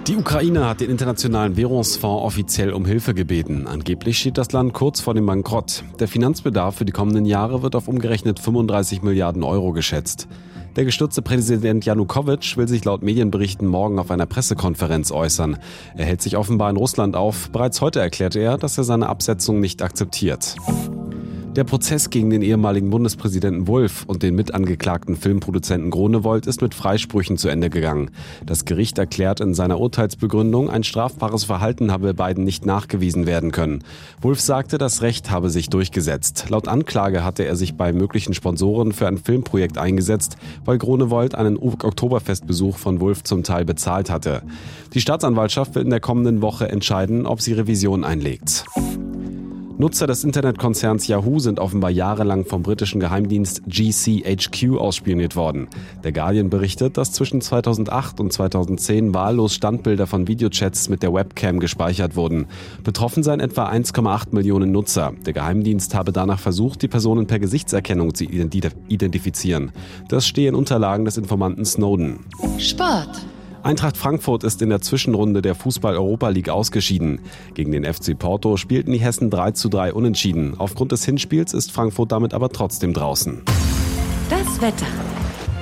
Die Ukraine hat den Internationalen Währungsfonds offiziell um Hilfe gebeten. Angeblich steht das Land kurz vor dem Bankrott. Der Finanzbedarf für die kommenden Jahre wird auf umgerechnet 35 Milliarden Euro geschätzt. Der gestürzte Präsident Janukowitsch will sich laut Medienberichten morgen auf einer Pressekonferenz äußern. Er hält sich offenbar in Russland auf. Bereits heute erklärte er, dass er seine Absetzung nicht akzeptiert. Der Prozess gegen den ehemaligen Bundespräsidenten Wulff und den mitangeklagten Filmproduzenten Gronewold ist mit Freisprüchen zu Ende gegangen. Das Gericht erklärt in seiner Urteilsbegründung, ein strafbares Verhalten habe beiden nicht nachgewiesen werden können. Wulff sagte, das Recht habe sich durchgesetzt. Laut Anklage hatte er sich bei möglichen Sponsoren für ein Filmprojekt eingesetzt, weil Gronewold einen Oktoberfestbesuch von Wulff zum Teil bezahlt hatte. Die Staatsanwaltschaft will in der kommenden Woche entscheiden, ob sie Revision einlegt. Nutzer des Internetkonzerns Yahoo sind offenbar jahrelang vom britischen Geheimdienst GCHQ ausspioniert worden. Der Guardian berichtet, dass zwischen 2008 und 2010 wahllos Standbilder von Videochats mit der Webcam gespeichert wurden. Betroffen seien etwa 1,8 Millionen Nutzer. Der Geheimdienst habe danach versucht, die Personen per Gesichtserkennung zu identifizieren. Das stehe in Unterlagen des Informanten Snowden. Sport. Eintracht Frankfurt ist in der Zwischenrunde der Fußball-Europa League ausgeschieden. Gegen den FC Porto spielten die Hessen 3 zu 3 unentschieden. Aufgrund des Hinspiels ist Frankfurt damit aber trotzdem draußen. Das Wetter.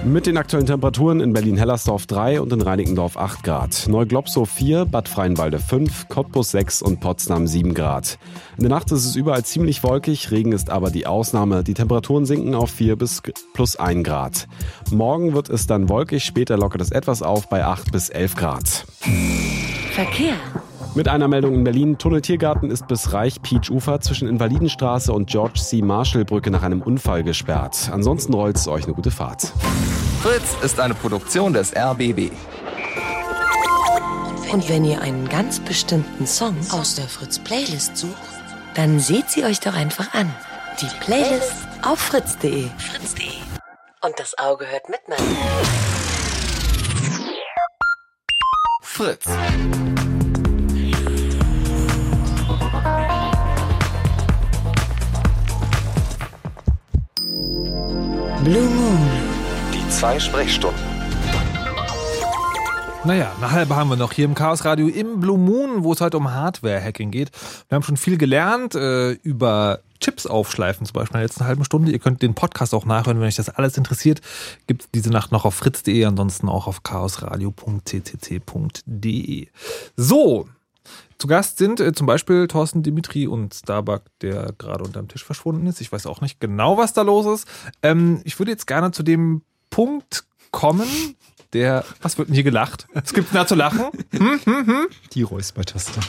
Mit den aktuellen Temperaturen in Berlin-Hellersdorf 3 und in Reinickendorf 8 Grad. Neuglobsow 4, Bad Freienwalde 5, Cottbus 6 und Potsdam 7 Grad. In der Nacht ist es überall ziemlich wolkig, Regen ist aber die Ausnahme. Die Temperaturen sinken auf 4 bis plus 1 Grad. Morgen wird es dann wolkig, später lockert es etwas auf bei 8 bis 11 Grad. Verkehr. Mit einer Meldung in Berlin. Tunneltiergarten ist bis Reich-Pietsch-Ufer zwischen Invalidenstraße und George C. Marshall-Brücke nach einem Unfall gesperrt. Ansonsten rollt's euch eine gute Fahrt. Fritz ist eine Produktion des RBB. Und wenn ihr einen ganz bestimmten Song aus der Fritz-Playlist sucht, dann seht sie euch doch einfach an. Die Playlist auf fritz.de. Fritz.de. Und das Auge hört mit, Mann. Fritz. Blue Moon. Die zwei Sprechstunden. Naja, eine halbe haben wir noch hier im Chaos Radio im Blue Moon, wo es heute um Hardware-Hacking geht. Wir haben schon viel gelernt äh, über Chips aufschleifen, zum Beispiel in der letzten halben Stunde. Ihr könnt den Podcast auch nachhören, wenn euch das alles interessiert. Gibt es diese Nacht noch auf fritz.de, ansonsten auch auf chaosradio.ccc.de. So, zu Gast sind äh, zum Beispiel Thorsten Dimitri und Starbuck, der gerade unterm Tisch verschwunden ist. Ich weiß auch nicht genau, was da los ist. Ähm, ich würde jetzt gerne zu dem Punkt kommen, der. Was wird denn hier gelacht? Es gibt da zu lachen. Hm, hm, hm. Die Räuspertaste.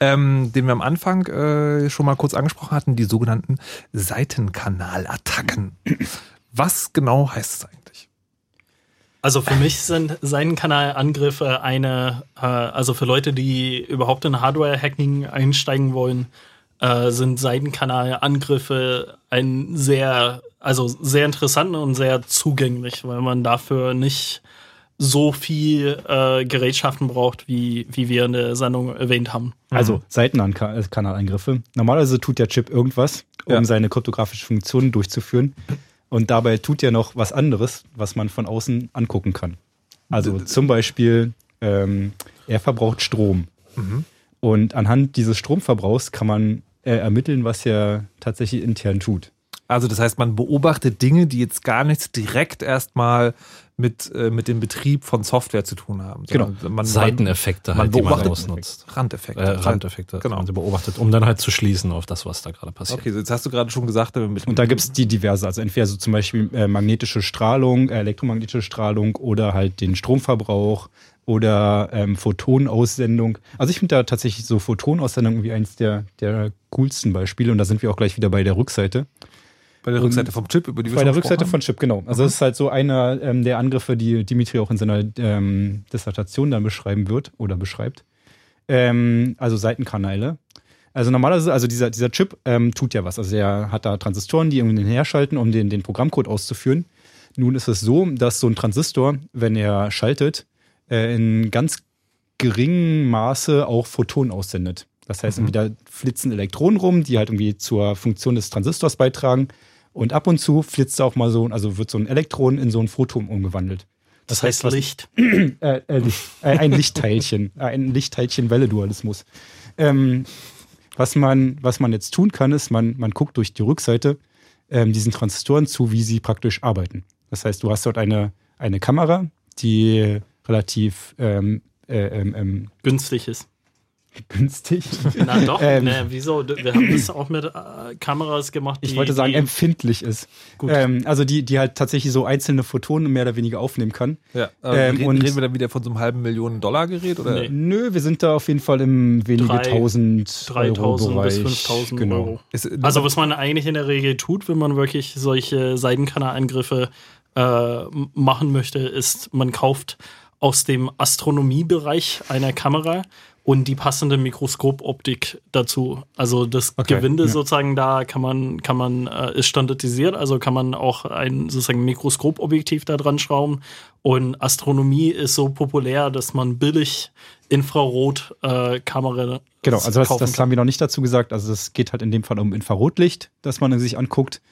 Ähm, den wir am Anfang äh, schon mal kurz angesprochen hatten, die sogenannten Seitenkanalattacken. Was genau heißt es eigentlich? Also für mich sind Seitenkanalangriffe eine, äh, also für Leute, die überhaupt in Hardware-Hacking einsteigen wollen, äh, sind Seitenkanalangriffe ein sehr, also sehr interessant und sehr zugänglich, weil man dafür nicht so viel äh, Gerätschaften braucht, wie, wie wir in der Sendung erwähnt haben. Also Seitenkanalangriffe. Normalerweise tut der Chip irgendwas, um Ja. seine kryptografische Funktion durchzuführen. Und dabei tut er noch was anderes, was man von außen angucken kann. Also zum Beispiel, ähm, er verbraucht Strom. Und anhand dieses Stromverbrauchs kann man äh, ermitteln, was er tatsächlich intern tut. Also das heißt, man beobachtet Dinge, die jetzt gar nichts direkt erstmal mit, äh, mit dem Betrieb von Software zu tun haben. sondern Man, man, Seiteneffekte man halt, die man beobachtet ausnutzt. Randeffekte. Äh, Randeffekte, Genau. man sie beobachtet, um dann halt zu schließen auf das, was da gerade passiert. Okay, jetzt hast du gerade schon gesagt, mit Und da gibt es die diverse, also entweder so zum Beispiel äh, magnetische Strahlung, äh, elektromagnetische Strahlung oder halt den Stromverbrauch oder ähm, Photonaussendung. Also ich finde da tatsächlich so Photonaussendung irgendwie eins der, der coolsten Beispiele und da sind wir auch gleich wieder bei der Rückseite. Bei der Rückseite vom Chip, über die wir Bei der Rückseite haben. von Chip, genau. Also das ist halt so einer ähm, der Angriffe, die Dimitri auch in seiner ähm, Dissertation dann beschreiben wird oder beschreibt. Ähm, also Seitenkanäle. Also normalerweise, also dieser, dieser Chip ähm, tut ja was. Also er hat da Transistoren, die irgendwie herschalten, um den, den Programmcode auszuführen. Nun ist es so, dass so ein Transistor, wenn er schaltet, äh, in ganz geringem Maße auch Photonen aussendet. Das heißt, irgendwie da flitzen Elektronen rum, die halt irgendwie zur Funktion des Transistors beitragen. Und ab und zu flitzt auch mal so, also wird so ein Elektron in so ein Photon umgewandelt. Das, heißt was- Licht. äh, äh, Licht, äh, ein Lichtteilchen, ein Lichtteilchen-Welle-Dualismus. Ähm, was, man, was man jetzt tun kann, ist, man, man guckt durch die Rückseite ähm, diesen Transistoren zu, wie sie praktisch arbeiten. Das heißt, du hast dort eine, eine Kamera, die relativ ähm, äh, ähm, ähm, Günstig ist. Günstig. Na doch, Ähm, ne, wieso? Wir haben das auch mit äh, Kameras gemacht. Die, Ich wollte sagen, die, empfindlich ist. Gut. Ähm, also die, die halt tatsächlich so einzelne Photonen mehr oder weniger aufnehmen kann. Ja, Ähm, reden, und- reden wir dann wieder von so einem halben Millionen Dollar Gerät? Oder? Nee. Nö, wir sind da auf jeden Fall im wenige Drei- tausend 3000 Euro-Bereich. bis 5000 genau. Euro. Ist, Also was man eigentlich in der Regel tut, wenn man wirklich solche Seitenkanalangriffe äh, machen möchte, ist, man kauft aus dem Astronomiebereich einer Kamera und die passende Mikroskopoptik dazu. Also das okay, Gewinde ja. sozusagen da kann man, kann man, äh, ist standardisiert, also kann man auch ein sozusagen Mikroskopobjektiv da dran schrauben. Und Astronomie ist so populär, dass man billig Infrarotkamera. Äh, genau, also das, das haben wir noch nicht dazu gesagt. Also es geht halt in dem Fall um Infrarotlicht, das man sich anguckt.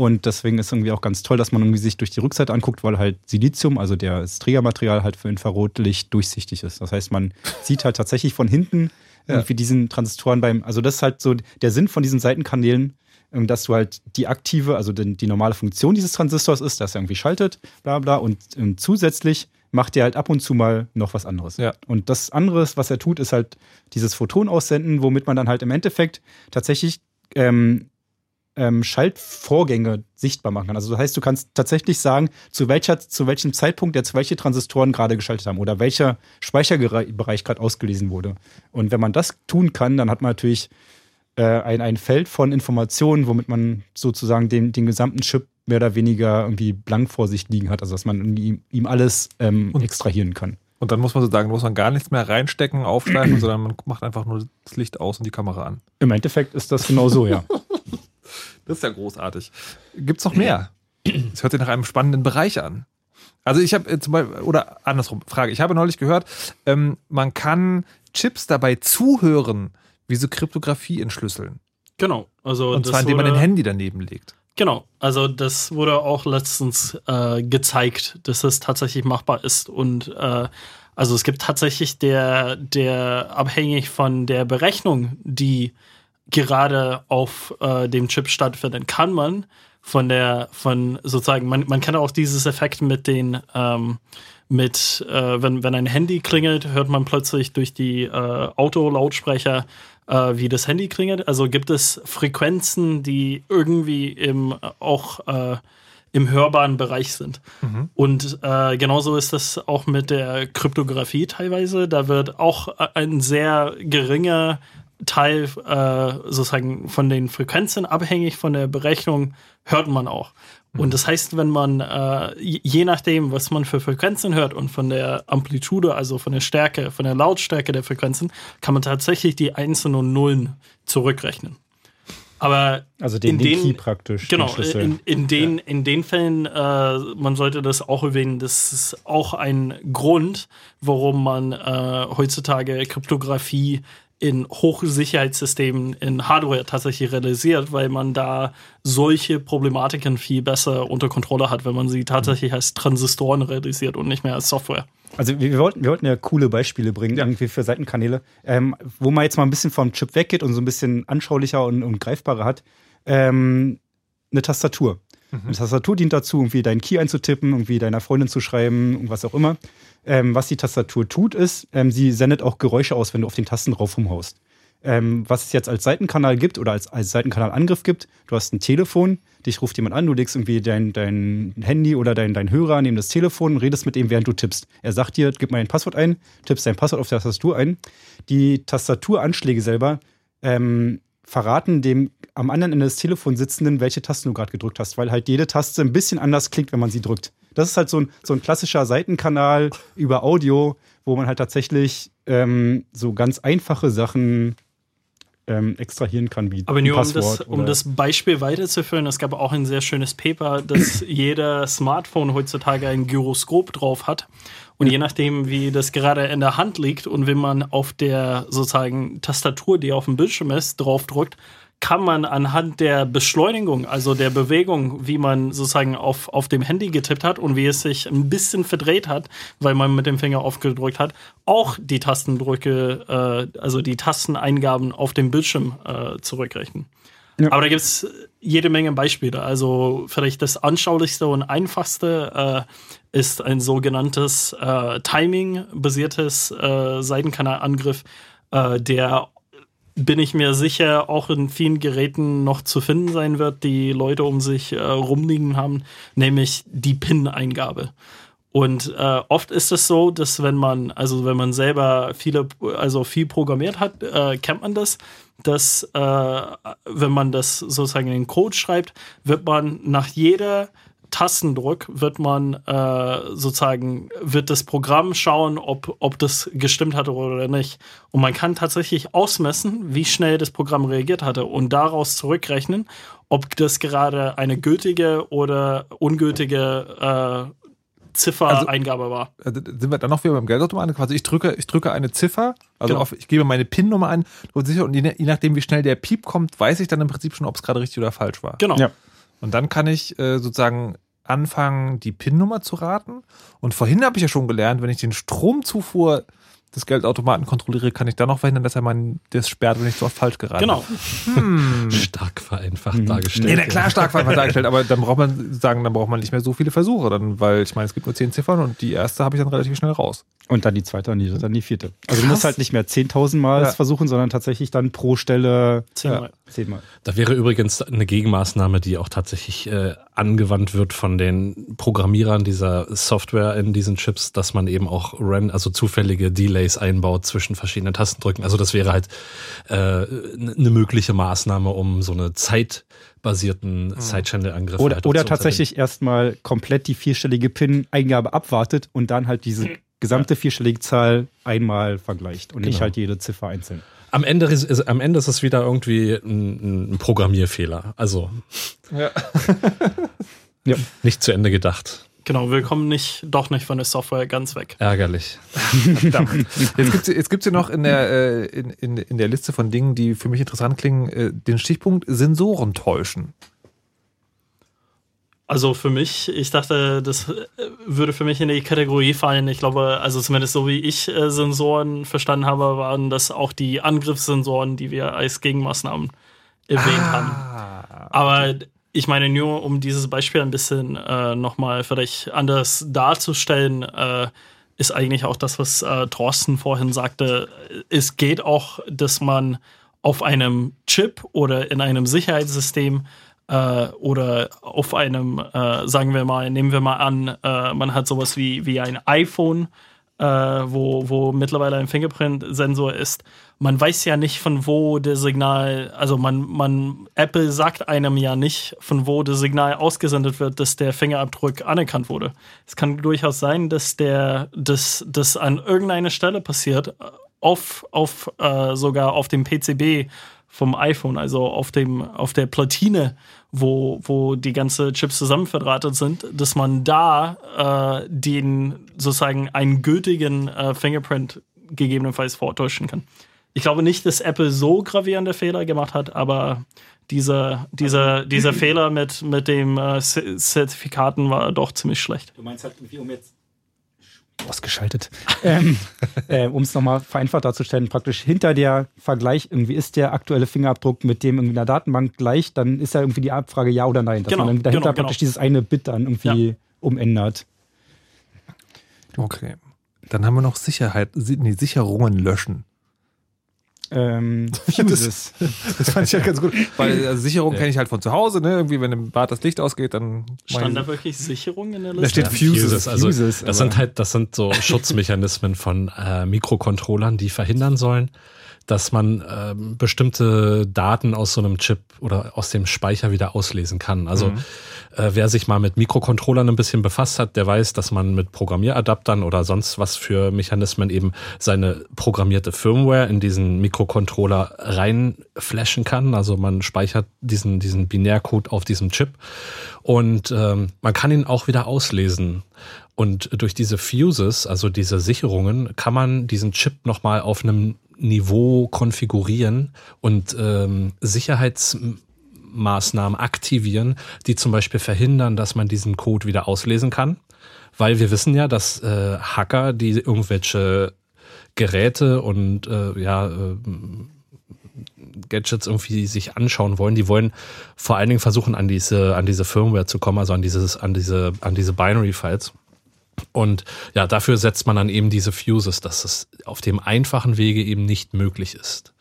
Und deswegen ist irgendwie auch ganz toll, dass man irgendwie sich durch die Rückseite anguckt, weil halt Silizium, also das Trägermaterial, halt für Infrarotlicht durchsichtig ist. Das heißt, man sieht halt tatsächlich von hinten ja. irgendwie diesen Transistoren beim, also das ist halt so der Sinn von diesen Seitenkanälen, ähm, dass du halt die aktive, also die, die normale Funktion dieses Transistors ist, dass er irgendwie schaltet, bla bla, und ähm, zusätzlich macht er halt ab und zu mal noch was anderes. Ja. Und das andere, was er tut, ist halt dieses Photon aussenden, womit man dann halt im Endeffekt tatsächlich ähm, ähm, Schaltvorgänge sichtbar machen kann. Also das heißt, du kannst tatsächlich sagen, zu, welcher, zu welchem Zeitpunkt jetzt welche Transistoren gerade geschaltet haben oder welcher Speicherbereich gerade ausgelesen wurde. Und wenn man das tun kann, dann hat man natürlich äh, ein, ein Feld von Informationen, womit man sozusagen den, den gesamten Chip mehr oder weniger irgendwie blank vor sich liegen hat. Also dass man ihm, ihm alles ähm, extrahieren kann. Und dann muss man so sagen, muss man gar nichts mehr reinstecken, aufschleifen, sondern man macht einfach nur das Licht aus und die Kamera an. Im Endeffekt ist das genau so, ja. Das ist ja großartig. Gibt es noch mehr? Das hört sich nach einem spannenden Bereich an. Also ich habe äh, zum Beispiel, oder andersrum, Frage, ich habe neulich gehört, ähm, man kann Chips dabei zuhören, wie sie Kryptographie entschlüsseln. Genau. Also Und zwar indem man ein Handy daneben legt. Genau, also das wurde auch letztens äh, gezeigt, dass es tatsächlich machbar ist. Und äh, also es gibt tatsächlich der, der abhängig von der Berechnung, die gerade auf äh, dem Chip stattfindet, kann man von der, von sozusagen, man, man kann auch dieses Effekt mit den, ähm, mit, äh, wenn, wenn ein Handy klingelt, hört man plötzlich durch die äh, Autolautsprecher, äh, wie das Handy klingelt. Also gibt es Frequenzen, die irgendwie im, auch äh, im hörbaren Bereich sind. Mhm. Und äh, genauso ist das auch mit der Kryptographie teilweise. Da wird auch ein sehr geringer Teil äh, sozusagen von den Frequenzen abhängig von der Berechnung hört man auch. Und mhm. das heißt, wenn man, äh, je nachdem, was man für Frequenzen hört und von der Amplitude, also von der Stärke, von der Lautstärke der Frequenzen, kann man tatsächlich die Einsen und Nullen zurückrechnen. Aber also den, in den, den Key praktisch. Genau, in, in, den, ja. in den Fällen, äh, man sollte das auch erwähnen, das ist auch ein Grund, warum man äh, heutzutage Kryptographie in Hochsicherheitssystemen in Hardware tatsächlich realisiert, weil man da solche Problematiken viel besser unter Kontrolle hat, wenn man sie tatsächlich als Transistoren realisiert und nicht mehr als Software. Also wir, wollten, wir wollten ja coole Beispiele bringen, ja. irgendwie für Seitenkanäle, ähm, wo man jetzt mal ein bisschen vom Chip weggeht und so ein bisschen anschaulicher und, und greifbarer hat. Ähm, eine Tastatur. Mhm. Eine Tastatur dient dazu, irgendwie deinen Key einzutippen, irgendwie deiner Freundin zu schreiben und was auch immer. Ähm, was die Tastatur tut, ist, ähm, sie sendet auch Geräusche aus, wenn du auf den Tasten drauf rumhaust. Ähm, was es jetzt als Seitenkanal gibt oder als, als Seitenkanalangriff gibt, du hast ein Telefon, dich ruft jemand an, du legst irgendwie dein, dein Handy oder dein, dein Hörer neben das Telefon und redest mit ihm, während du tippst. Er sagt dir, gib mal dein Passwort ein, tippst dein Passwort auf der Tastatur ein. Die Tastaturanschläge selber ähm, verraten dem am anderen Ende des Telefons sitzenden, welche Tasten du gerade gedrückt hast, weil halt jede Taste ein bisschen anders klingt, wenn man sie drückt. Das ist halt so ein, so ein klassischer Seitenkanal über Audio, wo man halt tatsächlich ähm, so ganz einfache Sachen ähm, extrahieren kann, wie Aber nur um das, um das Beispiel weiterzuführen, es gab auch ein sehr schönes Paper, dass jeder Smartphone heutzutage ein Gyroskop drauf hat. Und je nachdem, wie das gerade in der Hand liegt und wenn man auf der sozusagen Tastatur, die auf dem Bildschirm ist, draufdrückt, kann man anhand der Beschleunigung, also der Bewegung, wie man sozusagen auf, auf dem Handy getippt hat und wie es sich ein bisschen verdreht hat, weil man mit dem Finger aufgedrückt hat, auch die Tastendrücke, äh, also die Tasteneingaben auf dem Bildschirm äh, zurückrechnen. Ja. Aber da gibt es jede Menge Beispiele. Also vielleicht das anschaulichste und einfachste äh, ist ein sogenanntes äh, Timing-basiertes äh, Seitenkanalangriff, äh, der bin ich mir sicher, auch in vielen Geräten noch zu finden sein wird, die Leute um sich äh, rumliegen haben, nämlich die PIN-Eingabe. Und äh, oft ist es so, dass wenn man, also wenn man selber viele, also viel programmiert hat, äh, kennt man das, dass äh, wenn man das sozusagen in den Code schreibt, wird man nach jeder Tastendruck wird man äh, sozusagen, wird das Programm schauen, ob, ob das gestimmt hatte oder nicht. Und man kann tatsächlich ausmessen, wie schnell das Programm reagiert hatte und daraus zurückrechnen, ob das gerade eine gültige oder ungültige äh, Ziffer-Eingabe also, war. Also sind wir dann noch wieder beim Geldautomaten? Quasi ich drücke, ich drücke eine Ziffer, also genau. auf, ich gebe meine PIN-Nummer ein und je, je nachdem, wie schnell der Piep kommt, weiß ich dann im Prinzip schon, ob es gerade richtig oder falsch war. Genau. Ja. Und dann kann ich äh, sozusagen anfangen, die PIN-Nummer zu raten. Und vorhin habe ich ja schon gelernt, wenn ich den Stromzufuhr des Geldautomaten kontrolliere, kann ich dann noch verhindern, dass er mein das sperrt, wenn ich so oft falsch gerate. Genau. Hm. Stark vereinfacht hm. dargestellt. Nee, na, klar, stark vereinfacht dargestellt, aber dann braucht man sagen, dann braucht man nicht mehr so viele Versuche, dann, weil ich meine, es gibt nur zehn Ziffern und die erste habe ich dann relativ schnell raus. Und dann die zweite und die dritte, dann die vierte. Also Krass. du musst halt nicht mehr 10.000 Mal ja. versuchen, sondern tatsächlich dann pro Stelle zehnmal. Ja, zehnmal. Da wäre übrigens eine Gegenmaßnahme, die auch tatsächlich äh, angewandt wird von den Programmierern dieser Software in diesen Chips, dass man eben auch ran, also zufällige Delays einbaut zwischen verschiedenen Tastendrücken. Also das wäre halt äh, eine mögliche Maßnahme, um so eine zeitbasierten mhm. Side-Channel-Angriff Oder, halt oder tatsächlich erstmal komplett die vierstellige PIN-Eingabe abwartet und dann halt diese gesamte vierstellige Zahl einmal vergleicht und genau. nicht halt jede Ziffer einzeln. Am Ende, ist, am Ende ist es wieder irgendwie ein, ein Programmierfehler. Also ja. ja. nicht zu Ende gedacht. Genau, wir kommen nicht, doch nicht von der Software ganz weg. Ärgerlich. jetzt gibt es hier noch in der, äh, in, in, in der Liste von Dingen, die für mich interessant klingen, äh, den Stichpunkt Sensoren täuschen. Also für mich, ich dachte, das äh, würde für mich in die Kategorie fallen. Ich glaube, also zumindest so wie ich äh, Sensoren verstanden habe, waren das auch die Angriffssensoren, die wir als Gegenmaßnahmen erwähnt ah, haben. Aber ich meine, nur um dieses Beispiel ein bisschen äh, nochmal vielleicht anders darzustellen, äh, ist eigentlich auch das, was äh, Thorsten vorhin sagte. Es geht auch, dass man auf einem Chip oder in einem Sicherheitssystem äh, oder auf einem, äh, sagen wir mal, nehmen wir mal an, äh, man hat sowas wie, wie ein iPhone, äh, wo, wo mittlerweile ein Fingerprint-Sensor ist. Man weiß ja nicht, von wo der Signal, also man, man, Apple sagt einem ja nicht, von wo das Signal ausgesendet wird, dass der Fingerabdruck anerkannt wurde. Es kann durchaus sein, dass der, dass das an irgendeiner Stelle passiert, auf, auf äh, sogar auf dem PCB vom iPhone, also auf dem, auf der Platine wo, wo die ganze Chips zusammen verdrahtet sind, dass man da äh, den sozusagen einen gültigen äh, Fingerprint gegebenenfalls vortäuschen kann. Ich glaube nicht, dass Apple so gravierende Fehler gemacht hat, aber dieser, dieser, dieser Fehler mit, mit dem äh, Zertifikaten war doch ziemlich schlecht. Du meinst halt irgendwie, um jetzt ausgeschaltet. ähm, äh, um es nochmal vereinfacht darzustellen, praktisch hinter der Vergleich irgendwie ist der aktuelle Fingerabdruck mit dem irgendwie in der Datenbank gleich, dann ist ja irgendwie die Abfrage ja oder nein, dass genau, man dahinter genau, praktisch genau. dieses eine Bit dann irgendwie ja. umändert. Okay. Dann haben wir noch Sicherheit, nee, Sicherungen löschen. Ähm, das, das fand ich ja ganz gut. Weil also Sicherung kenne ich halt von zu Hause, ne? Irgendwie, wenn im Bad das Licht ausgeht, dann. Stand da wirklich Sicherung in der Liste? Da steht Fuses. Fuses. Also, Fuses, das sind halt, das sind so Schutzmechanismen von äh, Mikrocontrollern, die verhindern sollen, dass man ähm, bestimmte Daten aus so einem Chip oder aus dem Speicher wieder auslesen kann. Also mhm. äh, wer sich mal mit Mikrocontrollern ein bisschen befasst hat, der weiß, dass man mit Programmieradaptern oder sonst was für Mechanismen eben seine programmierte Firmware in diesen Mikrocontroller reinflashen kann. Also man speichert diesen, diesen Binärcode auf diesem Chip und ähm, man kann ihn auch wieder auslesen. Und durch diese Fuses, also diese Sicherungen, kann man diesen Chip nochmal auf einem Niveau konfigurieren und ähm, Sicherheitsmaßnahmen aktivieren, die zum Beispiel verhindern, dass man diesen Code wieder auslesen kann. Weil wir wissen ja, dass äh, Hacker, die irgendwelche Geräte und äh, ja, äh, Gadgets irgendwie sich anschauen wollen, die wollen vor allen Dingen versuchen, an diese, an diese Firmware zu kommen, also an dieses, an diese, an diese Binary-Files. Und ja, dafür setzt man dann eben diese Fuses, dass es auf dem einfachen Wege eben nicht möglich ist.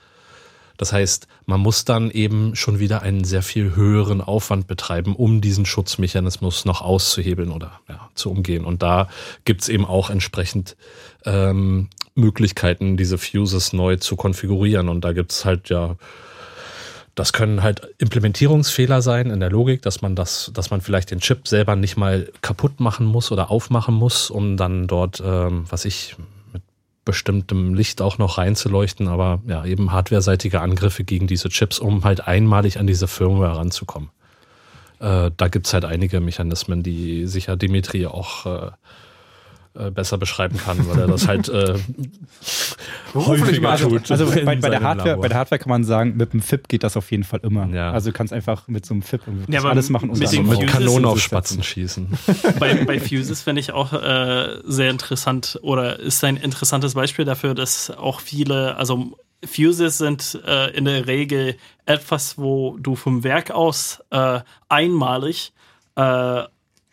Das heißt, man muss dann eben schon wieder einen sehr viel höheren Aufwand betreiben, um diesen Schutzmechanismus noch auszuhebeln oder ja, zu umgehen. Und da gibt's eben auch entsprechend ähm, Möglichkeiten, diese Fuses neu zu konfigurieren. Und da gibt's halt ja das können halt Implementierungsfehler sein in der Logik, dass man das, dass man vielleicht den Chip selber nicht mal kaputt machen muss oder aufmachen muss, um dann dort, ähm, was ich mit bestimmtem Licht auch noch reinzuleuchten, aber ja, eben hardwareseitige Angriffe gegen diese Chips, um halt einmalig an diese Firmware ranzukommen. Äh, da gibt's halt einige Mechanismen, die sicher Dimitri auch äh, äh, besser beschreiben kann, weil er das halt äh, häufiger tut. Also bei, bei der Hardware, bei der Hardware kann man sagen, mit dem FIP geht das auf jeden Fall immer. Ja. Also du kannst einfach mit so einem FIP ja, alles machen und mit, so mit Kanonen auf Spatzen schießen. bei, bei Fuses finde ich auch äh, sehr interessant oder ist ein interessantes Beispiel dafür, dass auch viele, also Fuses sind äh, in der Regel etwas, wo du vom Werk aus äh, einmalig äh,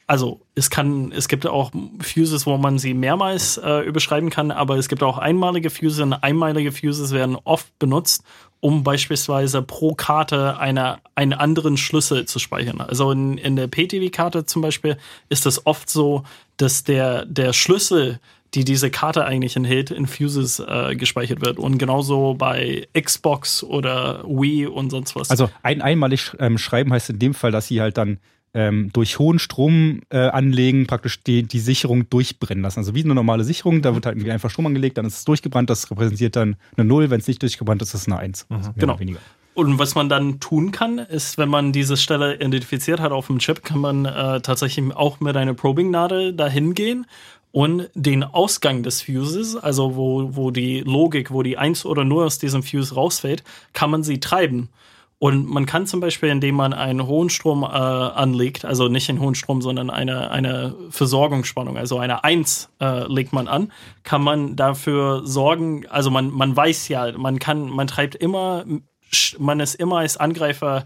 also es kann, es gibt auch Fuses, wo man sie mehrmals äh, überschreiben kann, aber es gibt auch einmalige Fuses und einmalige Fuses werden oft benutzt, um beispielsweise pro Karte eine, einen anderen Schlüssel zu speichern. Also in, in der PTV-Karte zum Beispiel ist es oft so, dass der, der Schlüssel, die diese Karte eigentlich enthält, in Fuses äh, gespeichert wird. Und genauso bei Xbox oder Wii und sonst was. Also ein einmalig ähm, schreiben heißt in dem Fall, dass sie halt dann ähm, durch hohen Strom äh, anlegen praktisch die, die Sicherung durchbrennen lassen. Also wie eine normale Sicherung, da wird halt einfach Strom angelegt, dann ist es durchgebrannt, das repräsentiert dann eine Null, wenn es nicht durchgebrannt ist, ist es eine Eins. Mhm. Genau. Weniger. Und was man dann tun kann, ist, wenn man diese Stelle identifiziert hat auf dem Chip, kann man äh, tatsächlich auch mit einer Probing-Nadel dahin gehen und den Ausgang des Fuses, also wo, wo die Logik, wo die 1 oder 0 aus diesem Fuse rausfällt, kann man sie treiben. Und man kann zum Beispiel, indem man einen hohen Strom äh, anlegt, also nicht einen hohen Strom, sondern eine, eine Versorgungsspannung, also eine 1 äh, legt man an, kann man dafür sorgen, also man, man weiß ja, man kann, man treibt immer, man ist immer als Angreifer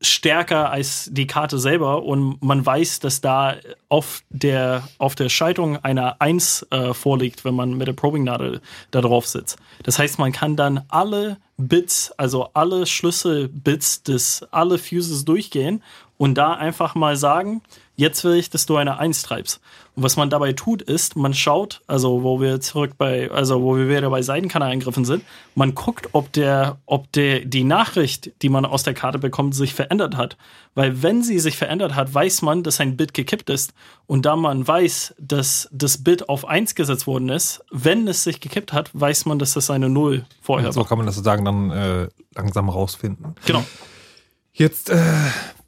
stärker als die Karte selber und man weiß, dass da auf der, auf der Schaltung eine 1 äh, vorliegt, wenn man mit der Probing-Nadel da drauf sitzt. Das heißt, man kann dann alle Bits, also alle Schlüsselbits des alle Fuses durchgehen und da einfach mal sagen, jetzt will ich, dass du eine 1 treibst. Und was man dabei tut, ist, man schaut, also wo wir zurück bei, also wo wir wieder bei Seitenkanalangriffen sind, man guckt, ob der, ob der, die Nachricht, die man aus der Karte bekommt, sich verändert hat. Weil wenn sie sich verändert hat, weiß man, dass ein Bit gekippt ist. Und da man weiß, dass das Bit auf 1 gesetzt worden ist, wenn es sich gekippt hat, weiß man, dass das eine 0 vorher war. So kann man das sozusagen dann äh, langsam rausfinden. Genau. Jetzt äh,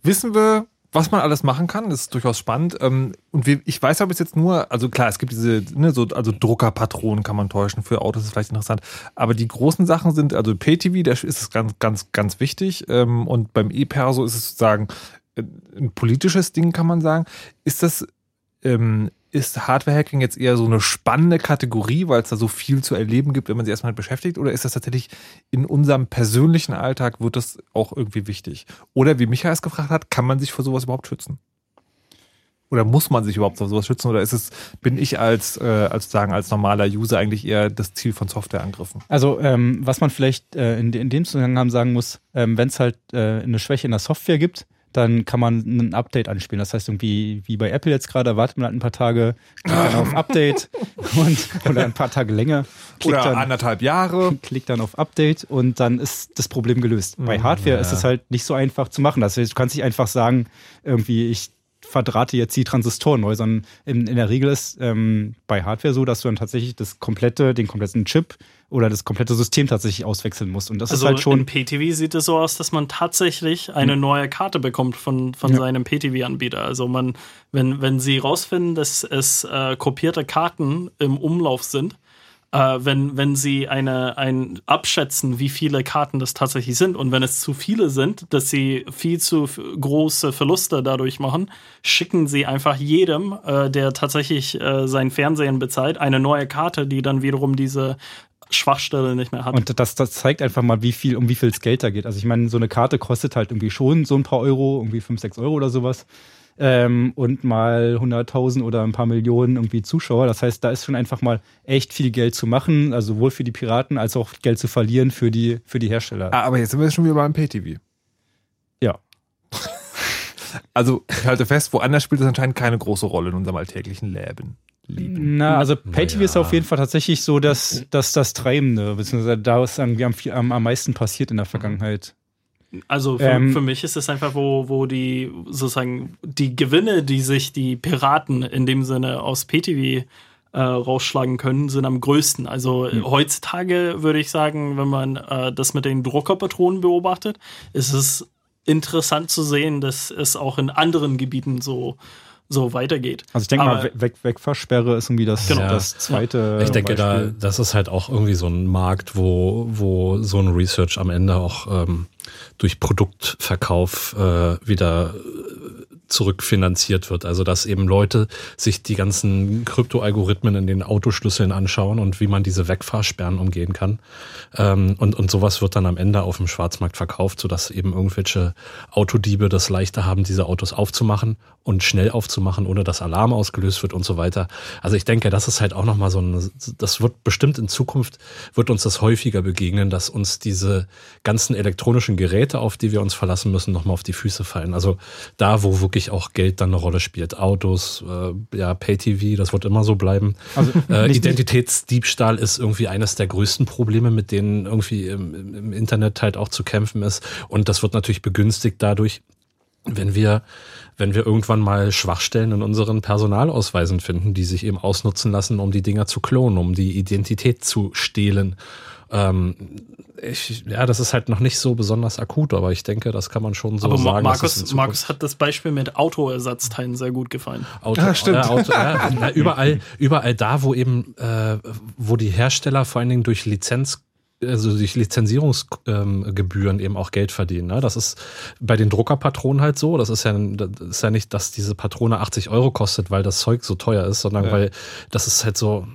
wissen wir, was man alles machen kann, ist durchaus spannend. Ähm, und ich weiß aber bis jetzt nur, also klar, es gibt diese, ne, so, also Druckerpatronen kann man täuschen, für Autos ist vielleicht interessant. Aber die großen Sachen sind, also PTV, da ist es ganz, ganz, ganz wichtig. Ähm, und beim E-Perso ist es sozusagen äh, ein politisches Ding, kann man sagen. Ist das, ähm, ist Hardware-Hacking jetzt eher so eine spannende Kategorie, weil es da so viel zu erleben gibt, wenn man sich erstmal beschäftigt? Oder ist das tatsächlich in unserem persönlichen Alltag, wird das auch irgendwie wichtig? Oder wie Michael es gefragt hat, kann man sich vor sowas überhaupt schützen? Oder muss man sich überhaupt vor sowas schützen? Oder ist es, bin ich als, äh, als sagen, als normaler User eigentlich eher das Ziel von Softwareangriffen? Also, ähm, was man vielleicht äh, in, in, dem Zusammenhang sagen muss, ähm, wenn es halt äh, eine Schwäche in der Software gibt, dann kann man ein Update anspielen. Das heißt, irgendwie wie bei Apple jetzt gerade, wartet man halt ein paar Tage, klickt dann auf Update und, oder ein paar Tage länger. Oder dann, anderthalb Jahre. Klickt dann auf Update und dann ist das Problem gelöst. Mhm, bei Hardware ja. ist es halt nicht so einfach zu machen. Das heißt, du kannst nicht einfach sagen, irgendwie, ich verdrahte jetzt die Transistoren neu, sondern in, in der Regel ist ähm, bei Hardware so, dass du dann tatsächlich das komplette, den kompletten Chip oder das komplette System tatsächlich auswechseln musst. Und das also ist halt schon. Im PTV sieht es so aus, dass man tatsächlich eine hm. neue Karte bekommt von, von ja. seinem PTV-Anbieter. Also man, wenn, wenn sie rausfinden, dass es äh, kopierte Karten im Umlauf sind, äh, wenn, wenn sie eine, ein abschätzen, wie viele Karten das tatsächlich sind. Und wenn es zu viele sind, dass sie viel zu große Verluste dadurch machen, schicken sie einfach jedem, äh, der tatsächlich äh, sein Fernsehen bezahlt, eine neue Karte, die dann wiederum diese Schwachstelle nicht mehr hat. Und das, das zeigt einfach mal, wie viel, um wie viel Geld da geht. Also ich meine, so eine Karte kostet halt irgendwie schon so ein paar Euro, irgendwie 5, 6 Euro oder sowas. Ähm, und mal 100.000 oder ein paar Millionen irgendwie Zuschauer. Das heißt, da ist schon einfach mal echt viel Geld zu machen, also sowohl für die Piraten als auch Geld zu verlieren für die, für die Hersteller. Ah, aber jetzt sind wir schon wieder beim PTV. Ja. also ich halte fest, woanders spielt das anscheinend keine große Rolle in unserem alltäglichen Leben lieben. Na, also PayTV naja. ist auf jeden Fall tatsächlich so, dass, dass das Treibende, beziehungsweise da ist irgendwie am, am, am meisten passiert in der Vergangenheit. Also für, ähm, für, mich ist es einfach, wo, wo die sozusagen die Gewinne, die sich die Piraten in dem Sinne aus PTV äh, rausschlagen können, sind am größten. Also mhm. heutzutage würde ich sagen, wenn man äh, das mit den Druckerpatronen beobachtet, ist es interessant zu sehen, dass es auch in anderen Gebieten so so weitergeht. Also ich denke mal, Weg Wegfahrsperre ist irgendwie das, genau. das zweite. Ich denke, da, das ist halt auch irgendwie so ein Markt, wo, wo so ein Research am Ende auch ähm, durch Produktverkauf äh, wieder zurückfinanziert wird. Also dass eben Leute sich die ganzen Kryptoalgorithmen in den Autoschlüsseln anschauen und wie man diese Wegfahrsperren umgehen kann. Ähm, und, und sowas wird dann am Ende auf dem Schwarzmarkt verkauft, sodass eben irgendwelche Autodiebe das leichter haben, diese Autos aufzumachen und schnell aufzumachen, ohne dass Alarm ausgelöst wird und so weiter. Also ich denke, das ist halt auch nochmal so ein, das wird bestimmt in Zukunft, wird uns das häufiger begegnen, dass uns diese ganzen elektronischen Geräte, auf die wir uns verlassen müssen, nochmal auf die Füße fallen. Also da, wo wirklich auch Geld dann eine Rolle spielt. Autos, äh, ja, Pay-TV, das wird immer so bleiben. Also, äh, Identitätsdiebstahl ist irgendwie eines der größten Probleme, mit denen irgendwie im, im Internet halt auch zu kämpfen ist. Und das wird natürlich begünstigt dadurch, wenn wir, wenn wir irgendwann mal Schwachstellen in unseren Personalausweisen finden, die sich eben ausnutzen lassen, um die Dinger zu klonen, um die Identität zu stehlen. Ähm, ich, ja, das ist halt noch nicht so besonders akut, aber ich denke, das kann man schon so aber sagen. Markus, Markus hat das Beispiel mit Autoersatzteilen sehr gut gefallen. Auto, ja, stimmt. Äh, Auto, ja, na, überall, überall da, wo eben, äh, wo die Hersteller vor allen Dingen durch Lizenz also durch Lizenzierungsgebühren ähm, eben auch Geld verdienen. Ne? Das ist bei den Druckerpatronen halt so. Das ist ja, das ist ja nicht, dass diese Patrone 80 Euro kostet, weil das Zeug so teuer ist, sondern ja. weil das ist halt so.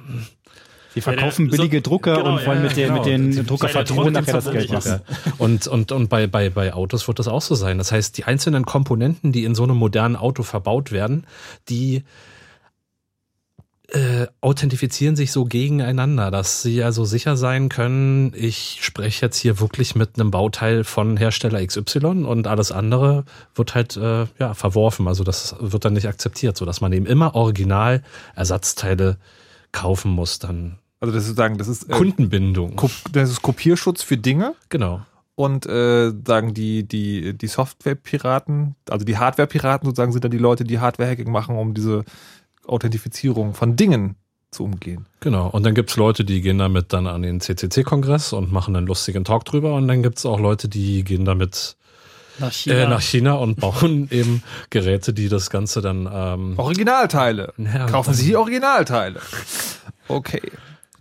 Die verkaufen billige Drucker genau, und wollen ja, mit, den, genau. mit den Druckerpatronen nachher das Geld machen. Und, und, und bei, bei, bei Autos wird das auch so sein. Das heißt, die einzelnen Komponenten, die in so einem modernen Auto verbaut werden, die äh, authentifizieren sich so gegeneinander, dass sie also sicher sein können, ich spreche jetzt hier wirklich mit einem Bauteil von Hersteller XY und alles andere wird halt äh, ja verworfen. Also das wird dann nicht akzeptiert, so dass man eben immer original Ersatzteile kaufen muss. Dann also das ist sozusagen, das ist äh, Kundenbindung. Das ist Kopierschutz für Dinge. Genau und äh, sagen die die die Software-Piraten, also die Hardware-Piraten sozusagen sind dann die Leute, die Hardware-Hacking machen, um diese Authentifizierung von Dingen zu umgehen. Genau, und dann gibt es Leute, die gehen damit dann an den CCC-Kongress und machen einen lustigen Talk drüber und dann gibt es auch Leute, die gehen damit nach China. Äh, nach China und bauen eben Geräte, die das Ganze dann... Ähm, Originalteile. Ja, Kaufen Sie Originalteile. Okay,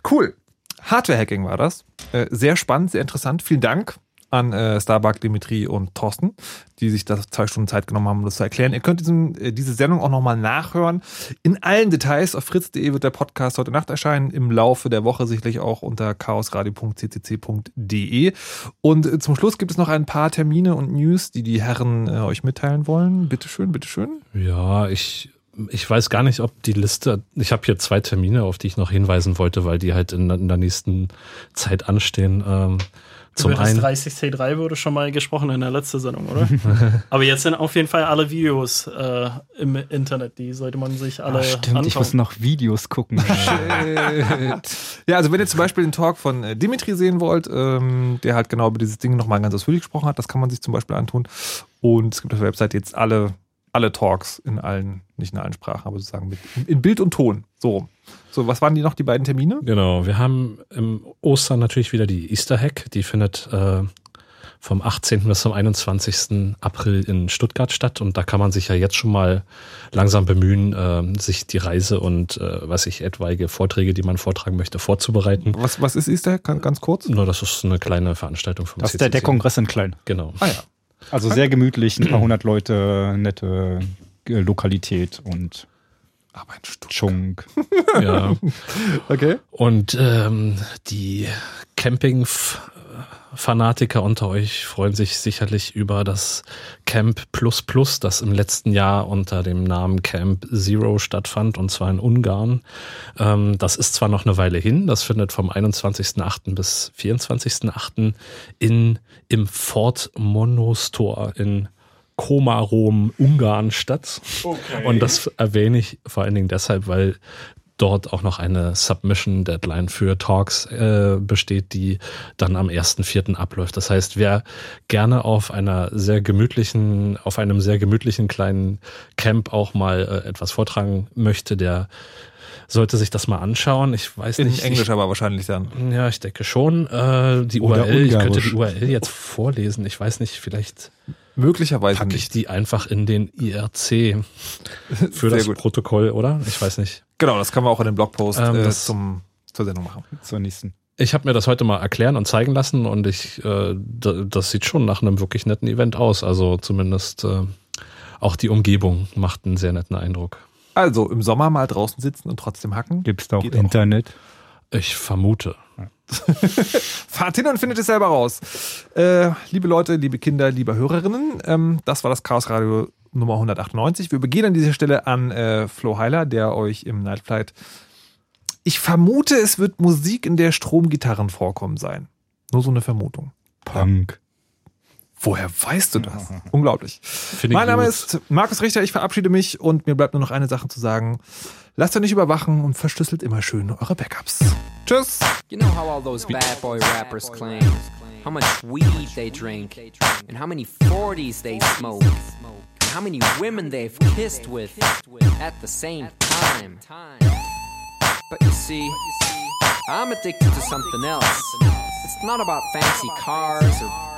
cool. Hardware-Hacking war das. Äh, sehr spannend, sehr interessant. Vielen Dank an äh, Starbuck, Dimitri und Thorsten, die sich da zwei Stunden Zeit genommen haben, um das zu erklären. Ihr könnt diesen, äh, diese Sendung auch nochmal nachhören. In allen Details auf fritz.de wird der Podcast heute Nacht erscheinen, im Laufe der Woche sicherlich auch unter chaosradio.ccc.de. Und zum Schluss gibt es noch ein paar Termine und News, die die Herren euch mitteilen wollen. Bitteschön, bitteschön. Ja, ich ich weiß gar nicht, ob die Liste, ich habe hier zwei Termine, auf die ich noch hinweisen wollte, weil die halt in, in der nächsten Zeit anstehen. Ähm, zum Über das 30C3 wurde schon mal gesprochen in der letzten Sendung, oder? Aber jetzt sind auf jeden Fall alle Videos äh, im Internet, die sollte man sich alle Ach, stimmt, anschauen. ich muss noch Videos gucken. ja, also wenn ihr zum Beispiel den Talk von äh, Dimitri sehen wollt, ähm, der halt genau über dieses Ding nochmal ganz ausführlich gesprochen hat, das kann man sich zum Beispiel antun. Und es gibt auf der Website jetzt alle, alle Talks in allen, nicht in allen Sprachen, aber sozusagen mit, in Bild und Ton. So rum. So, was waren die noch, die beiden Termine? Genau, wir haben im Ostern natürlich wieder die Easter Hack. Die findet äh, vom 18. bis zum 21. April in Stuttgart statt. Und da kann man sich ja jetzt schon mal langsam bemühen, äh, sich die Reise und äh, was ich etwaige Vorträge, die man vortragen möchte, vorzubereiten. Was, was ist Easter Hack? Ganz kurz? Nur, das ist eine kleine Veranstaltung vom Das ist der, der Kongress in Klein. Genau. Ah ja. Also sehr gemütlich, ein paar hundert Leute, nette Lokalität und aber ein Stück. Chunk. ja. Okay. Und ähm, die Camping-Fanatiker unter euch freuen sich sicherlich über das Camp Plus Plus, das im letzten Jahr unter dem Namen Camp Zero stattfand, und zwar in Ungarn. Ähm, das ist zwar noch eine Weile hin, das findet vom 21.08. bis 24.08. in im Fort Monostor in Komarom, Ungarn statt. Okay. Und das erwähne ich vor allen Dingen deshalb, weil dort auch noch eine Submission-Deadline für Talks äh, besteht, die dann am 1.4. abläuft. Das heißt, wer gerne auf einer sehr gemütlichen, auf einem sehr gemütlichen kleinen Camp auch mal äh, etwas vortragen möchte, der sollte sich das mal anschauen. Ich weiß In nicht. Englisch ich, aber wahrscheinlich dann. Ja, ich denke schon. Äh, die Oder URL, ich könnte Ungarisch. die URL jetzt vorlesen. Ich weiß nicht, vielleicht Möglicherweise packe ich nicht. die einfach in den IRC für Sehr das gut. Protokoll, oder? Ich weiß nicht. Genau, das kann man auch in den Blogpost Ähm, äh, das- zum, zur Sendung machen. Zur nächsten. Ich habe mir das heute mal erklären und zeigen lassen und ich, äh, das sieht schon nach einem wirklich netten Event aus. Also zumindest äh, auch die Umgebung macht einen sehr netten Eindruck. Also im Sommer mal draußen sitzen und trotzdem hacken. Gibt's da auch Geht auch. Ich vermute. Fahrt hin und findet es selber raus. Äh, liebe Leute, liebe Kinder, liebe Hörerinnen, ähm, das war das Chaos Radio Nummer 198. Wir begehen an dieser Stelle an äh, Flo Heiler, der euch im Nightflight. Ich vermute, es wird Musik, in der Stromgitarren vorkommen sein. Nur so eine Vermutung. Punk. Woher weißt du das? Unglaublich. Finde Mein Name gut. ist Markus Richter, ich verabschiede mich und mir bleibt nur noch eine Sache zu sagen. Lasst euch nicht überwachen und verschlüsselt immer schön eure Backups. Tschüss! You know how all those bad boy rappers claim how much weed they drink, and how many 40s they smoke, and how many women they've kissed with at the same time. But you see, I'm addicted to something else. It's not about fancy cars or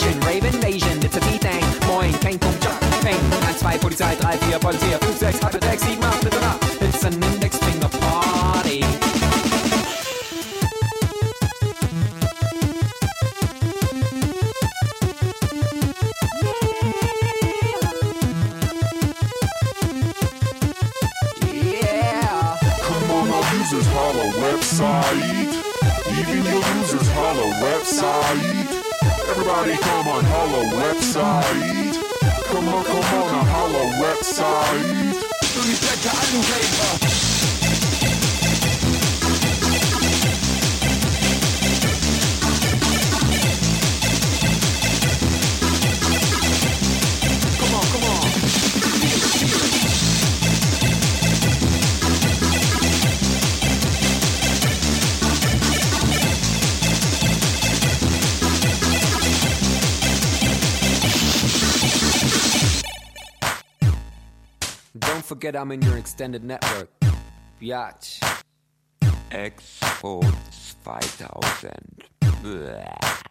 Rave invasion, it's a V-Thing. Moin, kein Punkt, Jump, Ping. 1, 2, Polizei, 3, 4, Polizei, 5, 6, halbe 6, 7, 8, bitte nach. It's an index finger party. Yeah. Come on, our users holla website. Even your users holla website. Everybody come on, holla website. Come on, come on, a holla website. Come forget I'm in your extended network. Biatch. Export 2000. Blah.